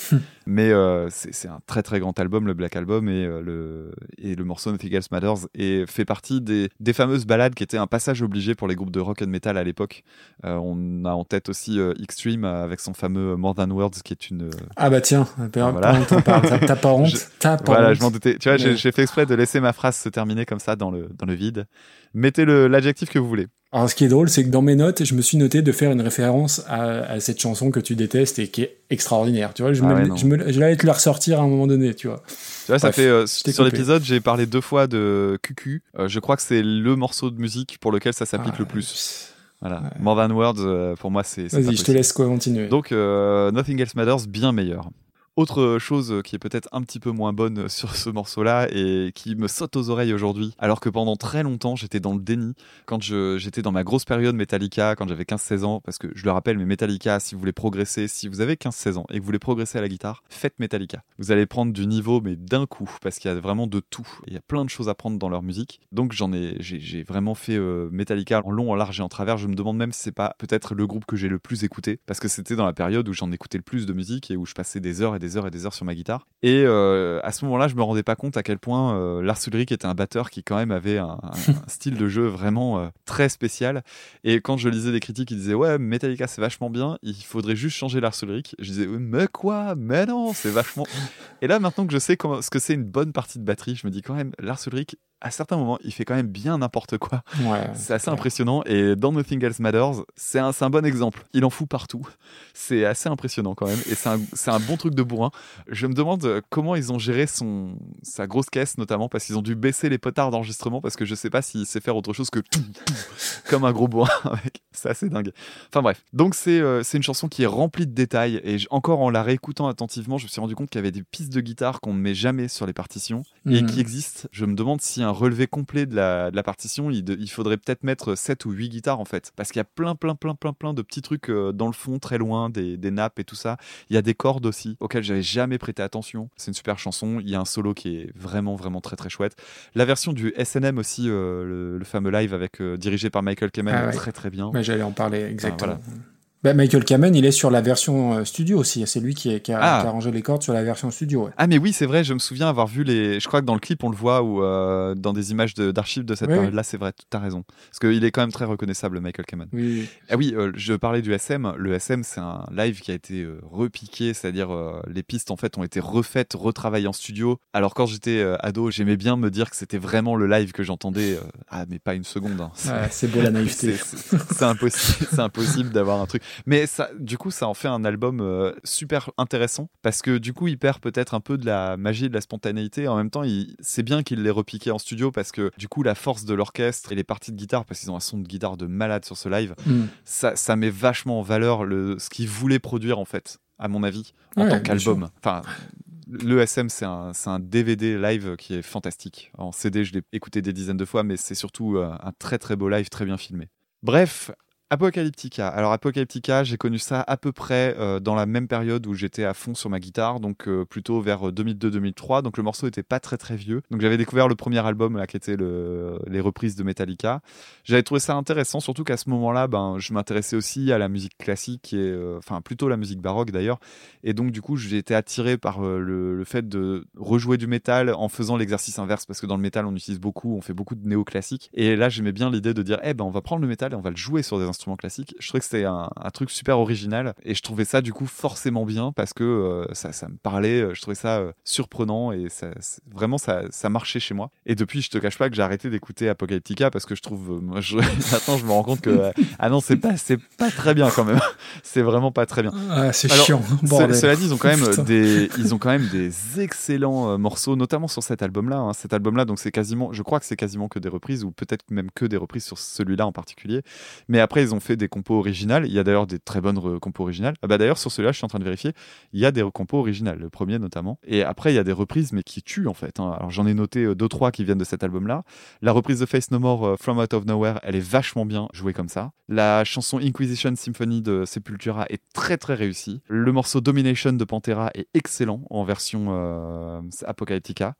Mais euh, c'est un très très grand album, le Black Album, et, le, et le morceau Nothing Else Matters et fait partie des, des fameuses ballades qui étaient un passage obligé pour les groupes de rock and metal à l'époque. Euh, on a en tête aussi euh, Extreme euh, avec son fameux More Than Words qui est une. Ah bah tiens, voilà. t'en parles, t'as- pas honte, Je- pas Voilà, honte. je m'en doutais. Tu vois, Ouais. j'ai fait exprès de laisser ma phrase se terminer comme ça dans le, dans le vide. Mettez l'adjectif que vous voulez. Alors ce qui est drôle, c'est que dans mes notes, je me suis noté de faire une référence à, à cette chanson que tu détestes et qui est extraordinaire. Tu vois, je, Ah me, ouais, non. je, me, je l'allais te la ressortir à un moment donné, tu vois. Tu vois, ça fait euh, sur l'épisode, j'ai parlé deux fois de QQ. Euh, je crois que c'est le morceau de musique pour lequel ça s'applique Ah, le plus. Voilà. Ouais. More Than Words, euh, pour moi, c'est. Vas-y, je te laisse continuer. Donc, Nothing Else Matters, bien meilleur. Autre chose qui est peut-être un petit peu moins bonne sur ce morceau-là et qui me saute aux oreilles aujourd'hui, alors que pendant très longtemps j'étais dans le déni, quand j'étais dans ma grosse période Metallica, quand j'avais 15-16 ans, parce que je le rappelle, mais Metallica, si vous voulez progresser, si vous avez 15-16 ans et que vous voulez progresser à la guitare, faites Metallica. Vous allez prendre du niveau, mais d'un coup, parce qu'il y a vraiment de tout. Il y a plein de choses à prendre dans leur musique. Donc j'en ai, j'ai vraiment fait euh, Metallica en long, en large et en travers. Je me demande même si c'est pas peut-être le groupe que j'ai le plus écouté, parce que c'était dans la période où j'en écoutais le plus de musique et où je passais des heures et des heures et des heures sur ma guitare. Et euh, à ce moment-là, je me rendais pas compte à quel point euh, Lars Ulrich était un batteur qui quand même avait un, style de jeu vraiment euh, très spécial. Et quand je lisais des critiques qui disaient ouais Metallica c'est vachement bien, il faudrait juste changer Lars Ulrich, je disais mais quoi, mais non c'est vachement. Et là maintenant que je sais comment, ce que c'est une bonne partie de batterie, je me dis quand même Lars Ulrich à certains moments il fait quand même bien n'importe quoi. Ouais, C'est assez clair. impressionnant et dans Nothing Else Matters, c'est un, bon exemple. Il en fout partout. C'est assez impressionnant quand même et c'est un, bon truc de bourrin. Je me demande euh, comment ils ont géré son, sa grosse caisse notamment parce qu'ils ont dû baisser les potards d'enregistrement parce que je sais pas s'il sait faire autre chose que tout, tout, comme un gros bourrin. C'est assez dingue. Enfin bref. Donc c'est euh, c'est une chanson qui est remplie de détails et encore en la réécoutant attentivement, je me suis rendu compte qu'il y avait des pistes de guitare qu'on ne met jamais sur les partitions et Mhm. qui existent. Je me demande si un relevé complet de la, de la partition, il, de- il faudrait peut-être mettre 7 ou 8 guitares en fait. Parce qu'il y a plein, plein, plein, plein, plein de petits trucs euh, dans le fond, très loin, des, des nappes et tout ça. Il y a des cordes aussi, auxquelles j'avais jamais prêté attention. C'est une super chanson. Il y a un solo qui est vraiment, vraiment très, très chouette. La version du SNM aussi, euh, le, le fameux live avec, euh, dirigé par Michael Kamen, Ah ouais. très, très bien. Ouais, J'allais en parler exactement. voilà. Bah, Michael Kamen, il est sur la version euh, studio aussi. C'est lui qui, est- qui a, Ah. qui a arrangé les cordes sur la version studio. ouais. Ah mais oui c'est vrai je me souviens avoir vu les je crois que dans le clip on le voit ou euh, dans des images d'archives de, cette Oui, période là c'est vrai t'as raison parce qu'il est quand même très reconnaissable Michael Kamen Oui. Ah oui, euh, je parlais du SM. Le SM, c'est un live qui a été euh, repiqué, c'est-à-dire les pistes en fait ont été refaites, retravaillées en studio. Alors quand j'étais ado, j'aimais bien me dire que c'était vraiment le live que j'entendais. ah mais pas une seconde. hein. C'est- Ouais, c'est beau la naïveté. c'est- impossible, c'est impossible d'avoir un truc. Mais ça, du coup, ça en fait un album euh, super intéressant parce que du coup, il perd peut-être un peu de la magie, de la spontanéité. En même temps, il- c'est bien qu'il l'ait repiqué en studio parce que du coup, la force de l'orchestre et les parties de guitare, parce qu'ils ont un son de guitare de malade sur ce live, Mm. ça, ça met vachement en valeur le, ce qu'il voulait produire en fait, à mon avis, en Ouais, tant qu'album. Enfin, le SM, c'est un, c'est un DVD live qui est fantastique. En CD, je l'ai écouté des dizaines de fois, mais c'est surtout euh, un très très beau live, très bien filmé. Bref. Apocalyptica. Alors Apocalyptica, j'ai connu ça à peu près euh, dans la même période où j'étais à fond sur ma guitare, donc euh, plutôt vers 2002-2003. Donc le morceau était pas très très vieux. Donc j'avais découvert le premier album là qui était le, les reprises de Metallica. J'avais trouvé ça intéressant, surtout qu'à ce moment-là, ben je m'intéressais aussi à la musique classique et euh, enfin plutôt la musique baroque d'ailleurs. Et donc du coup j'ai été attiré par euh, le, le fait de rejouer du métal en faisant l'exercice inverse parce que dans le métal on utilise beaucoup, on fait beaucoup de néo-classique. Et là j'aimais bien l'idée de dire eh ben on va prendre le métal et on va le jouer sur des instruments classiques. Je trouvais que c'était un, un truc super original et je trouvais ça du coup forcément bien parce que euh, ça, ça me parlait, euh, je trouvais ça euh, surprenant et ça, vraiment ça, ça marchait chez moi. Et depuis je te cache pas que j'ai arrêté d'écouter Apocalyptica parce que je trouve, euh, moi, je, maintenant je me rends compte que ah non c'est pas c'est pas très bien quand même. c'est vraiment pas très bien. Ah, c'est chiant. Ce- cela dit, ils ont quand même Putain. des, ils ont quand même des excellents morceaux, notamment sur cet album-là. hein. Cet album-là, donc c'est quasiment, je crois que c'est quasiment que des reprises, ou peut-être même que des reprises sur celui-là en particulier. Mais après, ils ils ont fait des compos originales. Il y a d'ailleurs des très bonnes compos originales. Ah bah d'ailleurs, sur celui-là, je suis en train de vérifier. Il y a des compos originales, le premier notamment. Et après, il y a des reprises, mais qui tuent en fait. hein. Alors j'en ai noté euh, deux, trois qui viennent de cet album-là. La reprise de Face No More, euh, From Out of Nowhere, elle est vachement bien jouée comme ça. La chanson Inquisition Symphony de Sepultura est très très réussie. Le morceau Domination de Pantera est excellent en version euh, Apocalyptica.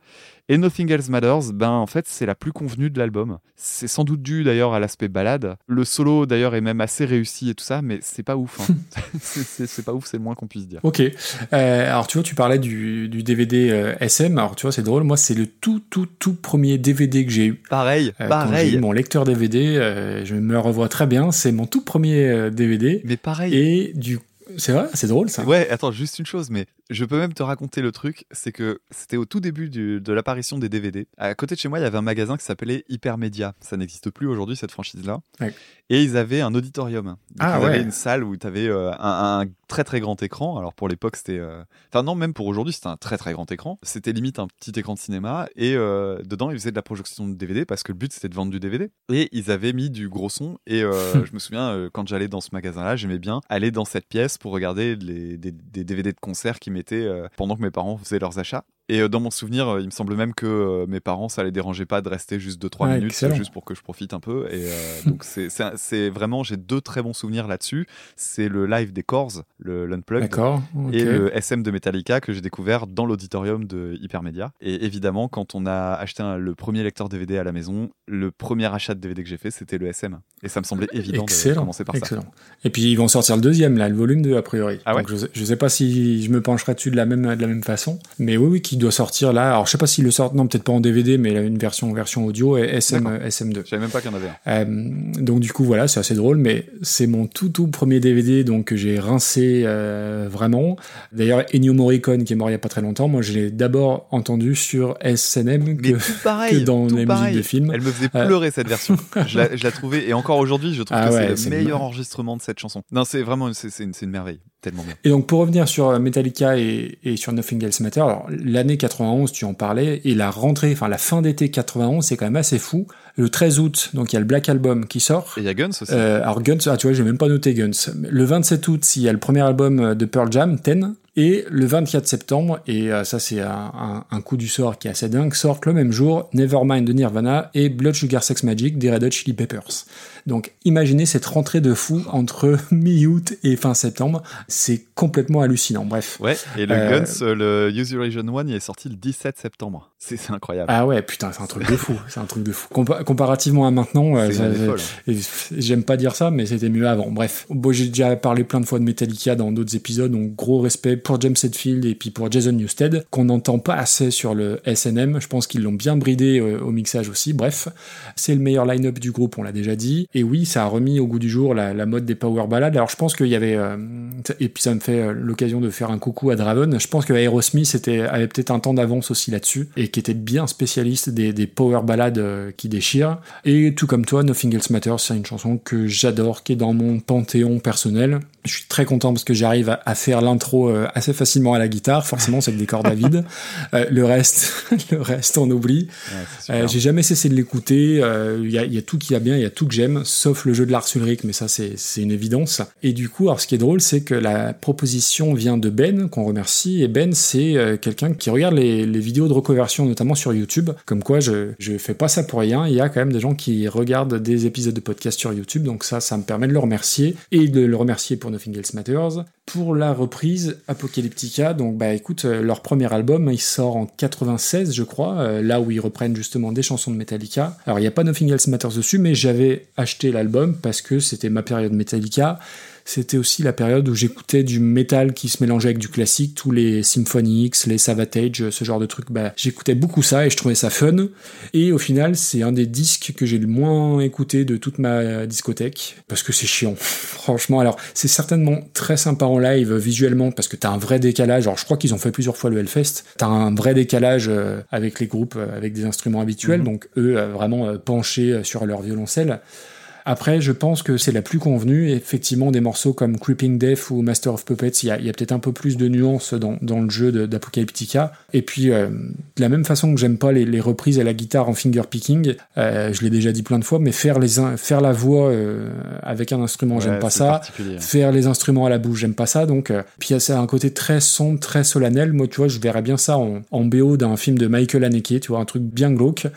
Et Nothing Else Matters, ben en fait c'est la plus convenue de l'album. C'est sans doute dû d'ailleurs à l'aspect balade. Le solo d'ailleurs est même assez réussi et tout ça, mais c'est pas ouf. hein. C'est- pas ouf, c'est le moins qu'on puisse dire. Ok. Euh, alors tu vois, tu parlais du, du DVD euh, SM. Alors tu vois, c'est drôle. Moi, c'est le tout, tout, tout premier DVD que j'ai eu. Pareil, Euh, pareil. eu mon lecteur DVD, euh, je me le revois très bien. C'est mon tout premier DVD. Mais pareil. Et du c'est vrai, c'est drôle ça. Ouais, attends, juste une chose, mais je peux même te raconter le truc, c'est que c'était au tout début du- de l'apparition des DVD. À côté de chez moi, il y avait un magasin qui s'appelait Hypermedia. Ça n'existe plus aujourd'hui, cette franchise-là. Ouais. Et ils avaient un auditorium. Donc, Ah, ils avaient ouais. une salle où tu avais un, un très très grand écran. Alors pour l'époque, c'était... euh, Enfin non, même pour aujourd'hui, c'était un très très grand écran. C'était limite un petit écran de cinéma. Et euh, dedans, ils faisaient de la projection de DVD parce que le but, c'était de vendre du DVD. Et ils avaient mis du gros son. Et euh, je me souviens, euh, quand j'allais dans ce magasin-là, j'aimais bien aller dans cette pièce pour regarder les, des, des DVD de concert qu'ils euh, pendant que mes parents faisaient leurs achats. Et euh, dans mon souvenir, euh, il me semble même que euh, mes parents, ça les dérangeait pas de rester juste 2-3 Ouais, minutes, excellent. juste pour que je profite un peu. Et euh, donc, c'est- vraiment, j'ai deux très bons souvenirs là-dessus. C'est le live des Corrs, le l'Unplugged. Et le SM de Metallica que j'ai découvert dans l'auditorium de Hypermedia. Et évidemment, quand on a acheté un- le premier lecteur DVD à la maison, le premier achat de DVD que j'ai fait, c'était le SM. Et ça me semblait évident de Excellent. commencer par ça. Excellent. Et puis ils vont sortir le deuxième là, le volume 2 a priori. Ah ouais Donc je, je sais pas si je me pencherai dessus de la même de la même façon, mais oui oui qui doit sortir là. Alors je sais pas s'ils le sortent non peut-être pas en DVD mais là, une version version audio et SM D'accord. euh, SM2. Je savais même pas qu'il y en avait un. Euh, donc du coup voilà c'est assez drôle mais c'est mon tout tout premier DVD donc que j'ai rincé euh, vraiment. D'ailleurs Ennio Morricone qui est mort il y a pas très longtemps, moi je l'ai d'abord entendu sur SNM que, pareil, que dans les pareil. musiques de films. Elle me faisait Euh. pleurer cette version. je, la, je la trouvais, et encore aujourd'hui, je trouve Ah que ouais, c'est le meilleur mar- enregistrement de cette chanson. Non, c'est vraiment, c'est une, c'est une merveille. Tellement bien. Et donc pour revenir sur euh, Metallica et, et sur Nothing Else Matter, alors l'année 91, tu en parlais, et la rentrée, enfin la fin d'été 91, c'est quand même assez fou. Le 13 août, donc il y a le Black Album qui sort. Et il y a Guns aussi. Euh, alors Guns, ah tu vois, j'ai même pas noté Guns. Le 27 août, il y a le premier album de Pearl Jam, Ten. Et le 24 septembre, et euh, ça c'est un, un- un coup du sort qui est assez dingue, sortent le même jour Nevermind de Nirvana et Blood Sugar Sex Magic des Red Hot Chili Peppers. Donc imaginez cette rentrée de fou entre mi-août et fin septembre, c'est complètement hallucinant. Bref. Ouais, et le Euh, Guns, euh, le Use Your Illusion 1, il est sorti le 17 septembre. C'est incroyable. Ah ouais, putain, c'est un truc de fou. C'est un truc de fou. Compa- comparativement à maintenant, euh, J'aime pas dire ça, mais c'était mieux avant. Bref, bon, j'ai déjà parlé plein de fois de Metallica dans d'autres épisodes, donc gros respect pour James Hetfield et puis pour Jason Newsted, qu'on n'entend pas assez sur le SNM. Je pense qu'ils l'ont bien bridé euh, au mixage aussi. Bref, c'est le meilleur line-up du groupe, on l'a déjà dit. Et oui, ça a remis au goût du jour la, mode des power ballads. Alors je pense qu'il y avait, euh, et puis ça me fait euh, l'occasion de faire un coucou à Draven. Je pense que Aerosmith avait peut-être un temps d'avance aussi là-dessus et qui était bien spécialiste des, power ballades qui déchirent. Et tout comme toi, Nothing Else Matters, c'est une chanson que j'adore, qui est dans mon panthéon personnel. Je suis très content parce que j'arrive à, à faire l'intro euh, assez facilement à la guitare. Forcément, c'est que des cordes à vide. Euh, le reste, le reste, on oublie. Ouais. Euh, j'ai jamais cessé de l'écouter. Euh, Il y, a, y a tout qui va bien, il y a tout que j'aime, sauf le jeu de Lars Ulrich, mais ça c'est une évidence. Et du coup, alors ce qui est drôle, c'est que la proposition vient de Ben, qu'on remercie. Et Ben, c'est quelqu'un qui regarde les, les vidéos de reconversion, notamment sur YouTube. Comme quoi, je je fais pas ça pour rien. Il y a quand même des gens qui regardent des épisodes de podcast sur YouTube, donc ça, ça me permet de le remercier et de le remercier pour Nothing Else Matters. Pour la reprise Apocalyptica, donc bah écoute, euh, leur premier album, il sort en 96, je crois, euh, là où ils reprennent justement des chansons de Metallica. Alors il n'y a pas Nothing Else Matters dessus, mais j'avais acheté l'album parce que c'était ma période Metallica. C'était aussi la période où j'écoutais du métal qui se mélangeait avec du classique, tous les Symphony X, les Savatage, ce genre de trucs. Bah, j'écoutais beaucoup ça et je trouvais ça fun. Et au final, c'est un des disques que j'ai le moins écouté de toute ma discothèque parce que c'est chiant. Franchement, alors c'est certainement très sympa en live visuellement parce que t'as un vrai décalage. Alors je crois qu'ils ont fait plusieurs fois le Hellfest. T'as un vrai décalage euh, avec les groupes, euh, avec des instruments habituels. Mhm. Donc eux, euh, vraiment euh, penchés euh, sur leur violoncelle. Après, je pense que c'est la plus convenue. Effectivement, des morceaux comme Creeping Death ou Master of Puppets, il y a, peut-être un peu plus de nuances dans, dans le jeu d'Apocalyptica. Et puis, euh, de la même façon que j'aime pas les, les reprises à la guitare en finger picking, euh, je l'ai déjà dit plein de fois, mais faire, les, faire la voix euh, avec un instrument, j'aime pas ça. Faire les instruments à la bouche, j'aime pas ça. Donc, euh, puis ça a un côté très sombre, très solennel. Moi, tu vois, je verrais bien ça en, en BO d'un film de Michael Haneke, tu vois, un truc bien glauque.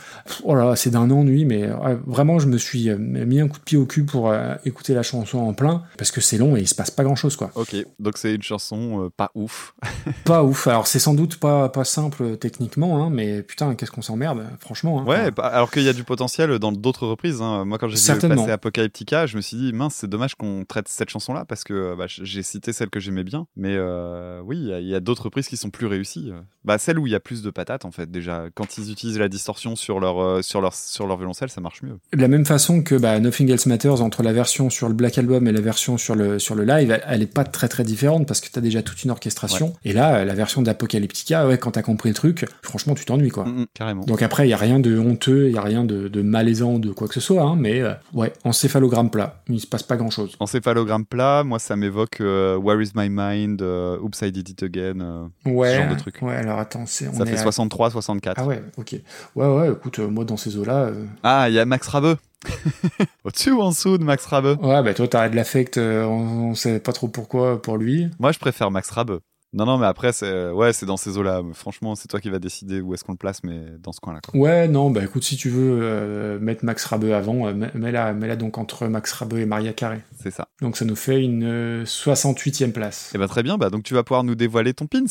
Oh là, c'est d'un ennui, mais vraiment, je me suis mis un coup de pied au cul pour euh, écouter la chanson en plein, parce que c'est long et il se passe pas grand chose, quoi. Ok, donc c'est une chanson euh, pas ouf. Pas ouf. Alors, c'est sans doute pas, pas simple euh, techniquement, hein, mais putain, qu'est-ce qu'on s'emmerde, franchement. hein. Ouais, bah, alors qu'il y a du potentiel dans d'autres reprises. hein. Moi, quand j'ai vu passer Apocalyptica, je me suis dit, mince, c'est dommage qu'on traite cette chanson-là parce que bah, j'ai cité celle que j'aimais bien. Mais euh, oui, il y a- d'autres reprises qui sont plus réussies. Bah, celle où il y a plus de patates, en fait, déjà. Quand ils utilisent la distorsion sur leur, sur leur, sur leur violoncelle, ça marche mieux. De la même façon que bah, Nothing Else Matters entre la version sur le Black Album et la version sur le, sur le live, elle, elle est pas très très différente parce que t'as déjà toute une orchestration. Et là, la version d'Apocalyptica, ouais, quand t'as compris le truc, franchement, tu t'ennuies quoi. Mm, mm, carrément. Donc après, il y a rien de honteux, il y a rien de, de malaisant, de quoi que ce soit, hein, mais euh, ouais, encéphalogramme plat, il se passe pas grand chose. Encéphalogramme plat, moi, ça m'évoque euh, Where is my mind, euh, Oops, I did it again. euh, Ouais, genre de truc. ouais, alors attends, c'est on ça est fait à- 63, 64. Ah ouais, ok. Ouais, ouais, écoute, euh, moi dans ces eaux-là, euh, Ah, il y a Max Rabeux. Au-dessus ou en dessous de Max Rabeux ouais, bah toi t'as de l'affect, euh, on, on sait pas trop pourquoi pour lui. Moi, je préfère Max Rabeux. Non, non, mais après, c'est ouais, c'est dans ces eaux-là. Franchement, c'est toi qui vas décider où est-ce qu'on le place, mais dans ce coin-là. quoi. Ouais, non, bah écoute, si tu veux euh, mettre Max Rabeux avant, euh, mets- mets-la mets-la donc entre Max Rabeux et Maria Carré. C'est ça. Donc ça nous fait une euh, 68e place. Et bah très bien. Bah donc tu vas pouvoir nous dévoiler ton pins.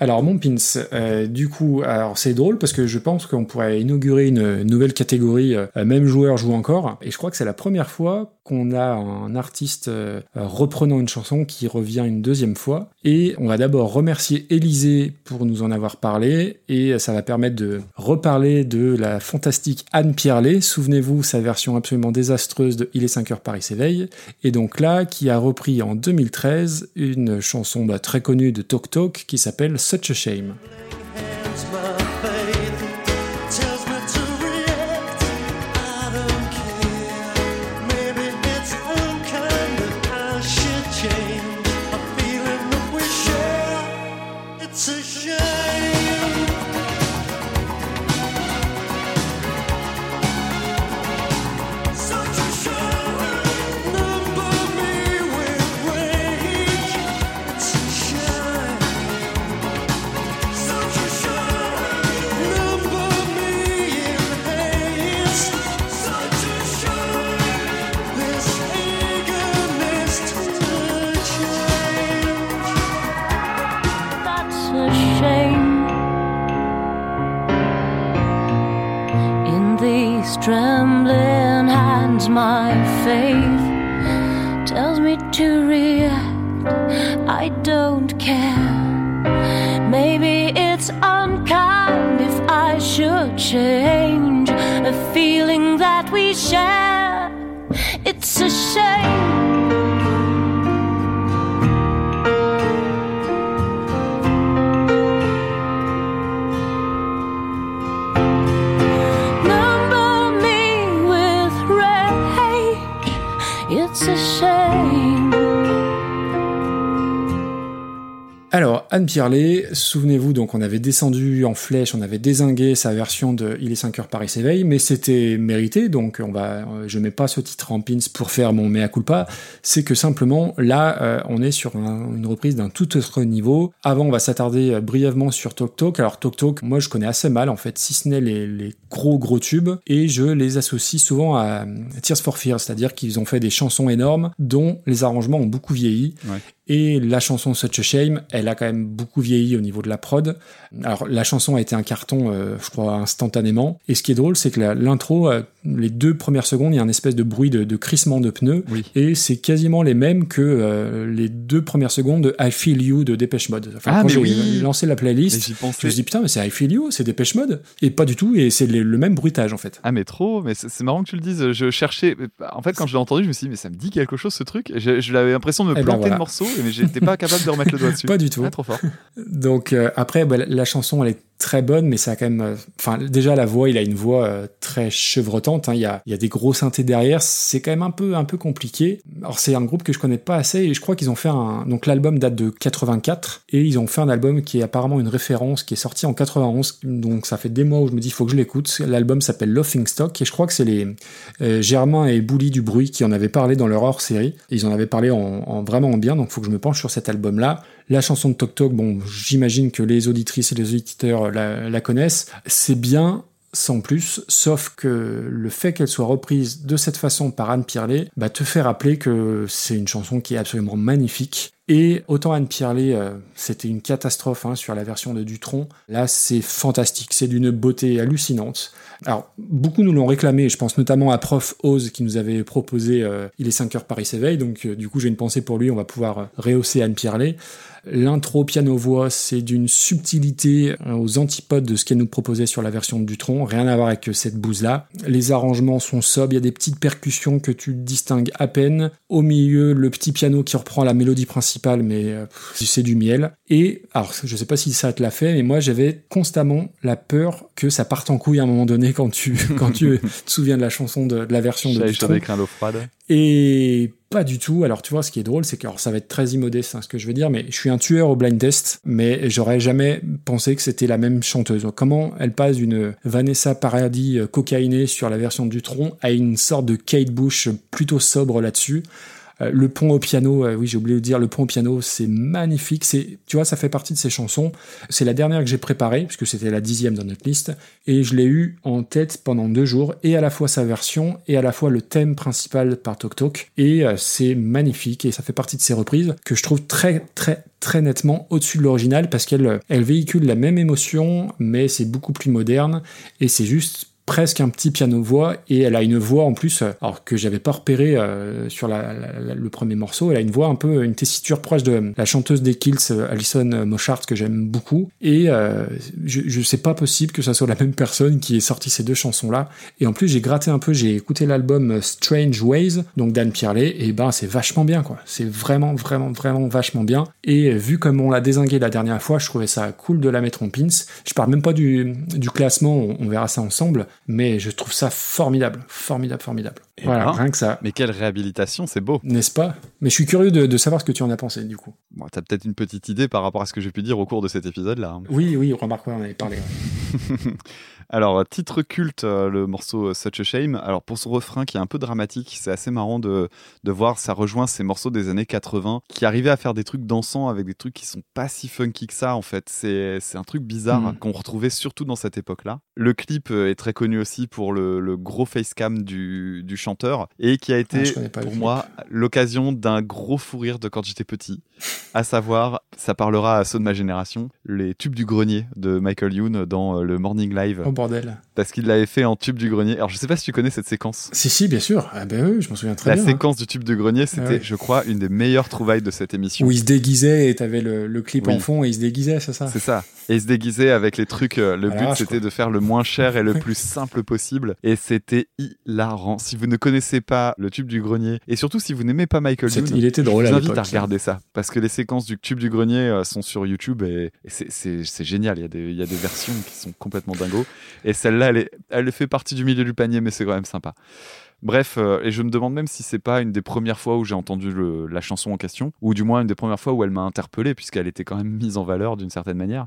Alors mon pins, euh, du coup, alors c'est drôle parce que je pense qu'on pourrait inaugurer une nouvelle catégorie, euh, même joueur joue encore, et je crois que c'est la première fois qu'on a un artiste euh, reprenant une chanson qui revient une deuxième fois, et on va d'abord remercier Élisée pour nous en avoir parlé, et ça va permettre de reparler de la fantastique Anne Pierlet, souvenez-vous sa version absolument désastreuse de Il est 5 heures Paris s'éveille, et donc là, qui a repris en 2013 une chanson bah, très connue de Tok Tok qui s'appelle Such a Shame. Anne Pierlet, souvenez-vous, donc on avait descendu en flèche, on avait désingué sa version de Il est 5 heures Paris s'éveille, mais c'était mérité, donc on va, euh, je mets pas ce titre en pins pour faire mon mea culpa, c'est que simplement, là, euh, on est sur un- une reprise d'un tout autre niveau. Avant, on va s'attarder euh, brièvement sur Tok Tok. Alors, Tok Tok, moi, je connais assez mal, en fait, si ce n'est les, les gros gros tubes, et je les associe souvent à Tears for Fears, c'est-à-dire qu'ils ont fait des chansons énormes dont les arrangements ont beaucoup vieilli. Ouais. Et la chanson Such a Shame, elle a quand même beaucoup vieilli au niveau de la prod. Alors la chanson a été un carton, euh, je crois, instantanément. Et ce qui est drôle, c'est que l'intro, euh, les deux premières secondes, il y a un espèce de bruit de, de crissement de pneus. Oui. Et c'est quasiment les mêmes que euh, les deux premières secondes de I Feel You de Dépêche Mode. Enfin, Ah, quand mais j'ai oui. lancé la playlist, je me suis dit putain, mais c'est I Feel You, c'est Dépêche Mode. Et pas du tout, et c'est le, même bruitage en fait. Ah mais trop, mais c'est marrant que tu le dises. Je cherchais, en fait quand je l'ai entendu, je me suis dit mais ça me dit quelque chose ce truc. Je, je l'avais l'impression de me Eh ben, planter voilà. le morceau, mais j'étais pas capable de remettre le doigt dessus. Pas du tout. Ah, trop fort. Donc euh, après, bah, la- la chanson, elle est très bonne, mais ça a quand même. euh, Enfin, déjà la voix, il a une voix euh, très chevrotante. hein. Il y, a, il y a des gros synthés derrière. C'est quand même un peu un peu compliqué. Alors c'est un groupe que je connais pas assez et je crois qu'ils ont fait un. Donc l'album date de 84 et ils ont fait un album qui est apparemment une référence qui est sorti en 91. Donc ça fait des mois où je me dis faut que je l'écoute. L'album s'appelle Laughing Stock et je crois que c'est les euh, Germain et Bouli du bruit qui en avaient parlé dans leur hors série. Ils en avaient parlé en, en vraiment en bien. Donc faut que je me penche sur cet album là. La chanson de Tok Tok, bon, j'imagine que les auditrices et les auditeurs la, la connaissent. C'est bien, sans plus, sauf que le fait qu'elle soit reprise de cette façon par Anne Pierlet bah, te fait rappeler que c'est une chanson qui est absolument magnifique. Et autant Anne Pierlet, euh, c'était une catastrophe hein, sur la version de Dutron, là c'est fantastique, c'est d'une beauté hallucinante. Alors, beaucoup nous l'ont réclamé, je pense notamment à Prof Oz qui nous avait proposé euh, Il est 5 heures Paris s'éveille, donc euh, du coup j'ai une pensée pour lui, on va pouvoir euh, rehausser Anne Pierlet. L'intro piano-voix, c'est d'une subtilité euh, aux antipodes de ce qu'elle nous proposait sur la version de Dutron, rien à voir avec euh, cette bouse-là. Les arrangements sont sobres, il y a des petites percussions que tu distingues à peine. Au milieu, le petit piano qui reprend la mélodie principale, mais euh, c'est du miel. Et, alors, je sais pas si ça te l'a fait, mais moi j'avais constamment la peur que ça parte en couille à un moment donné quand tu, quand tu te souviens de la chanson de, de la version de J'avais Dutron. avec un l'eau froide. Et pas du tout. Alors tu vois, ce qui est drôle, c'est que alors, ça va être très immodeste hein, ce que je veux dire, mais je suis un tueur au blind test, mais j'aurais jamais pensé que c'était la même chanteuse. Comment elle passe d'une Vanessa Paradis euh, cocaïnée sur la version du tronc à une sorte de Kate Bush plutôt sobre là-dessus? Le pont au piano, euh, oui j'ai oublié de dire, le pont au piano c'est magnifique, c'est, tu vois ça fait partie de ces chansons, c'est la dernière que j'ai préparée, puisque c'était la dixième dans notre liste, et je l'ai eu en tête pendant deux jours, et à la fois sa version, et à la fois le thème principal par Tok Tok, et euh, c'est magnifique, et ça fait partie de ces reprises que je trouve très très très nettement au-dessus de l'original, parce qu'elle elle véhicule la même émotion, mais c'est beaucoup plus moderne, et c'est juste presque un petit piano-voix et elle a une voix en plus euh, alors que j'avais pas repéré euh, sur le premier morceau elle a une voix un peu une tessiture proche de la chanteuse des Kills euh, Alison Moshart que j'aime beaucoup. Et euh, je, je sais pas possible que ça soit la même personne qui ait sorti ces deux chansons là et en plus j'ai gratté un peu j'ai écouté l'album euh, Strange Ways donc d'Anne Pierlet et ben c'est vachement bien quoi. C'est vraiment vraiment vraiment vachement bien. Et euh, vu comme on l'a désingué la dernière fois je trouvais ça cool de la mettre en pins. Je parle même pas du, classement on verra ça ensemble mais je trouve ça formidable, formidable, formidable. Eh voilà, ben. rien que ça, Mais quelle réhabilitation, c'est beau. n'est-ce pas? Mais je suis curieux de, de savoir ce que tu en as pensé, du coup. Bon, T'as peut-être une petite idée par rapport à ce que j'ai pu dire au cours de cet épisode-là. hein. Oui, oui, remarque, on avait parlé. ouais. Alors, titre culte, euh, le morceau euh, Such a Shame. Alors, pour son refrain qui est un peu dramatique, c'est assez marrant de, de voir, ça rejoint ces morceaux des années 80 qui arrivaient à faire des trucs dansants avec des trucs qui sont pas si funky que ça, en fait. C'est un truc bizarre Mhm. qu'on retrouvait surtout dans cette époque-là. Le clip euh, est très connu aussi pour le, le gros facecam du, du chanteur et qui a été, Ah, le pour moi, l'occasion d'un gros fou rire de quand j'étais petit. À savoir, ça parlera à ceux de ma génération, les tubes du grenier de Michael Youn dans euh, le Morning Live Oh bordel. parce qu'il l'avait fait en tube du grenier. Alors je sais pas si tu connais cette séquence. Si, si, bien sûr. Ah ben oui, je m'en souviens très La bien. hein. séquence du tube du grenier, c'était, ouais. je crois, une des meilleures trouvailles de cette émission. Où il se déguisait et t'avais le, le clip Oui. en fond et il se déguisait, c'est ça C'est ça. Et il se déguisait avec les trucs. euh, Le À but, c'était de faire le moins cher et le plus simple possible. Et c'était hilarant. Si vous ne connaissez pas le tube du grenier, et surtout si vous n'aimez pas Michael C'était- Youn, il était drôle je à vous invite à regarder ça. Parce que les séquences du tube du grenier euh, sont sur YouTube et, c'est- génial. Il y, a des, versions qui sont complètement dingos. Et celle-là, elle, fait partie du milieu du panier, mais c'est quand même sympa. Bref, euh, et je me demande même si c'est pas une des premières fois où j'ai entendu la chanson en question, ou du moins une des premières fois où elle m'a interpellé, puisqu'elle était quand même mise en valeur d'une certaine manière.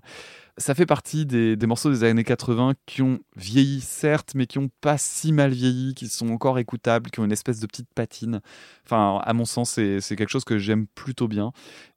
Ça fait partie des, des morceaux des années 80 qui ont vieilli, certes, mais qui ont pas si mal vieilli, qui sont encore écoutables, qui ont une espèce de petite patine. Enfin, à mon sens, c'est quelque chose que j'aime plutôt bien.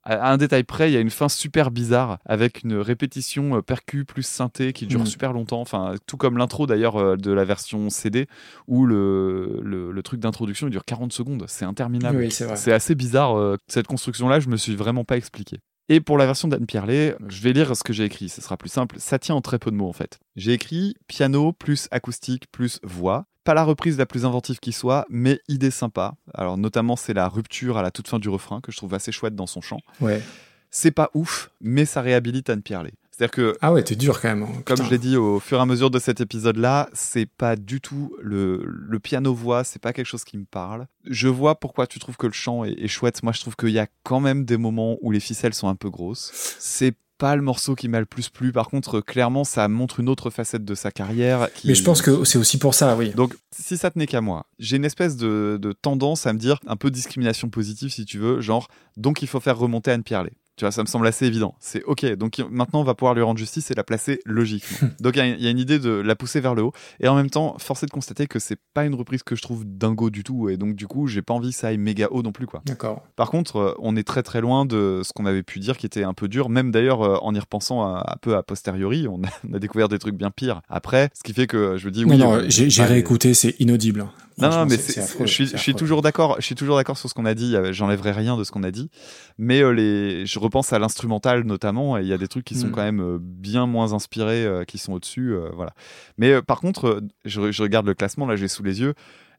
À un détail près, il y a une fin super bizarre avec une répétition euh, percu plus synthé qui dure Mhm. super longtemps. Enfin, tout comme l'intro d'ailleurs euh, de la version CD où le, le, le truc d'introduction il dure 40 secondes. C'est interminable. Oui, c'est vrai. C'est assez bizarre. euh, cette construction-là, je me suis vraiment pas expliqué. Et pour la version d'Anne Pierlet, je vais lire ce que j'ai écrit, ce sera plus simple. Ça tient en très peu de mots en fait. J'ai écrit piano plus acoustique plus voix. Pas la reprise la plus inventive qui soit, mais idée sympa. Alors notamment c'est la rupture à la toute fin du refrain que je trouve assez chouette dans son chant. Ouais. C'est pas ouf, mais ça réhabilite Anne Pierlet. C'est-à-dire que Ah ouais, t'es dur quand même. hein. comme je l'ai dit au fur et à mesure de cet épisode-là, c'est pas du tout le, le piano-voix, c'est pas quelque chose qui me parle. Je vois pourquoi tu trouves que le chant est, est chouette. Moi, je trouve qu'il y a quand même des moments où les ficelles sont un peu grosses. C'est pas le morceau qui m'a le plus plu. Par contre, clairement, ça montre une autre facette de sa carrière. qui- Mais je pense que c'est aussi pour ça, oui. Donc, si ça tenait qu'à moi, j'ai une espèce de, de tendance à me dire un peu discrimination positive, si tu veux, genre, donc il faut faire remonter Anne Pierlet. Tu vois, ça me semble assez évident. C'est ok, donc maintenant on va pouvoir lui rendre justice et la placer logiquement. donc il y a- il y, a une idée de la pousser vers le haut. Et en même temps, force est de constater que c'est pas une reprise que je trouve dingo du tout. Et donc du coup, j'ai pas envie que ça aille méga haut non plus, quoi. D'accord. Par contre, euh, on est très très loin de ce qu'on avait pu dire qui était un peu dur. Même d'ailleurs, euh, en y repensant un, peu a posteriori, on a, on a découvert des trucs bien pires après. Ce qui fait que je me dis oui. non, non, euh, j'ai réécouté, c'est inaudible. Non, non, mais c'est- je suis, je toujours d'accord. Je suis toujours d'accord sur ce qu'on a dit. euh, J'enlèverai rien de ce qu'on a dit. Mais euh, les, je repense à l'instrumental notamment, et il y a des trucs qui sont Mm. quand même euh, bien moins inspirés, euh, qui sont au-dessus, euh, voilà. Mais par contre, je, je regarde le classement là, j'ai sous les yeux.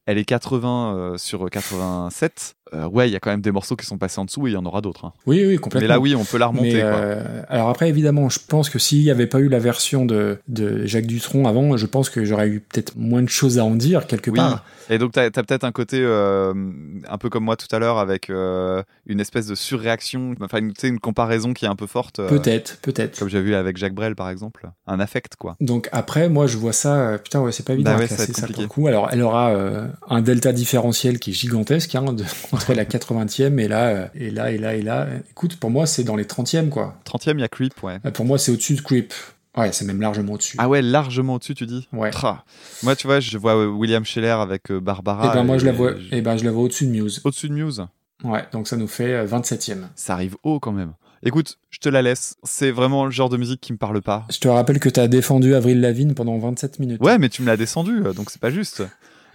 Elle est 80 euh, sur 87. Euh, ouais, il y a quand même des morceaux qui sont passés en dessous et il y en aura d'autres. hein. Oui, oui, complètement. Mais là, oui, on peut la remonter. Mais, quoi. euh, alors après, évidemment, je pense que s'il n'y avait pas eu la version de, de Jacques Dutronc avant, je pense que j'aurais eu peut-être moins de choses à en dire quelque Oui. part. Et donc, tu as, peut-être un côté euh, un peu comme moi tout à l'heure avec une espèce de surréaction, enfin, une, une comparaison qui est un peu forte. Peut-être, peut-être. Comme j'ai vu avec Jacques Brel, par exemple. Un affect, quoi. Donc après, moi, je vois ça. Putain, ouais, c'est pas évident Bah ouais, ça ça pour le coup. Alors, elle aura un delta différentiel qui est gigantesque hein, de- entre la 80e et là, euh, et là, et là, et là. Écoute, pour moi, c'est dans les 30e, quoi. 30e, il y a Creep, ouais. Euh, Pour moi, c'est au-dessus de Creep. Ouais, c'est même largement au-dessus. Ah ouais, largement au-dessus, tu dis Ouais. Tra. Moi, tu vois, je vois euh, William Scheller avec Barbara. et ben moi, je la vois. je- Et ben, je la vois au-dessus de Muse. Au-dessus de Muse. Ouais, donc ça nous fait euh, 27e. Ça arrive haut quand même. Écoute, je te la laisse. C'est vraiment le genre de musique qui me parle pas. Je te rappelle que t'as défendu Avril Lavigne pendant 27 minutes. Ouais, mais tu me l'as descendu, donc c'est pas juste.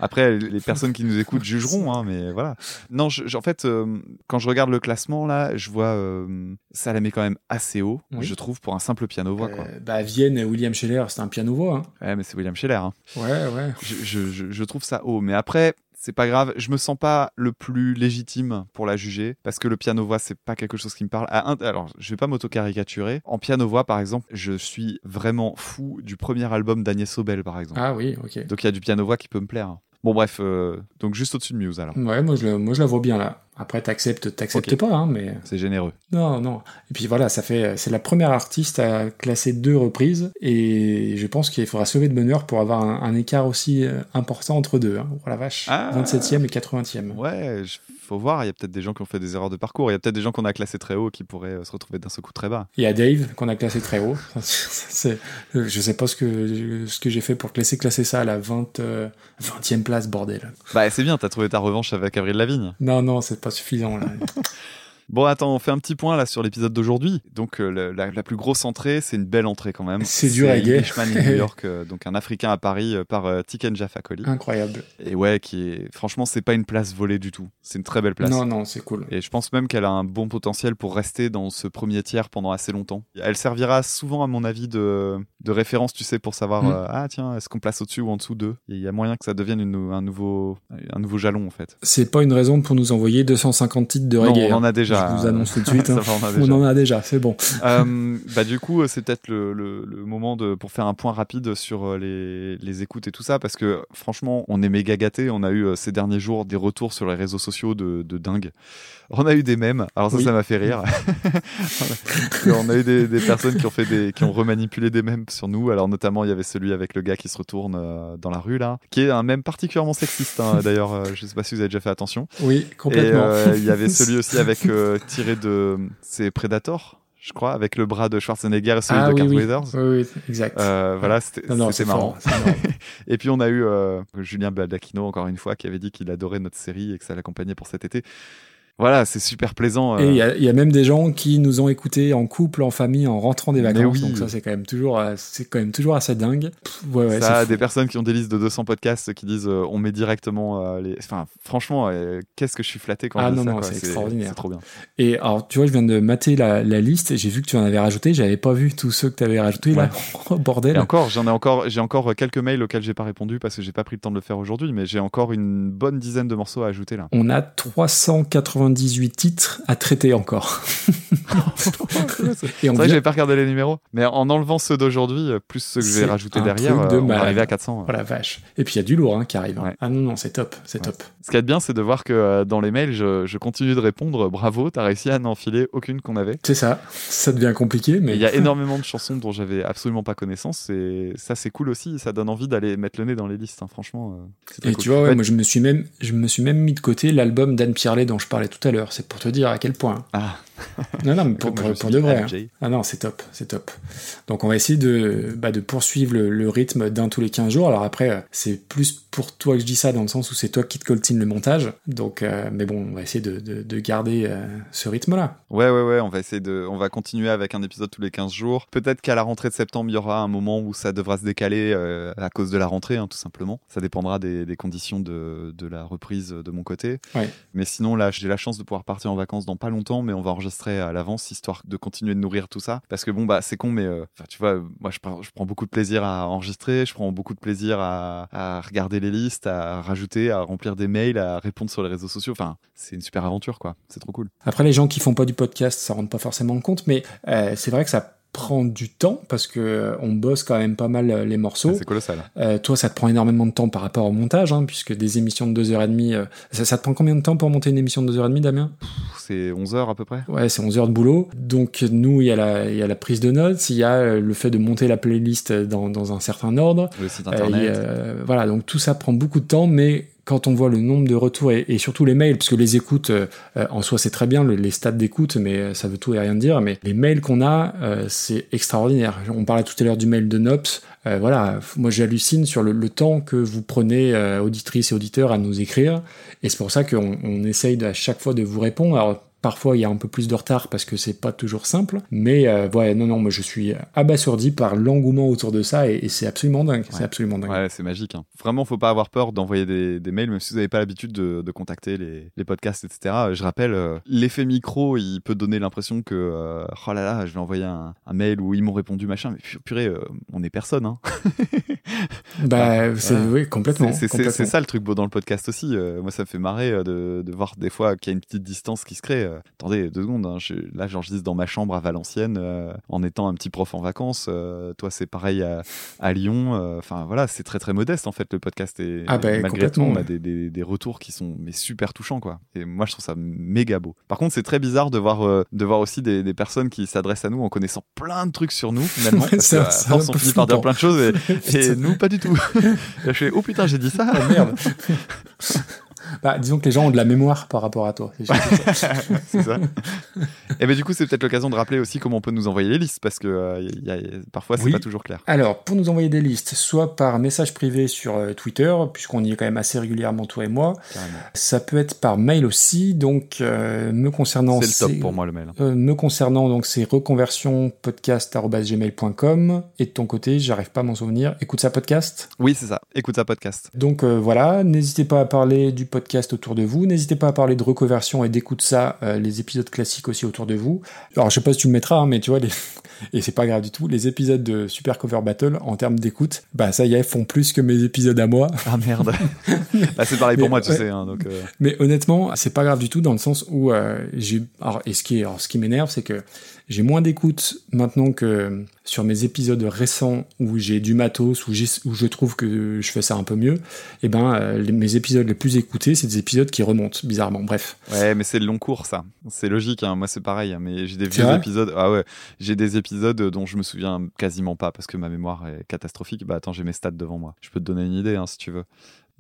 Après, les personnes qui nous écoutent jugeront, hein, mais voilà. Non, je- je- en fait, euh, quand je regarde le classement là, je vois euh, ça la met quand même assez haut, Oui. je trouve, pour un simple piano-voix. quoi. Euh, bah, Vienne et William Scheller, c'est un piano-voix. Hein. Ouais, mais c'est William Scheller. hein. Ouais, ouais. je, je- trouve ça haut. Mais après, c'est pas grave. Je me sens pas le plus légitime pour la juger parce que le piano-voix, c'est pas quelque chose qui me parle. À un- alors, je vais pas m'auto-caricaturer. En piano-voix, par exemple, je suis vraiment fou du premier album d'Agnès Sobel, par exemple. Ah oui, ok. Donc, il y a du piano-voix qui peut me plaire. Bon, bref, euh, donc juste au-dessus de Muse alors. Ouais, moi je, moi je la vois bien là. Après, t'acceptes, t'acceptes pas, hein, mais C'est généreux. non, non. Et puis voilà, ça fait, c'est la première artiste à classer deux reprises, et je pense qu'il faudra sauver de bonheur pour avoir un, un écart aussi euh, important entre deux. Hein. Oh la vache, Ah. 27e et 80e. Ouais, faut voir. Il y a peut-être des gens qui ont fait des erreurs de parcours. Il y a peut-être des gens qu'on a classés très haut qui pourraient euh, se retrouver d'un seul coup très bas. Il y a Dave qu'on a classé très haut. Euh, je sais pas ce que ce que j'ai fait pour classer classer ça à la 20, euh, 20e place, bordel. Bah, c'est bien, t'as trouvé ta revanche avec Avril Lavigne. Non, non, c'est pas suffisant là. Bon, attends, on fait un petit point là sur l'épisode d'aujourd'hui. Donc, euh, la, la plus grosse entrée, c'est une belle entrée quand même. C'est du reggae. New York, euh, donc un Africain à Paris euh, par Tiken Jaffa Coli. Incroyable. Et ouais, qui est. Franchement, c'est pas une place volée du tout. C'est une très belle place. Non, non, c'est cool. Et je pense même qu'elle a un bon potentiel pour rester dans ce premier tiers pendant assez longtemps. Elle servira souvent, à mon avis, de, de référence, tu sais, pour savoir, Mm. ah tiens, est-ce qu'on place au-dessus ou en dessous d'eux? Il y a moyen que ça devienne une- un, nouveau, un nouveau jalon, en fait. C'est pas une raison pour nous envoyer 250 titres de Non, reggae. on en hein. a déjà. Je vous annonce tout de suite. Hein. on en a déjà, c'est bon. Euh, bah du coup, c'est peut-être le, le- le moment de pour faire un point rapide sur euh, les, les écoutes et tout ça, parce que franchement, on est méga gâtés. On a eu euh, ces derniers jours des retours sur les réseaux sociaux de, de dingue. On a eu des mèmes. Alors ça, Oui. ça m'a fait rire. on a eu des, des personnes qui ont fait des, qui ont remanipulé des mèmes sur nous. Alors notamment, il y avait celui avec le gars qui se retourne dans la rue là, qui est un mème particulièrement sexiste. hein, D'ailleurs, je sais pas si vous avez déjà fait attention. Oui, Et complètement. euh, il y avait celui aussi avec euh, tiré de c'est Predator, je crois, avec le bras de Schwarzenegger et celui ah de oui, Carl oui. Weathers. oui, oui, exact. Euh, voilà, c'était marrant. Et puis on a eu euh, Julien Baldacchino encore une fois qui avait dit qu'il adorait notre série et que ça l'accompagnait pour cet été. Voilà, c'est super plaisant. Et euh, il y, a- il y a même des gens qui nous ont écoutés en couple, en famille, en rentrant des vacances. oui. Donc ça, c'est quand même toujours, euh, c'est quand même toujours assez dingue. Pff, ouais, ouais, ça, des personnes qui ont des listes de 200 podcasts qui disent euh, on met directement euh, les. Enfin, franchement, euh, qu'est-ce que je suis flatté quand Ah je dis non, ça, non, quoi. c'est extraordinaire. C'est trop bien. Et alors, tu vois, je viens de mater la, la liste et j'ai vu que tu en avais rajouté. J'avais pas vu tous ceux que tu avais rajoutés là. Oh, bordel. Et encore, j'en ai encore, j'ai encore quelques mails auxquels j'ai pas répondu parce que j'ai pas pris le temps de le faire aujourd'hui, mais j'ai encore une bonne dizaine de morceaux à ajouter là. On a 98 titres à traiter encore. C'est vrai que j'avais pas regardé les numéros, mais en enlevant ceux d'aujourd'hui, euh, plus ceux que rajouter un derrière, de euh, on va malade. arriver à 400. Oh la vache. Et puis il y a du lourd hein, qui arrive. hein. Ouais. Ah non, non, c'est top, c'est top. Ce qui est bien, c'est de voir que euh, dans les mails, je, je continue de répondre. Bravo, t'as réussi à n'enfiler aucune qu'on avait. C'est ça. Ça devient compliqué, Mais il y a énormément de chansons dont j'avais absolument pas connaissance et ça c'est cool aussi, ça donne envie d'aller mettre le nez dans les listes, hein. franchement. euh, Et cool. tu vois, Ouais, moi je me suis même, je me suis même mis de côté l'album d'Anne Pierlet dont je parlais tout à l'heure. C'est pour te dire à quel point. Ah. Non, non, mais pour, pour, pour de vrai. hein. Ah non, c'est top, c'est top. Donc on va essayer de, bah, de poursuivre le, le rythme d'un tous les 15 jours. Alors après, euh, c'est plus pour toi que je dis ça dans le sens où c'est toi qui te coltine le montage. Donc, euh, mais bon, on va essayer de, de, de garder euh, ce rythme-là. Ouais, ouais, ouais, on va essayer de. On va continuer avec un épisode tous les 15 jours. Peut-être qu'à la rentrée de septembre, il y aura un moment où ça devra se décaler euh, à cause de la rentrée, hein, tout simplement. Ça dépendra des, des conditions de, de la reprise de mon côté. Ouais. Mais sinon, là, j'ai la chance de pouvoir partir en vacances dans pas longtemps, mais on va enregistrer à l'avance histoire de continuer de nourrir tout ça. Parce que bon, bah, c'est con, mais euh, tu vois, moi, je prends, je prends beaucoup de plaisir à enregistrer, je prends beaucoup de plaisir à, regarder les listes, à rajouter, à remplir des mails, à répondre sur les réseaux sociaux. Enfin, c'est une super aventure, quoi. C'est trop cool. Après, les gens qui font pas du podcast, ça rentre pas forcément compte, mais euh, c'est vrai que ça prend du temps parce que euh, on bosse quand même pas mal euh, les morceaux. C'est colossal. Euh, toi, ça te prend énormément de temps par rapport au montage, hein, puisque des émissions de 2h30, euh, ça, ça te prend combien de temps pour monter une émission de 2h30, Damien? C'est 11 heures à peu près. Ouais, c'est 11 heures de boulot. Donc, nous, il y, a la, y a la prise de notes, il y a euh, le fait de monter la playlist dans, dans un certain ordre. Le site internet. euh, voilà, donc tout ça prend beaucoup de temps, mais quand on voit le nombre de retours et, surtout les mails, parce que les écoutes, euh, en soi c'est très bien, le- les stats d'écoute, mais euh, ça veut tout et rien dire, mais les mails qu'on a, euh, c'est extraordinaire. On parlait tout à l'heure du mail de Nops, voilà, moi j'hallucine sur le, temps que vous prenez, auditrices et auditeurs, à nous écrire, et c'est pour ça qu'on on essaye à chaque fois de vous répondre. Parfois, il y a un peu plus de retard parce que c'est pas toujours simple. Mais euh, ouais, non, non, moi je suis abasourdi par l'engouement autour de ça et, et c'est absolument dingue. C'est absolument dingue. Ouais, c'est magique. hein. Vraiment, faut pas avoir peur d'envoyer des, des mails, même si vous n'avez pas l'habitude de, de contacter les, les podcasts, etc. Je rappelle, euh, l'effet micro, il peut donner l'impression que, euh, oh là là, je vais envoyer un, un mail où ils m'ont répondu, machin. Mais pu- purée, euh, on est personne. Hein. Bah, c'est oui, complètement. C'est- C'est c'est- complètement. c'est ça le truc beau dans le podcast aussi. Euh, moi, ça me fait marrer euh, de, de voir des fois qu'il y a une petite distance qui se crée. Euh, attendez, deux secondes. hein, je, là, j'enregistre dans ma chambre à Valenciennes euh, en étant un petit prof en vacances. Euh, toi, c'est pareil à, à Lyon. Enfin, voilà, c'est très très modeste en fait le podcast. Et, Ah bah, et malgré tout, on a des, des, des retours qui sont mais super touchants quoi. Et moi, je trouve ça méga beau. Par contre, c'est très bizarre de voir de voir aussi des, des personnes qui s'adressent à nous en connaissant plein de trucs sur nous finalement. Parce c'est que, un- à force, on finit par dire plein de choses et, nous pas du tout. Je fais oh putain j'ai dit ça. Oh, merde. Bah, disons que les gens ont de la mémoire par rapport à toi. c'est ça. Et ben du coup, c'est peut-être l'occasion de rappeler aussi comment on peut nous envoyer les listes parce que euh, y a- y a- parfois c'est Oui. pas toujours clair. Alors, pour nous envoyer des listes, soit par message privé sur euh, Twitter, puisqu'on y est quand même assez régulièrement, toi et moi. Carrément. Ça peut être par mail aussi. Donc, euh, me concernant, C'est le top pour moi le mail. Me concernant, donc c'est reconversionpodcast.gmail.com et de ton côté, j'arrive pas à m'en souvenir. Écoute ça podcast? Oui, c'est ça. Écoute ça podcast. Donc voilà, n'hésitez pas à parler du podcast autour de vous, n'hésitez pas à parler de reconversion et d'écoute ça, euh, les épisodes classiques aussi autour de vous. Alors je sais pas si tu le mettras, hein, mais tu vois, les... et c'est pas grave du tout, les épisodes de Super Cover Battle en termes d'écoute, bah ça y est, font plus que mes épisodes à moi. Ah merde. bah, c'est pareil pour Mais, moi, tu ouais. sais. hein, donc euh, Mais honnêtement, c'est pas grave du tout dans le sens où euh, j'ai. Alors, et ce qui, est- alors, ce qui m'énerve, c'est que j'ai moins d'écoute maintenant que sur mes épisodes récents où j'ai du matos, où, je trouve que je fais ça un peu mieux. Et ben, euh, les- mes épisodes les plus écoutés, c'est des épisodes qui remontent bizarrement. Bref. ouais, mais c'est le long cours ça. C'est logique. hein, Moi, c'est pareil. hein, mais j'ai des vieux épisodes. Ah ouais, j'ai des épisodes dont je me souviens quasiment pas parce que ma mémoire est catastrophique. Bah attends, j'ai mes stats devant moi. Je peux te donner une idée hein, si tu veux.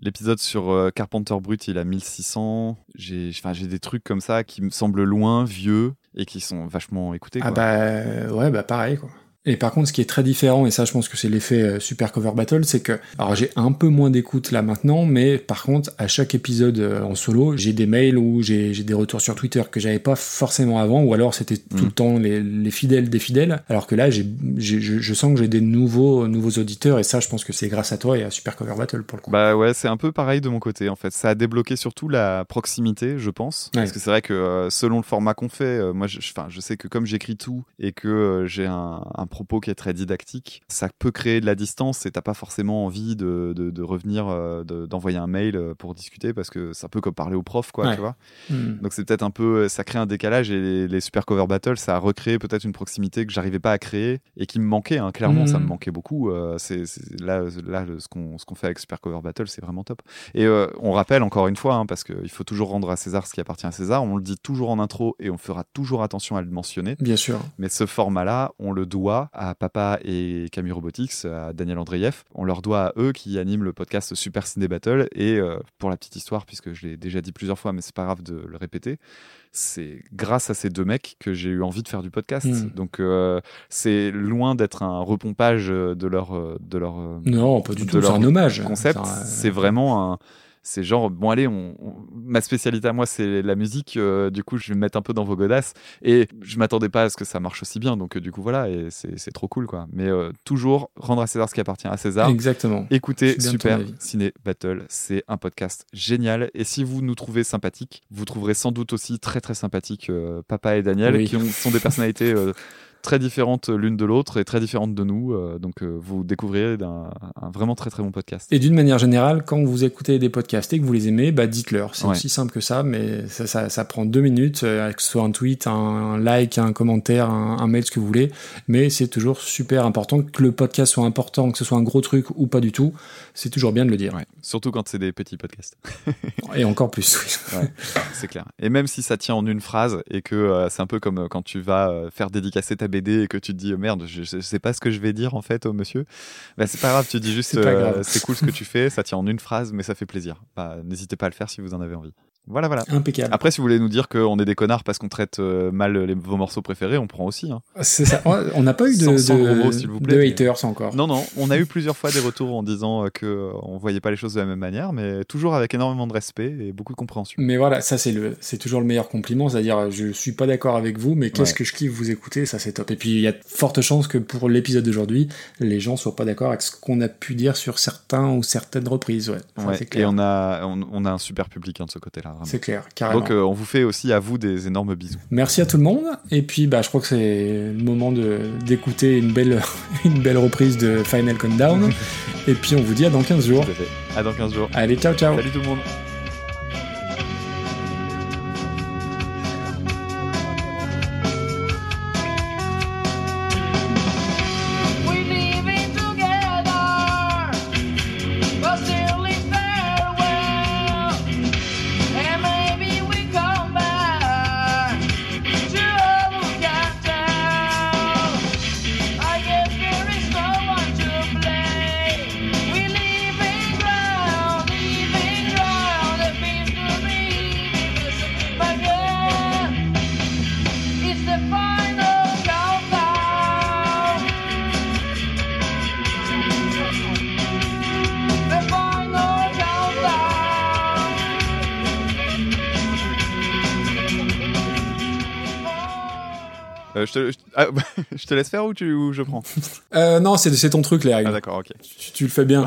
L'épisode sur euh, Carpenter Brut, il a 1600. J'ai, des trucs comme ça qui me semblent loin, vieux et qui sont vachement écoutés. Ah bah ouais, bah pareil quoi. Et par contre, ce qui est très différent, et ça je pense que c'est l'effet euh, Super Cover Battle, c'est que, alors j'ai un peu moins d'écoute là maintenant, mais par contre, à chaque épisode euh, en solo, j'ai des mails ou j'ai des retours sur Twitter que j'avais pas forcément avant, ou alors c'était tout Mm. le temps les, les fidèles des fidèles, alors que là, je, je sens que j'ai des nouveaux, nouveaux auditeurs, et ça je pense que c'est grâce à toi et à Super Cover Battle pour le coup. Bah ouais, c'est un peu pareil de mon côté en fait. Ça a débloqué surtout la proximité, je pense. Ouais. Parce que c'est vrai que euh, selon le format qu'on fait, moi je, je- sais que comme j'écris tout et que j'ai un, un propos qui est très didactique, ça peut créer de la distance et t'as pas forcément envie de, de, de revenir, euh, de- d'envoyer un mail euh, pour discuter parce que c'est un peu comme parler au prof, quoi, Ouais. tu vois. Hmm. Donc c'est peut-être un peu, ça crée un décalage et les, les super cover battles, ça a recréé peut-être une proximité que j'arrivais pas à créer et qui me manquait. hein. Clairement, ça me manquait beaucoup. Euh, c'est là, là, ce qu'on qu'on fait avec super cover battle, c'est vraiment top. Et euh, on rappelle encore une fois, hein, parce qu'il faut toujours rendre à César ce qui appartient à César. On le dit toujours en intro et on fera toujours attention à le mentionner. Bien sûr. Mais ce format-là, on le doit à Papa et Camille Robotics, à Daniel Andreev. On leur doit à eux qui animent le podcast Super Ciné Battle. Et euh, pour la petite histoire, puisque je l'ai déjà dit plusieurs fois, mais c'est pas grave de le répéter, c'est grâce à ces deux mecs que j'ai eu envie de faire du podcast. Mm. Donc euh, c'est loin d'être un repompage de leur, euh, de leur Non, pas du tout. C'est leur un hommage. concept. Un- C'est vraiment un. C'est genre, bon, allez, on, on- ma spécialité à moi, c'est la musique. euh, du coup, je vais me mettre un peu dans vos godasses. Et je m'attendais pas à ce que ça marche aussi bien. Donc, euh, du coup, voilà, et c'est c'est trop cool, quoi. Mais euh, toujours rendre à César ce qui appartient à César. Exactement. Écoutez Super. Ciné Battle, c'est un podcast génial. Et si vous nous trouvez sympathiques, vous trouverez sans doute aussi très très sympathique euh, Papa et Daniel, Oui. qui ont- sont des personnalités très différentes l'une de l'autre et très différentes de nous. euh, donc euh, vous découvrirez un vraiment très très bon podcast. Et d'une manière générale, quand vous écoutez des podcasts et que vous les aimez, bah dites-leur. C'est Ouais. aussi simple que ça, mais ça, ça, ça prend deux minutes, euh, que ce soit un tweet, un, un like, un commentaire, un, un mail, ce que vous voulez. Mais c'est toujours super important que le podcast soit important, que ce soit un gros truc ou pas du tout. C'est toujours bien de le dire. Ouais. Surtout quand c'est des petits podcasts. Et encore plus. oui. C'est clair. Et même si ça tient en une phrase et que c'est un peu comme quand tu vas faire dédicacer ta BD et que tu te dis euh, merde, je, je sais pas ce que je vais dire en fait au monsieur, bah, c'est pas grave, tu dis juste C'est euh, c'est cool ce que tu fais, ça tient en une phrase, mais ça fait plaisir. Bah, N'hésitez pas à le faire si vous en avez envie. Voilà, voilà. Impeccable. Après, si vous voulez nous dire qu'on est des connards parce qu'on traite euh, mal les, vos morceaux préférés, on prend aussi. hein. C'est ça. On n'a pas eu de, Sans- sans de- gros vous plaît, de mais- haters encore. Non, non, on a eu plusieurs fois des retours en disant euh, que euh, on voyait pas les choses de la même manière, mais toujours avec énormément de respect et beaucoup de compréhension. Mais voilà, ça c'est le, c'est toujours le meilleur compliment, c'est-à-dire je suis pas d'accord avec vous, mais qu'est-ce Ouais. que je kiffe vous écouter, ça c'est top. Et puis il y a de fortes chances que pour l'épisode d'aujourd'hui, les gens soient pas d'accord avec ce qu'on a pu dire sur certains ou certaines reprises, ouais. Et on a, on, on a un super public hein, de ce côté-là. C'est clair, carrément. Donc euh, on vous fait aussi à vous des énormes bisous. Merci à tout le monde. Et puis bah je crois que c'est le moment de d'écouter une belle une belle reprise de Final Countdown. et puis on vous dit à dans 15 jours. Tout à fait. À dans 15 jours. Allez, ciao ciao. Salut tout le monde. Euh, je, te, je- ah, je te laisse faire ou, tu, ou je prends Euh, non, c'est ton truc les Ah règles. d'accord, ok. tu, tu le fais bien.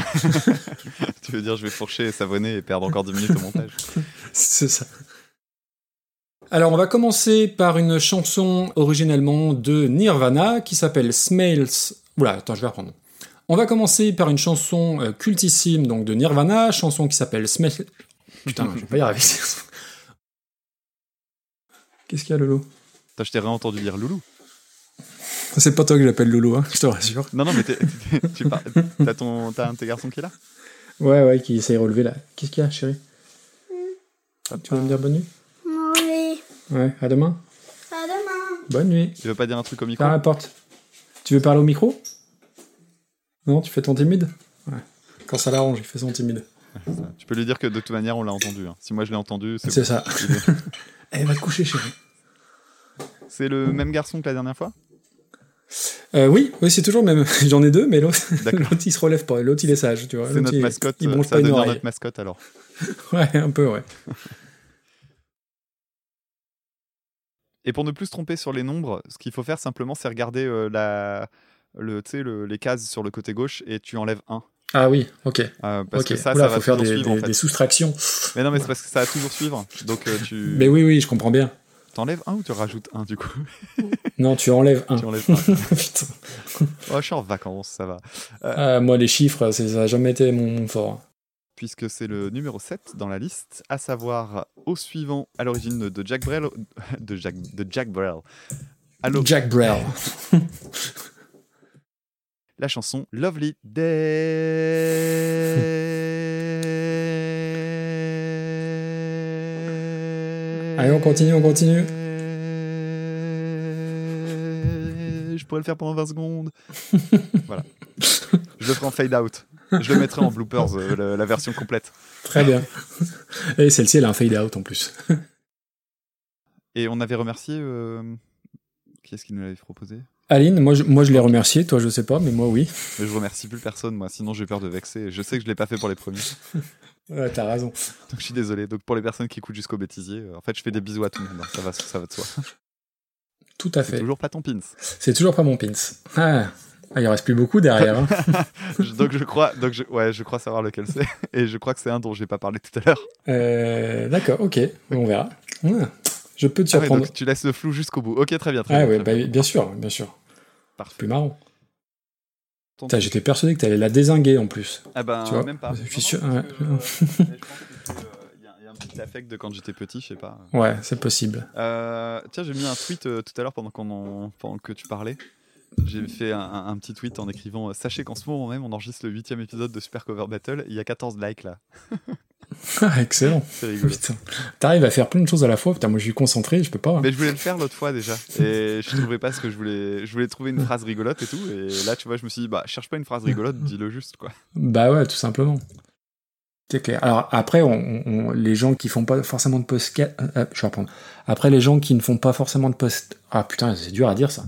tu veux dire je vais fourcher et savonner et perdre encore 10 minutes au montage C'est ça. Alors, on va commencer par une chanson originellement de Nirvana qui s'appelle Smells. Oula, attends, je vais reprendre. On va commencer par une chanson euh, cultissime donc de Nirvana, chanson qui s'appelle Smells. Putain, je vais pas y arriver. Qu'est-ce qu'il y a, Lolo? Je t'ai réentendu dire loulou. C'est pas toi que j'appelle Lolo, hein, je te rassure. Non, non, mais t'es- t'es- tu parles- t'as ton, t'as un de tes garçons qui est là Ouais, ouais, qui essaye de relever là. Qu'est-ce qu'il y a, chérie Tu veux me dire bonne nuit Oui. Ouais, à demain. À demain. Bonne nuit. Tu veux pas dire un truc au micro Ferme la porte. Tu veux parler au micro Non, tu fais ton timide Ouais. Quand ça l'arrange, il fait son timide. Tu peux lui dire que de toute manière on l'a entendu. hein. Si moi je l'ai entendu, c'est C'est bon. ça. Il est- Eh, va te coucher, chérie. C'est le même garçon que la dernière fois? Euh, oui, oui, c'est toujours le même. J'en ai deux, mais l'autre, il se relève pas. L'autre, il est sage, tu vois. C'est notre il- mascotte. Il euh, bronche ça pas une oreille. notre mascotte alors. Ouais, un peu, ouais. Et pour ne plus se tromper sur les nombres, ce qu'il faut faire simplement, c'est regarder euh, la, le, les cases sur le côté gauche et tu enlèves 1. Ah oui, ok. Euh, parce que ça, Oula, ça va faut faire des, suivre en des- fait. des soustractions. Mais non, mais c'est parce que ça va toujours suivre. Donc euh, tu. Mais oui, oui, je comprends bien. T'enlèves un ou tu rajoutes un du coup Non, tu enlèves un. Tu enlèves un. Putain. Oh, je suis en vacances, ça va. Ah, moi, les chiffres, ça n'a jamais été mon fort. Puisque c'est le numéro 7 dans la liste, à savoir au suivant, à l'origine de Jack Brel. De Jack, de Jack Brel. Jack Brel. la chanson Lovely Day. Allez, on continue, on continue. Je pourrais le faire pendant 20 secondes. voilà. Je le ferai en fade out. Je le mettrai en bloopers, euh, la, la version complète. Très bien. Et celle-ci, elle a un fade out en plus. Et on avait remercié. euh, Qui est-ce qui nous l'avait proposé? Aline, moi je, moi, je l'ai remercié, toi, je sais pas, mais moi, oui. Mais je remercie plus personne, moi, sinon j'ai peur de vexer. Je sais que je l'ai pas fait pour les premiers. Ouais, t'as raison. Donc je suis désolé. Donc pour les personnes qui écoutent jusqu'au bêtisier, euh, en fait, je fais des bisous à tout le monde. hein. Ça va, ça va de soi. Tout à C'est fait. toujours pas ton pins. C'est toujours pas mon pins. Ah, Ah, il reste plus beaucoup derrière. hein. Je- donc je crois, donc je, ouais, je crois savoir lequel c'est. Et je crois que c'est un dont j'ai pas parlé tout à l'heure. Euh, D'accord, ok, on verra. Ouais. Je peux te Ah ouais, surprendre. donc tu laisses le flou jusqu'au bout. Ok, très bien, très Ah, bien. ouais, très bah, bien. bien sûr, bien sûr. Parfait. Plus marrant. J'étais persuadé que t'allais la désinguer en plus. Ah ben, Tu vois, même pas. je suis sûr, ouais. que, petit affect de quand j'étais petit, je sais pas. Ouais, c'est possible. Euh, tiens, j'ai mis un tweet euh, tout à l'heure pendant, qu'on en- pendant que tu parlais. J'ai fait un, petit tweet en écrivant euh, Sachez qu'en ce moment même, on enregistre le huitième épisode de Super Cover Battle. Il y a 14 likes là. Ah, excellent. C'est rigolo. T'arrives à faire plein de choses à la fois. Putain, moi je suis concentré, je peux pas. hein. Mais je voulais le faire l'autre fois déjà. Et je trouvais pas ce que je voulais. Je voulais trouver une phrase rigolote et tout. Et là, tu vois, je me suis dit, bah, cherche pas une phrase rigolote, dis-le juste quoi. Bah ouais, tout simplement. C'est clair. Alors après, on, on- les gens qui font pas forcément de podcast, euh, euh, je vais reprendre. Après, les gens qui ne font pas forcément de post, ah putain, c'est dur à dire ça.